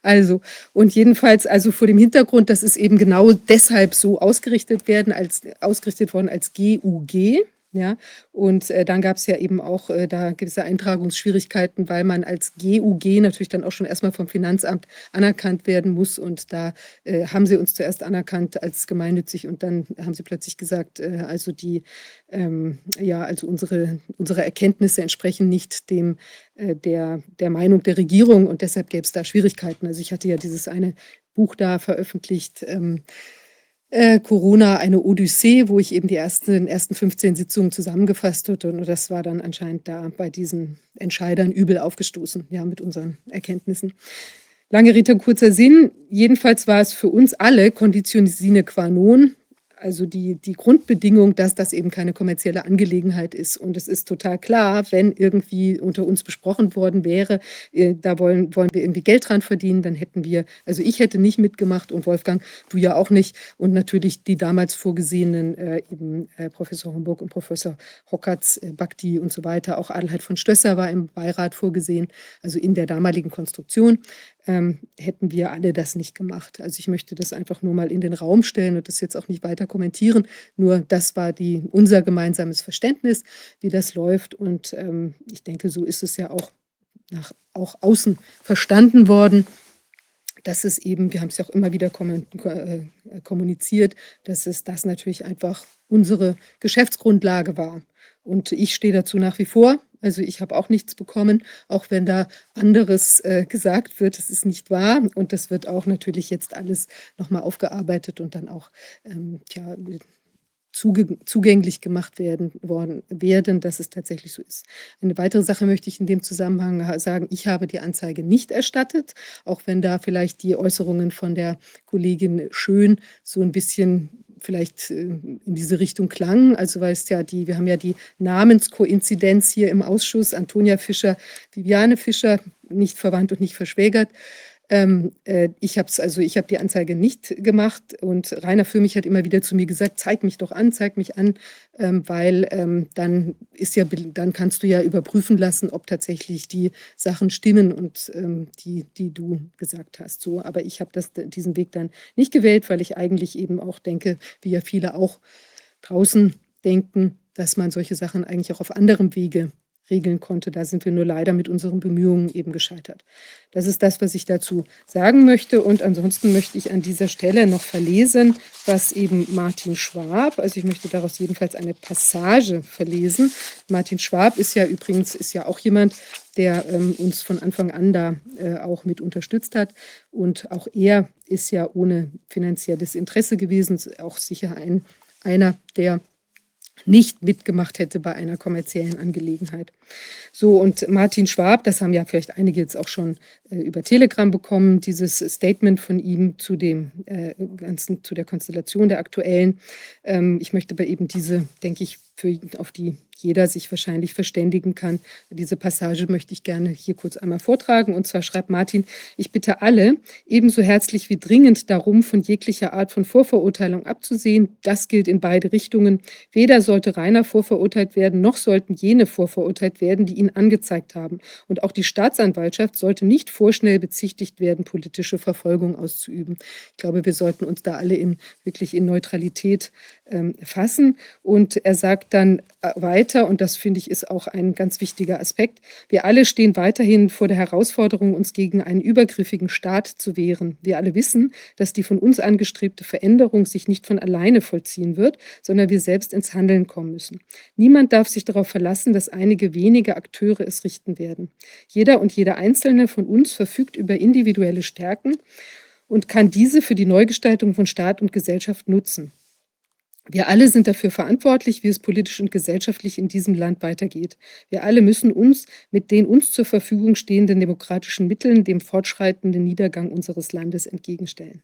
Also, und jedenfalls, also vor dem Hintergrund, dass es eben genau deshalb so ausgerichtet werden, als ausgerichtet worden als GUG, ja, und äh, dann gab es ja eben auch äh, da gewisse Eintragungsschwierigkeiten, weil man als GUG natürlich dann auch schon erstmal vom Finanzamt anerkannt werden muss. Und da äh, haben sie uns zuerst anerkannt als gemeinnützig und dann haben sie plötzlich gesagt, äh, also die, ähm, ja, also unsere, unsere Erkenntnisse entsprechen nicht dem äh, der, der Meinung der Regierung und deshalb gäbe es da Schwierigkeiten. Also ich hatte ja dieses eine Buch da veröffentlicht. Ähm, äh, Corona eine Odyssee, wo ich eben die ersten, ersten 15 Sitzungen zusammengefasst hatte. Und das war dann anscheinend da bei diesen Entscheidern übel aufgestoßen, ja, mit unseren Erkenntnissen. Lange Rede, kurzer Sinn. Jedenfalls war es für uns alle Condition sine qua non, also die, die Grundbedingung, dass das eben keine kommerzielle Angelegenheit ist. Und es ist total klar, wenn irgendwie unter uns besprochen worden wäre, äh, da wollen, wollen wir irgendwie Geld dran verdienen, dann hätten wir, also ich hätte nicht mitgemacht und Wolfgang, du ja auch nicht. Und natürlich die damals vorgesehenen äh, eben äh, Professor Homburg und Professor Hockertz, äh, Bakti und so weiter, auch Adelheid von Stösser war im Beirat vorgesehen, also in der damaligen Konstruktion ähm, hätten wir alle das nicht gemacht. Also ich möchte das einfach nur mal in den Raum stellen und das jetzt auch nicht weiter kommentieren. Nur das war die, unser gemeinsames Verständnis, wie das läuft. Und ähm, ich denke, so ist es ja auch nach auch außen verstanden worden, dass es eben, wir haben es ja auch immer wieder äh, kommuniziert, dass es das natürlich einfach unsere Geschäftsgrundlage war. Und ich stehe dazu nach wie vor. Also ich habe auch nichts bekommen, auch wenn da anderes äh, gesagt wird, es ist nicht wahr. Und das wird auch natürlich jetzt alles nochmal aufgearbeitet und dann auch ähm, ja, zugänglich gemacht werden, worden, werden, dass es tatsächlich so ist. Eine weitere Sache möchte ich in dem Zusammenhang sagen, ich habe die Anzeige nicht erstattet, auch wenn da vielleicht die Äußerungen von der Kollegin Schön so ein bisschen vielleicht äh, in diese Richtung klang. Also weil es ja die, wir haben ja die Namenskoinzidenz hier im Ausschuss, Antonia Fischer, Viviane Fischer, nicht verwandt und nicht verschwägert. Ähm, äh, ich habe also ich habe die Anzeige nicht gemacht und Rainer für mich hat immer wieder zu mir gesagt, zeig mich doch an, zeig mich an, ähm, weil ähm, dann ist ja dann kannst du ja überprüfen lassen, ob tatsächlich die Sachen stimmen und ähm, die die du gesagt hast. So, aber ich habe diesen Weg dann nicht gewählt, weil ich eigentlich eben auch denke, wie ja viele auch draußen denken, dass man solche Sachen eigentlich auch auf anderem Wege regeln konnte. Da sind wir nur leider mit unseren Bemühungen eben gescheitert. Das ist das, was ich dazu sagen möchte. Und ansonsten möchte ich an dieser Stelle noch verlesen, was eben Martin Schwab, also ich möchte daraus jedenfalls eine Passage verlesen. Martin Schwab ist ja übrigens, ist ja auch jemand, der ähm, uns von Anfang an da äh, auch mit unterstützt hat. Und auch er ist ja ohne finanzielles Interesse gewesen, auch sicher ein, einer, der nicht mitgemacht hätte bei einer kommerziellen Angelegenheit. So, und Martin Schwab, das haben ja vielleicht einige jetzt auch schon äh, über Telegram bekommen, dieses Statement von ihm zu dem äh, ganzen, zu der Konstellation der aktuellen. Ähm, ich möchte aber eben diese, denke ich, für, auf die jeder sich wahrscheinlich verständigen kann. Diese Passage möchte ich gerne hier kurz einmal vortragen. Und zwar schreibt Martin, ich bitte alle, ebenso herzlich wie dringend darum, von jeglicher Art von Vorverurteilung abzusehen. Das gilt in beide Richtungen. Weder sollte Rainer vorverurteilt werden, noch sollten jene vorverurteilt werden, die ihn angezeigt haben. Und auch die Staatsanwaltschaft sollte nicht vorschnell bezichtigt werden, politische Verfolgung auszuüben. Ich glaube, wir sollten uns da alle in, wirklich in Neutralität ähm, fassen. Und er sagt dann äh, weiter, und das finde ich ist auch ein ganz wichtiger Aspekt, wir alle stehen weiterhin vor der Herausforderung, uns gegen einen übergriffigen Staat zu wehren. Wir alle wissen, dass die von uns angestrebte Veränderung sich nicht von alleine vollziehen wird, sondern wir selbst ins Handeln kommen müssen. Niemand darf sich darauf verlassen, dass einige wenige Akteure es richten werden. Jeder und jede Einzelne von uns verfügt über individuelle Stärken und kann diese für die Neugestaltung von Staat und Gesellschaft nutzen. Wir alle sind dafür verantwortlich, wie es politisch und gesellschaftlich in diesem Land weitergeht. Wir alle müssen uns mit den uns zur Verfügung stehenden demokratischen Mitteln dem fortschreitenden Niedergang unseres Landes entgegenstellen.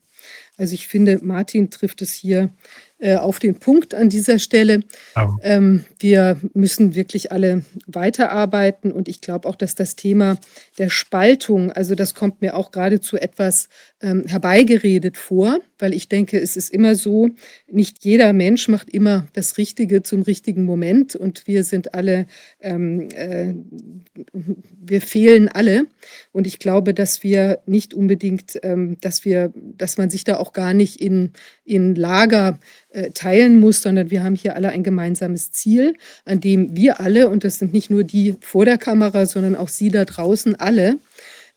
Also ich finde, Martin trifft es hier äh, auf den Punkt an dieser Stelle. Oh. Ähm, wir müssen wirklich alle weiterarbeiten und ich glaube auch, dass das Thema der Spaltung, also das kommt mir auch geradezu etwas ähm, herbeigeredet vor, weil ich denke, es ist immer so, nicht jeder Mensch macht immer das Richtige zum richtigen Moment und wir sind alle, ähm, äh, wir fehlen alle und ich glaube, dass wir nicht unbedingt, ähm, dass wir, dass man sich da auch gar nicht in, in Lager äh, teilen muss, sondern wir haben hier alle ein gemeinsames Ziel, an dem wir alle, und das sind nicht nur die vor der Kamera, sondern auch Sie da draußen alle,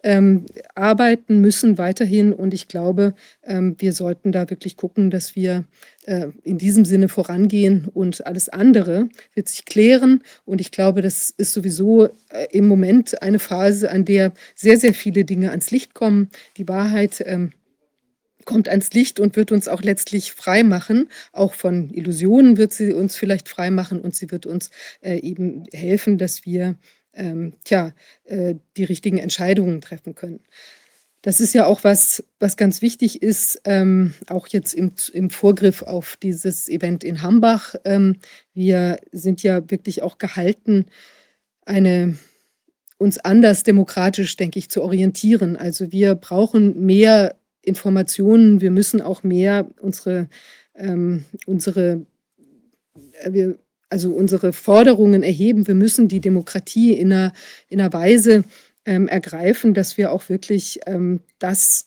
ähm, arbeiten müssen weiterhin. Und ich glaube, ähm, wir sollten da wirklich gucken, dass wir äh, in diesem Sinne vorangehen und alles andere wird sich klären. Und ich glaube, das ist sowieso äh, im Moment eine Phase, an der sehr, sehr viele Dinge ans Licht kommen. Die Wahrheit ähm, kommt ans Licht und wird uns auch letztlich frei machen. Auch von Illusionen wird sie uns vielleicht frei machen und sie wird uns äh, eben helfen, dass wir ähm, tja, äh, die richtigen Entscheidungen treffen können. Das ist ja auch was, was ganz wichtig ist, ähm, auch jetzt im, im Vorgriff auf dieses Event in Hambach. Ähm, wir sind ja wirklich auch gehalten, eine uns anders demokratisch, denke ich, zu orientieren. Also wir brauchen mehr Informationen, wir müssen auch mehr unsere, ähm, unsere äh, wir, also unsere Forderungen erheben. Wir müssen die Demokratie in einer, in einer Weise ähm, ergreifen, dass wir auch wirklich ähm, das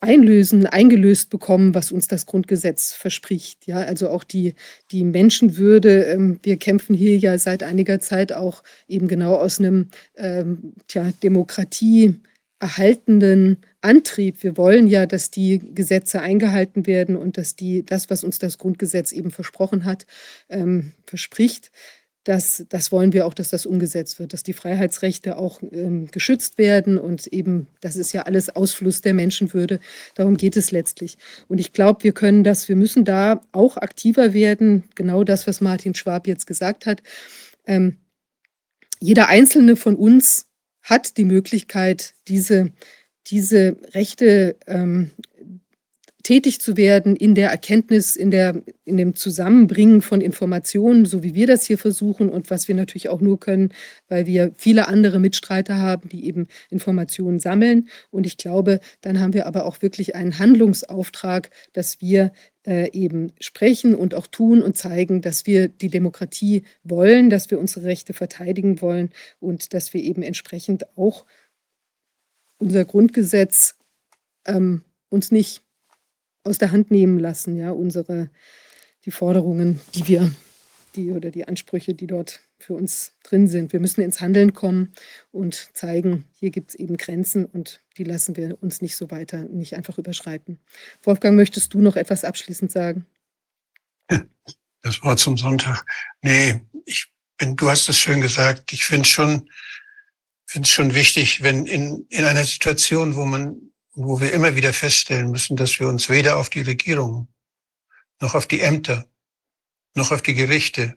einlösen, eingelöst bekommen, was uns das Grundgesetz verspricht. Ja, also auch die, die Menschenwürde. Ähm, wir kämpfen hier ja seit einiger Zeit auch eben genau aus einem ähm, tja, Demokratie erhaltenden Antrieb. Wir wollen ja, dass die Gesetze eingehalten werden und dass die, das, was uns das Grundgesetz eben versprochen hat, ähm, verspricht, das, das wollen wir auch, dass das umgesetzt wird, dass die Freiheitsrechte auch ähm, geschützt werden und eben, das ist ja alles Ausfluss der Menschenwürde. Darum geht es letztlich. Und ich glaube, wir können das, wir müssen da auch aktiver werden. Genau das, was Martin Schwab jetzt gesagt hat. Ähm, jeder einzelne von uns hat die Möglichkeit, diese, diese Rechte ähm, tätig zu werden in der Erkenntnis, in, der, in dem Zusammenbringen von Informationen, so wie wir das hier versuchen und was wir natürlich auch nur können, weil wir viele andere Mitstreiter haben, die eben Informationen sammeln. Und ich glaube, dann haben wir aber auch wirklich einen Handlungsauftrag, dass wir äh, eben sprechen und auch tun und zeigen, dass wir die Demokratie wollen, dass wir unsere Rechte verteidigen wollen und dass wir eben entsprechend auch unser Grundgesetz ähm, uns nicht aus der Hand nehmen lassen, ja, unsere, die Forderungen, die wir, die oder die Ansprüche, die dort für uns drin sind. Wir müssen ins Handeln kommen und zeigen, hier gibt es eben Grenzen und die lassen wir uns nicht so weiter, nicht einfach überschreiten. Wolfgang, möchtest du noch etwas abschließend sagen? Das Wort zum Sonntag. Nee, ich bin, du hast es schön gesagt. Ich finde schon, finde es schon wichtig, wenn in, in einer Situation, wo man, wo wir immer wieder feststellen müssen, dass wir uns weder auf die Regierung, noch auf die Ämter, noch auf die Gerichte,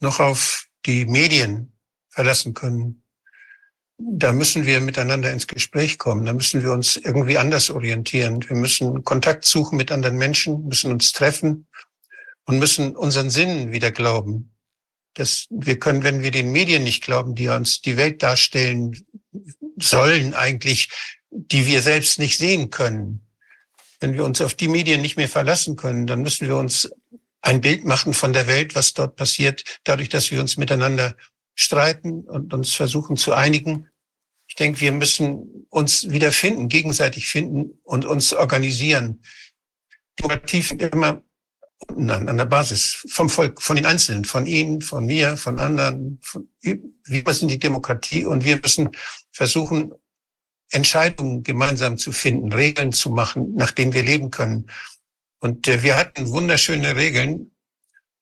noch auf die Medien verlassen können, da müssen wir miteinander ins Gespräch kommen. Da müssen wir uns irgendwie anders orientieren. Wir müssen Kontakt suchen mit anderen Menschen, müssen uns treffen und müssen unseren Sinnen wieder glauben. Dass wir können, wenn wir den Medien nicht glauben, die uns die Welt darstellen sollen eigentlich, die wir selbst nicht sehen können. Wenn wir uns auf die Medien nicht mehr verlassen können, dann müssen wir uns ein Bild machen von der Welt, was dort passiert, dadurch, dass wir uns miteinander streiten und uns versuchen zu einigen. Ich denke, wir müssen uns wieder finden, gegenseitig finden und uns organisieren. Immer an, an der Basis vom Volk, von den Einzelnen, von Ihnen, von mir, von anderen. Von, wir sind die Demokratie und wir müssen versuchen, Entscheidungen gemeinsam zu finden, Regeln zu machen, nach denen wir leben können. Und äh, wir hatten wunderschöne Regeln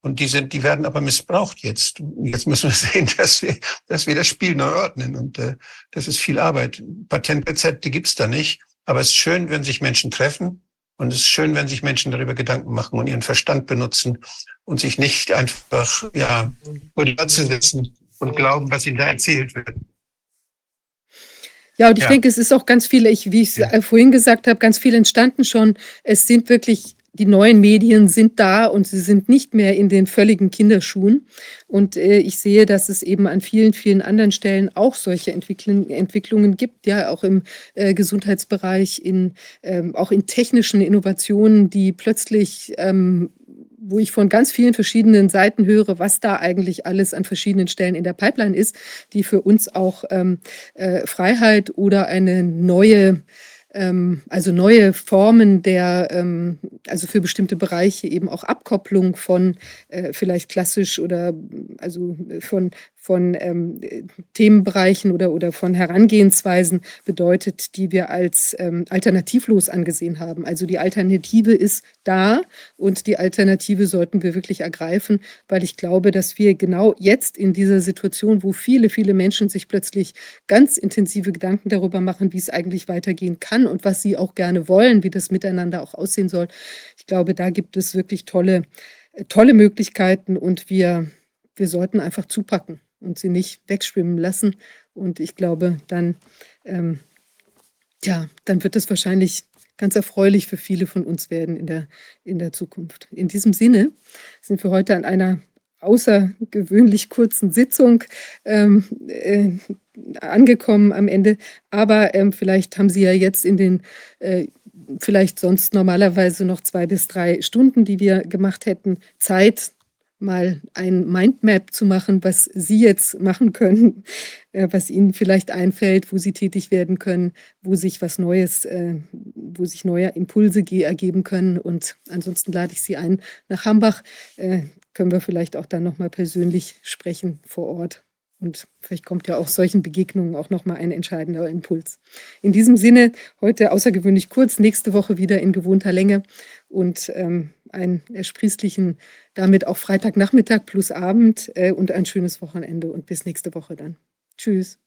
und die sind, die werden aber missbraucht jetzt. Jetzt müssen wir sehen, dass wir, dass wir das Spiel neu ordnen. Und äh, das ist viel Arbeit. Patentrezepte gibt's da nicht. Aber es ist schön, wenn sich Menschen treffen Und es ist schön, wenn sich Menschen darüber Gedanken machen und ihren Verstand benutzen und sich nicht einfach, ja, vor die Katze setzen und glauben, was ihnen da erzählt wird. Ja, und ich ja. denke, es ist auch ganz viele, ich, wie ich es ja. vorhin gesagt habe, ganz viel entstanden schon. Es sind wirklich die neuen Medien sind da und sie sind nicht mehr in den völligen Kinderschuhen. Und äh, ich sehe, dass es eben an vielen, vielen anderen Stellen auch solche Entwicklung, Entwicklungen gibt, ja, auch im äh, Gesundheitsbereich, in, ähm, auch in technischen Innovationen, die plötzlich ähm, wo ich von ganz vielen verschiedenen Seiten höre, was da eigentlich alles an verschiedenen Stellen in der Pipeline ist, die für uns auch ähm, äh, Freiheit oder eine neue ähm, also neue Formen der, ähm, also für bestimmte Bereiche eben auch Abkopplung von äh, vielleicht klassisch oder also von, von ähm, Themenbereichen oder, oder von Herangehensweisen bedeutet, die wir als ähm, alternativlos angesehen haben. Also die Alternative ist da und die Alternative sollten wir wirklich ergreifen, weil ich glaube, dass wir genau jetzt in dieser Situation, wo viele, viele Menschen sich plötzlich ganz intensive Gedanken darüber machen, wie es eigentlich weitergehen kann und was sie auch gerne wollen, wie das miteinander auch aussehen soll. Ich glaube, da gibt es wirklich tolle, tolle Möglichkeiten und wir, wir sollten einfach zupacken und sie nicht wegschwimmen lassen. Und ich glaube, dann, ähm, ja, dann wird es wahrscheinlich ganz erfreulich für viele von uns werden in der, in der Zukunft. In diesem Sinne sind wir heute an einer außergewöhnlich kurzen Sitzung ähm, äh, angekommen am Ende. Aber ähm, vielleicht haben Sie ja jetzt in den äh, vielleicht sonst normalerweise noch zwei bis drei Stunden, die wir gemacht hätten, Zeit, mal ein Mindmap zu machen, was Sie jetzt machen können, äh, was Ihnen vielleicht einfällt, wo Sie tätig werden können, wo sich was Neues, äh, wo sich neue Impulse ergeben können. Und ansonsten lade ich Sie ein nach Hambach. Äh, können wir vielleicht auch dann nochmal persönlich sprechen vor Ort. Und vielleicht kommt ja auch solchen Begegnungen auch nochmal ein entscheidender Impuls. In diesem Sinne, heute außergewöhnlich kurz, nächste Woche wieder in gewohnter Länge und ähm, einen ersprießlichen, damit auch Freitagnachmittag plus Abend äh, und ein schönes Wochenende und bis nächste Woche dann. Tschüss.